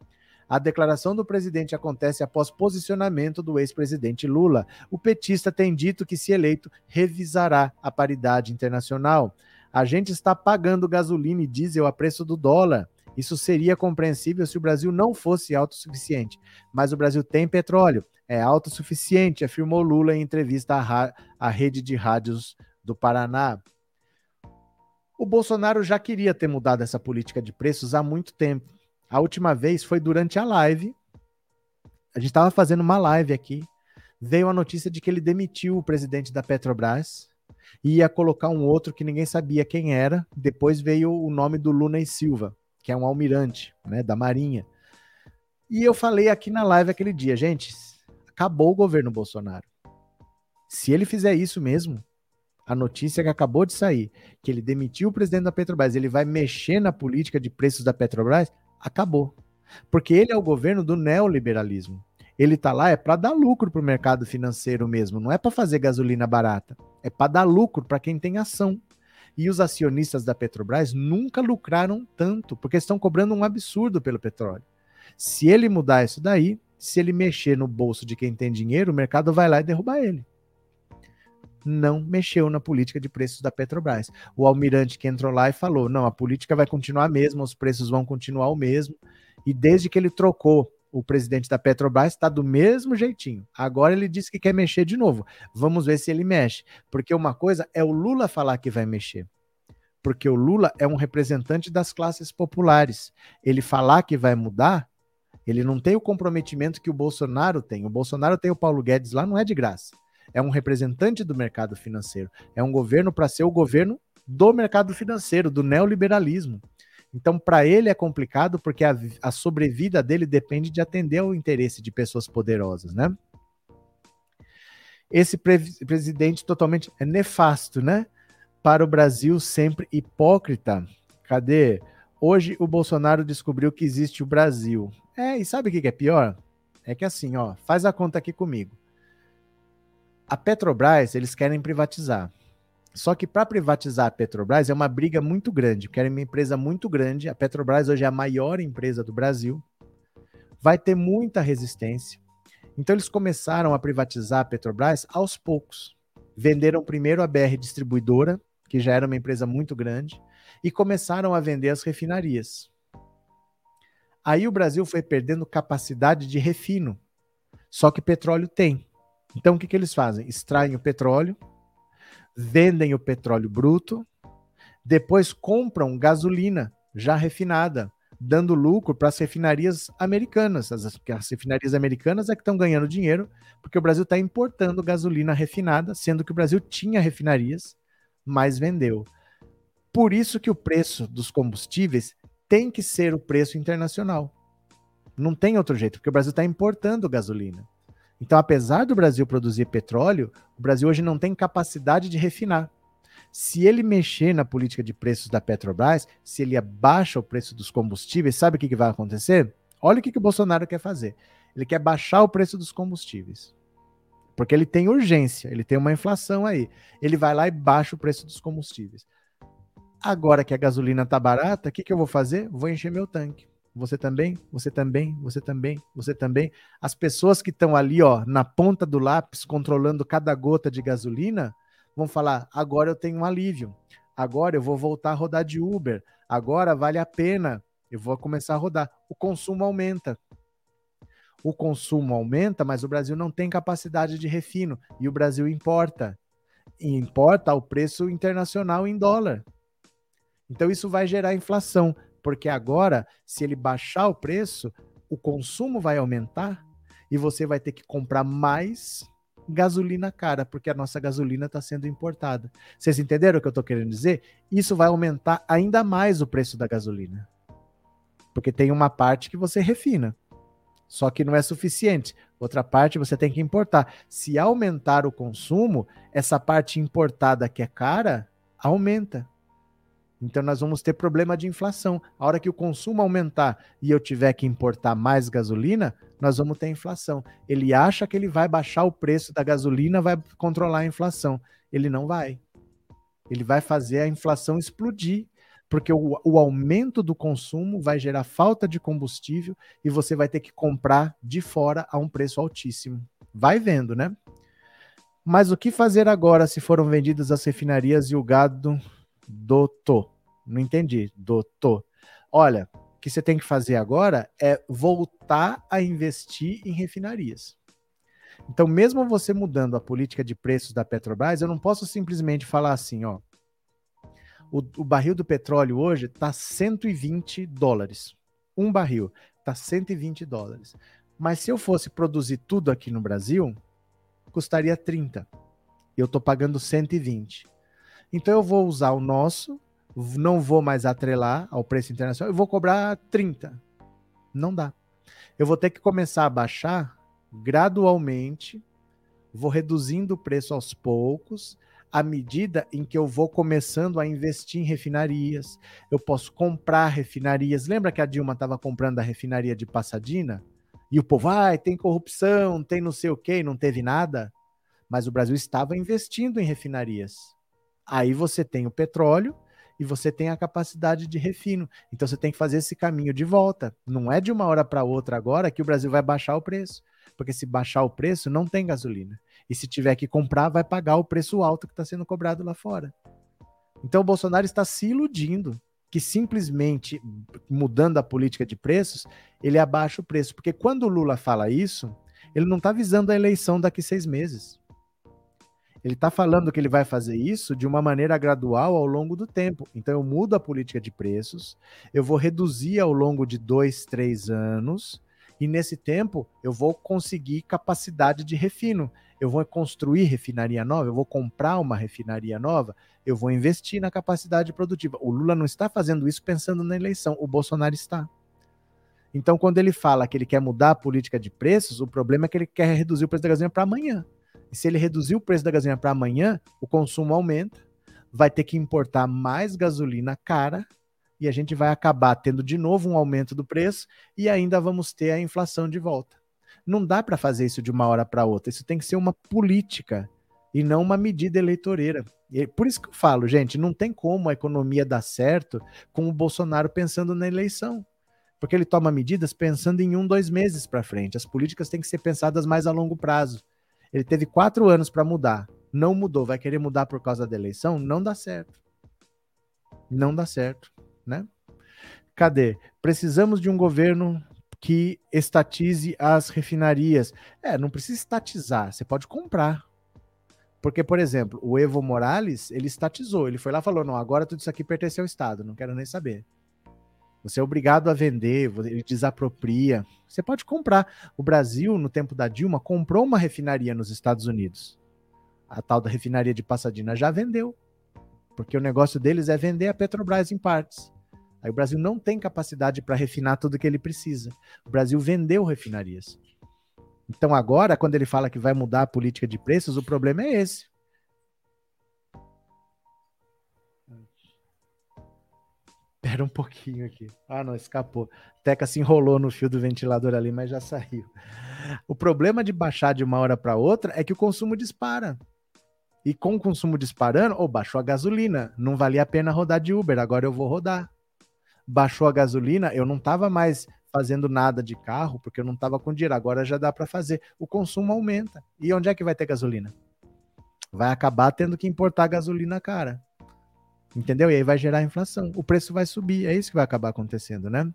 A declaração do presidente acontece após posicionamento do ex-presidente Lula. O petista tem dito que, se eleito, revisará a paridade internacional. A gente está pagando gasolina e diesel a preço do dólar. Isso seria compreensível se o Brasil não fosse autossuficiente. Mas o Brasil tem petróleo, é autossuficiente, afirmou Lula em entrevista à, à rede de rádios do Paraná. O Bolsonaro já queria ter mudado essa política de preços há muito tempo. A última vez foi durante a live. A gente estava fazendo uma live aqui. Veio a notícia de que ele demitiu o presidente da Petrobras e ia colocar um outro que ninguém sabia quem era. Depois veio o nome do Luna e Silva, que é um almirante né, da Marinha. E eu falei aqui na live aquele dia, gente, acabou o governo Bolsonaro. Se ele fizer isso mesmo, a notícia que acabou de sair, que ele demitiu o presidente da Petrobras, ele vai mexer na política de preços da Petrobras, acabou. Porque ele é o governo do neoliberalismo. Ele está lá é para dar lucro para o mercado financeiro mesmo, não é para fazer gasolina barata, é para dar lucro para quem tem ação. E os acionistas da Petrobras nunca lucraram tanto, porque estão cobrando um absurdo pelo petróleo. Se ele mudar isso daí, se ele mexer no bolso de quem tem dinheiro, o mercado vai lá e derrubar ele. Não mexeu na política de preços da Petrobras. O almirante que entrou lá e falou: não, a política vai continuar a mesma, os preços vão continuar o mesmo. E desde que ele trocou o presidente da Petrobras está do mesmo jeitinho. Agora ele disse que quer mexer de novo. Vamos ver se ele mexe. Porque uma coisa é o Lula falar que vai mexer. Porque o Lula é um representante das classes populares. Ele falar que vai mudar, ele não tem o comprometimento que o Bolsonaro tem. O Bolsonaro tem o Paulo Guedes lá, não é de graça. É um representante do mercado financeiro. É um governo para ser o governo do mercado financeiro, do neoliberalismo. Então, para ele é complicado porque a, a sobrevida dele depende de atender ao interesse de pessoas poderosas, né? Esse pre presidente totalmente é nefasto, né? Para o Brasil, sempre hipócrita. Cadê? Hoje o Bolsonaro descobriu que existe o Brasil. É, e sabe o que é pior? É que assim, ó, faz a conta aqui comigo. A Petrobras, eles querem privatizar. Só que para privatizar a Petrobras é uma briga muito grande, porque é uma empresa muito grande. A Petrobras hoje é a maior empresa do Brasil. Vai ter muita resistência. Então eles começaram a privatizar a Petrobras aos poucos. Venderam primeiro a BR Distribuidora, que já era uma empresa muito grande, e começaram a vender as refinarias. Aí o Brasil foi perdendo capacidade de refino. Só que petróleo tem. Então o que, que eles fazem? Extraem o petróleo, vendem o petróleo bruto, depois compram gasolina já refinada, dando lucro para as refinarias americanas. As, as refinarias americanas é que estão ganhando dinheiro, porque o Brasil está importando gasolina refinada, sendo que o Brasil tinha refinarias, mas vendeu. Por isso que o preço dos combustíveis tem que ser o preço internacional. Não tem outro jeito, porque o Brasil está importando gasolina. Então, apesar do Brasil produzir petróleo, o Brasil hoje não tem capacidade de refinar. Se ele mexer na política de preços da Petrobras, se ele abaixa o preço dos combustíveis, sabe o que, que vai acontecer? Olha o que, que o Bolsonaro quer fazer. Ele quer baixar o preço dos combustíveis. Porque ele tem urgência, ele tem uma inflação aí. Ele vai lá e baixa o preço dos combustíveis. Agora que a gasolina tá barata, o que, que eu vou fazer? Vou encher meu tanque. Você também, você também, você também, você também. As pessoas que estão ali, ó, na ponta do lápis, controlando cada gota de gasolina, vão falar: agora eu tenho um alívio. Agora eu vou voltar a rodar de Uber. Agora vale a pena. Eu vou começar a rodar. O consumo aumenta. O consumo aumenta, mas o Brasil não tem capacidade de refino e o Brasil importa. E importa ao preço internacional em dólar. Então isso vai gerar inflação, porque agora, se ele baixar o preço, o consumo vai aumentar e você vai ter que comprar mais gasolina cara, porque a nossa gasolina está sendo importada. Vocês entenderam o que eu estou querendo dizer? Isso vai aumentar ainda mais o preço da gasolina. Porque tem uma parte que você refina. Só que não é suficiente. Outra parte você tem que importar. Se aumentar o consumo, essa parte importada que é cara aumenta. Então nós vamos ter problema de inflação. A hora que o consumo aumentar e eu tiver que importar mais gasolina, nós vamos ter inflação. Ele acha que ele vai baixar o preço da gasolina, vai controlar a inflação. Ele não vai. Ele vai fazer a inflação explodir, porque o, o aumento do consumo vai gerar falta de combustível e você vai ter que comprar de fora a um preço altíssimo. Vai vendo, né? Mas o que fazer agora se foram vendidas as refinarias e o gado doutor? Não entendi. Doutor. Olha, o que você tem que fazer agora é voltar a investir em refinarias. Então, mesmo você mudando a política de preços da Petrobras, eu não posso simplesmente falar assim, ó. O, o barril do petróleo hoje está 120 dólares. Um barril está 120 dólares. Mas se eu fosse produzir tudo aqui no Brasil, custaria 30. E eu estou pagando 120. Então eu vou usar o nosso não vou mais atrelar ao preço internacional, eu vou cobrar 30. Não dá. Eu vou ter que começar a baixar gradualmente, vou reduzindo o preço aos poucos, à medida em que eu vou começando a investir em refinarias. Eu posso comprar refinarias. Lembra que a Dilma estava comprando a refinaria de Passadina? E o povo, ah, tem corrupção, tem não sei o quê, não teve nada. Mas o Brasil estava investindo em refinarias. Aí você tem o petróleo, e você tem a capacidade de refino. Então você tem que fazer esse caminho de volta. Não é de uma hora para outra agora que o Brasil vai baixar o preço. Porque se baixar o preço, não tem gasolina. E se tiver que comprar, vai pagar o preço alto que está sendo cobrado lá fora. Então o Bolsonaro está se iludindo que simplesmente mudando a política de preços, ele abaixa o preço. Porque quando o Lula fala isso, ele não está visando a eleição daqui seis meses. Ele está falando que ele vai fazer isso de uma maneira gradual ao longo do tempo. Então, eu mudo a política de preços, eu vou reduzir ao longo de dois, três anos, e nesse tempo eu vou conseguir capacidade de refino. Eu vou construir refinaria nova, eu vou comprar uma refinaria nova, eu vou investir na capacidade produtiva. O Lula não está fazendo isso pensando na eleição, o Bolsonaro está. Então, quando ele fala que ele quer mudar a política de preços, o problema é que ele quer reduzir o preço da gasolina para amanhã. E se ele reduzir o preço da gasolina para amanhã, o consumo aumenta, vai ter que importar mais gasolina cara e a gente vai acabar tendo de novo um aumento do preço e ainda vamos ter a inflação de volta. Não dá para fazer isso de uma hora para outra. Isso tem que ser uma política e não uma medida eleitoreira. E por isso que eu falo, gente, não tem como a economia dar certo com o Bolsonaro pensando na eleição. Porque ele toma medidas pensando em um, dois meses para frente. As políticas têm que ser pensadas mais a longo prazo. Ele teve quatro anos para mudar. Não mudou. Vai querer mudar por causa da eleição? Não dá certo. Não dá certo, né? Cadê? Precisamos de um governo que estatize as refinarias. É, não precisa estatizar, você pode comprar. Porque, por exemplo, o Evo Morales, ele estatizou, ele foi lá e falou: não, agora tudo isso aqui pertence ao Estado, não quero nem saber. Você é obrigado a vender, ele desapropria. Você pode comprar. O Brasil, no tempo da Dilma, comprou uma refinaria nos Estados Unidos. A tal da refinaria de Passadina já vendeu. Porque o negócio deles é vender a Petrobras em partes. Aí o Brasil não tem capacidade para refinar tudo que ele precisa. O Brasil vendeu refinarias. Então agora, quando ele fala que vai mudar a política de preços, o problema é esse. <laughs> Espera um pouquinho aqui. Ah, não, escapou. Teca se enrolou no fio do ventilador ali, mas já saiu. O problema de baixar de uma hora para outra é que o consumo dispara. E com o consumo disparando, ou baixou a gasolina, não valia a pena rodar de Uber, agora eu vou rodar. Baixou a gasolina, eu não estava mais fazendo nada de carro, porque eu não estava com dinheiro, agora já dá para fazer. O consumo aumenta. E onde é que vai ter gasolina? Vai acabar tendo que importar gasolina cara. Entendeu? E aí vai gerar inflação. O preço vai subir. É isso que vai acabar acontecendo, né?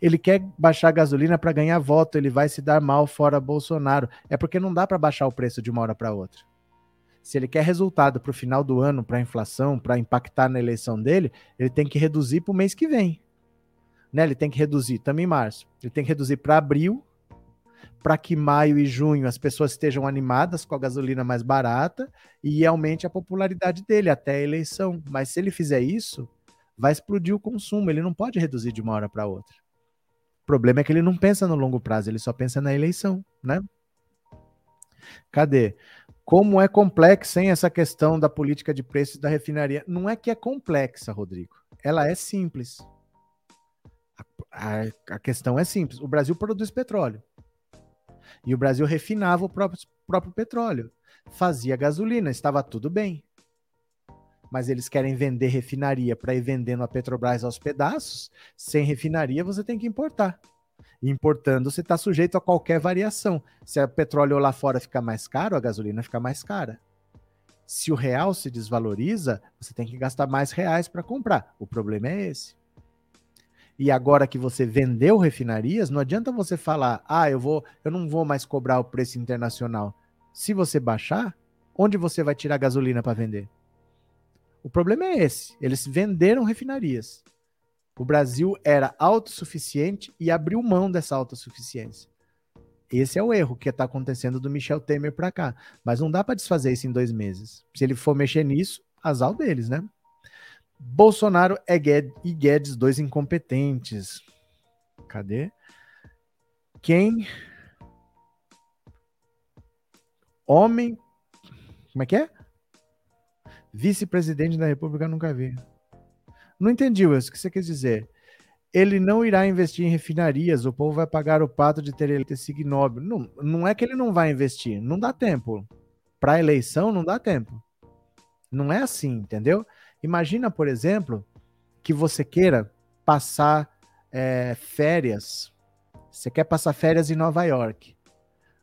Ele quer baixar a gasolina para ganhar voto, ele vai se dar mal fora Bolsonaro. É porque não dá para baixar o preço de uma hora para outra. Se ele quer resultado para o final do ano, para a inflação, para impactar na eleição dele, ele tem que reduzir para o mês que vem. Né? Ele tem que reduzir, também em março. Ele tem que reduzir para abril, para que maio e junho as pessoas estejam animadas com a gasolina mais barata e aumente a popularidade dele até a eleição. Mas se ele fizer isso, vai explodir o consumo. Ele não pode reduzir de uma hora para outra. O problema é que ele não pensa no longo prazo, ele só pensa na eleição, né? Cadê? Como é complexa hein, essa questão da política de preços da refinaria? Não é que é complexa, Rodrigo. Ela é simples. A, a, a questão é simples. O Brasil produz petróleo. E o Brasil refinava o próprio, próprio petróleo. Fazia gasolina, estava tudo bem. Mas eles querem vender refinaria para ir vendendo a Petrobras aos pedaços. Sem refinaria, você tem que importar. Importando, você está sujeito a qualquer variação. Se o petróleo lá fora ficar mais caro, a gasolina fica mais cara. Se o real se desvaloriza, você tem que gastar mais reais para comprar. O problema é esse. E agora que você vendeu refinarias, não adianta você falar: "Ah, eu vou, eu não vou mais cobrar o preço internacional". Se você baixar, onde você vai tirar gasolina para vender? O problema é esse. Eles venderam refinarias. O Brasil era autossuficiente e abriu mão dessa autossuficiência. Esse é o erro que está acontecendo do Michel Temer para cá. Mas não dá para desfazer isso em dois meses. Se ele for mexer nisso, azar deles, né? Bolsonaro é e Guedes, dois incompetentes. Cadê? Quem? Homem. Como é que é? Vice-presidente da República, nunca vi. Não entendi, Wilson. O que você quer dizer? Ele não irá investir em refinarias, o povo vai pagar o pato de ter ele ter signóbio. Não, não é que ele não vai investir, não dá tempo. Para eleição, não dá tempo. Não é assim, entendeu? Imagina, por exemplo, que você queira passar é, férias. Você quer passar férias em Nova York.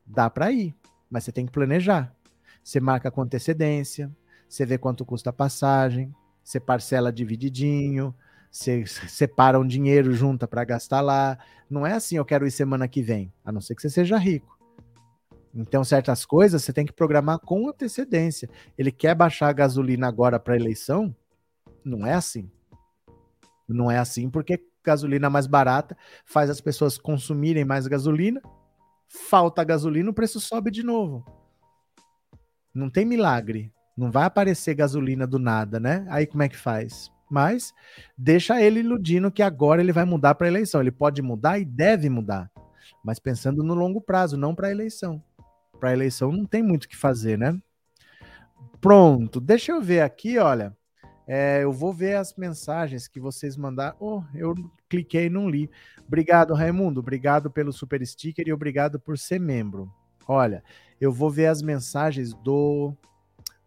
Dá para ir, mas você tem que planejar. Você marca com antecedência, você vê quanto custa a passagem, você parcela divididinho, você <laughs> separa um dinheiro junta para gastar lá. Não é assim, eu quero ir semana que vem, a não ser que você seja rico. Então, certas coisas você tem que programar com antecedência. Ele quer baixar a gasolina agora para eleição? Não é assim. Não é assim porque gasolina mais barata faz as pessoas consumirem mais gasolina, falta gasolina, o preço sobe de novo. Não tem milagre. Não vai aparecer gasolina do nada, né? Aí como é que faz? Mas deixa ele iludindo que agora ele vai mudar para a eleição. Ele pode mudar e deve mudar, mas pensando no longo prazo, não para a eleição. Para a eleição não tem muito o que fazer, né? Pronto, deixa eu ver aqui, olha. É, eu vou ver as mensagens que vocês mandaram. Oh, eu cliquei e não li. Obrigado, Raimundo. Obrigado pelo super sticker e obrigado por ser membro. Olha, eu vou ver as mensagens do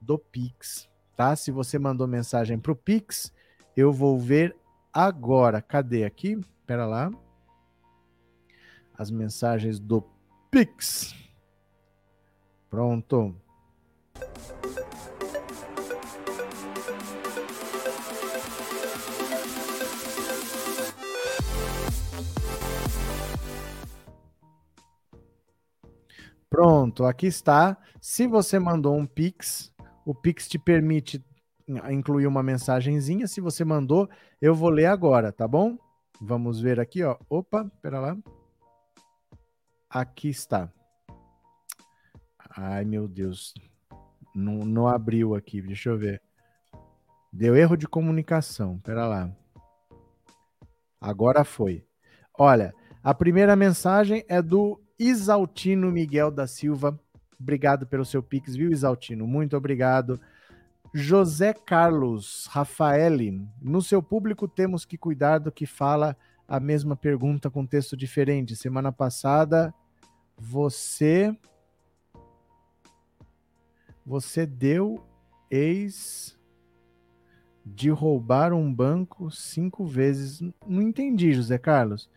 do Pix, tá? Se você mandou mensagem para o Pix, eu vou ver agora. Cadê aqui? Espera lá. As mensagens do Pix. Pronto. Pronto, aqui está. Se você mandou um Pix, o Pix te permite incluir uma mensagenzinha. Se você mandou, eu vou ler agora, tá bom? Vamos ver aqui, ó. Opa, pera lá. Aqui está. Ai, meu Deus. Não, não abriu aqui, deixa eu ver. Deu erro de comunicação, pera lá. Agora foi. Olha, a primeira mensagem é do Isaltino Miguel da Silva. Obrigado pelo seu Pix, viu, Isaltino? Muito obrigado. José Carlos Rafaeli, no seu público temos que cuidar do que fala a mesma pergunta com texto diferente. Semana passada você você deu ex de roubar um banco cinco vezes. Não entendi, José Carlos.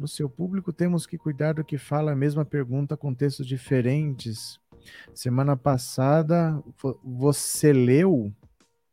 No seu público temos que cuidar do que fala a mesma pergunta com textos diferentes. Semana passada você leu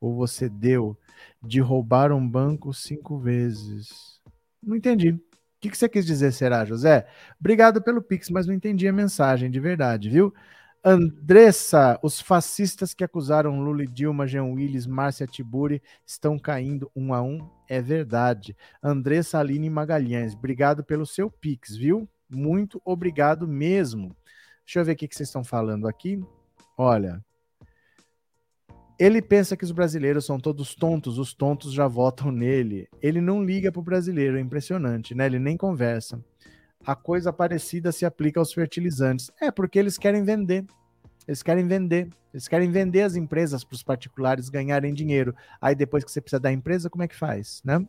ou você deu de roubar um banco cinco vezes. Não entendi. O que, você quis dizer, será, José? Obrigado pelo Pix, mas não entendi a mensagem de verdade, viu? Andressa, os fascistas que acusaram Lula e Dilma, Jean Willis, Márcia Tiburi estão caindo um a um. É verdade. Andressa Aline Magalhães, obrigado pelo seu Pix, viu? Muito obrigado mesmo. Deixa eu ver o que, vocês estão falando aqui. Olha, ele pensa que os brasileiros são todos tontos, os tontos já votam nele. Ele não liga para o brasileiro, é impressionante, né? Ele nem conversa. A coisa parecida se aplica aos fertilizantes. É porque eles querem vender. Eles querem vender. Eles querem vender as empresas para os particulares ganharem dinheiro. Aí depois que você precisa da empresa, como é que faz, né?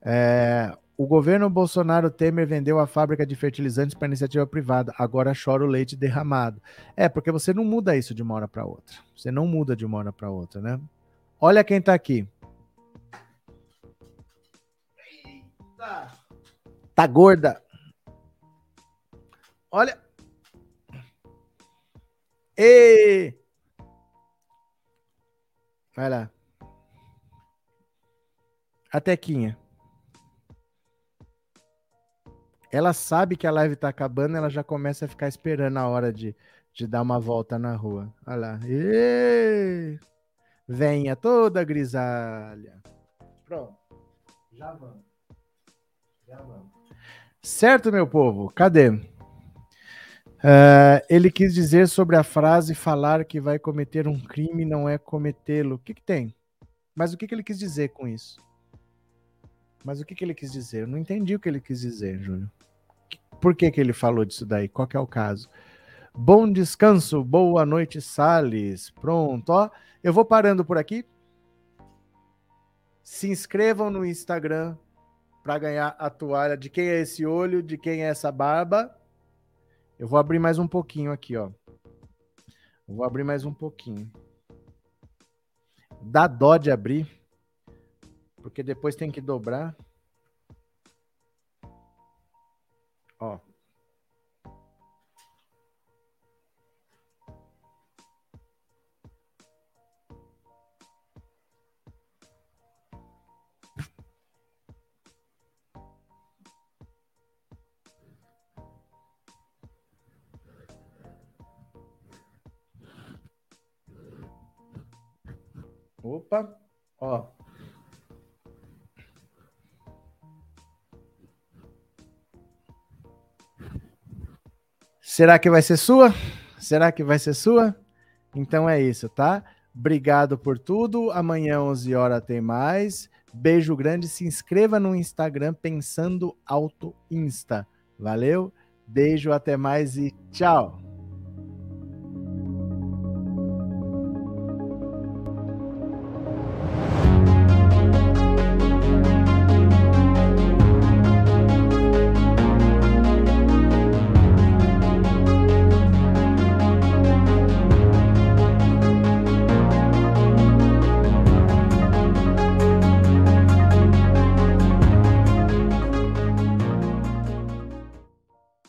É, o governo Bolsonaro Temer vendeu a fábrica de fertilizantes para iniciativa privada. Agora chora o leite derramado. É, porque você não muda isso de uma hora para outra. Você não muda de uma hora para outra, né? Olha quem está aqui. Eita. Tá gorda. Olha. E Vai lá. A Tequinha. ela sabe que a live tá acabando, ela já começa a ficar esperando a hora de, de dar uma volta na rua. Olha lá. E... Venha toda grisalha. Pronto. Já vamos. Já vamos. Certo, meu povo? Cadê? Uh, ele quis dizer sobre a frase falar que vai cometer um crime não é cometê-lo. O que, que tem? Mas o que, que ele quis dizer com isso? Mas o que, que ele quis dizer? Eu não entendi o que ele quis dizer, Júlio. Por que, que ele falou disso daí? Qual que é o caso? Bom descanso, boa noite, Sales. Pronto, ó. Eu vou parando por aqui. Se inscrevam no Instagram para ganhar a toalha. De quem é esse olho? De quem é essa barba? Eu vou abrir mais um pouquinho aqui, ó. Vou abrir mais um pouquinho. Dá dó de abrir, porque depois tem que dobrar. Opa, ó. Será que vai ser sua? Será que vai ser sua? Então é isso, tá? Obrigado por tudo. Amanhã, 11 horas, tem mais. Beijo grande. Se inscreva no Instagram Pensando Auto Insta. Valeu? Beijo, até mais e tchau.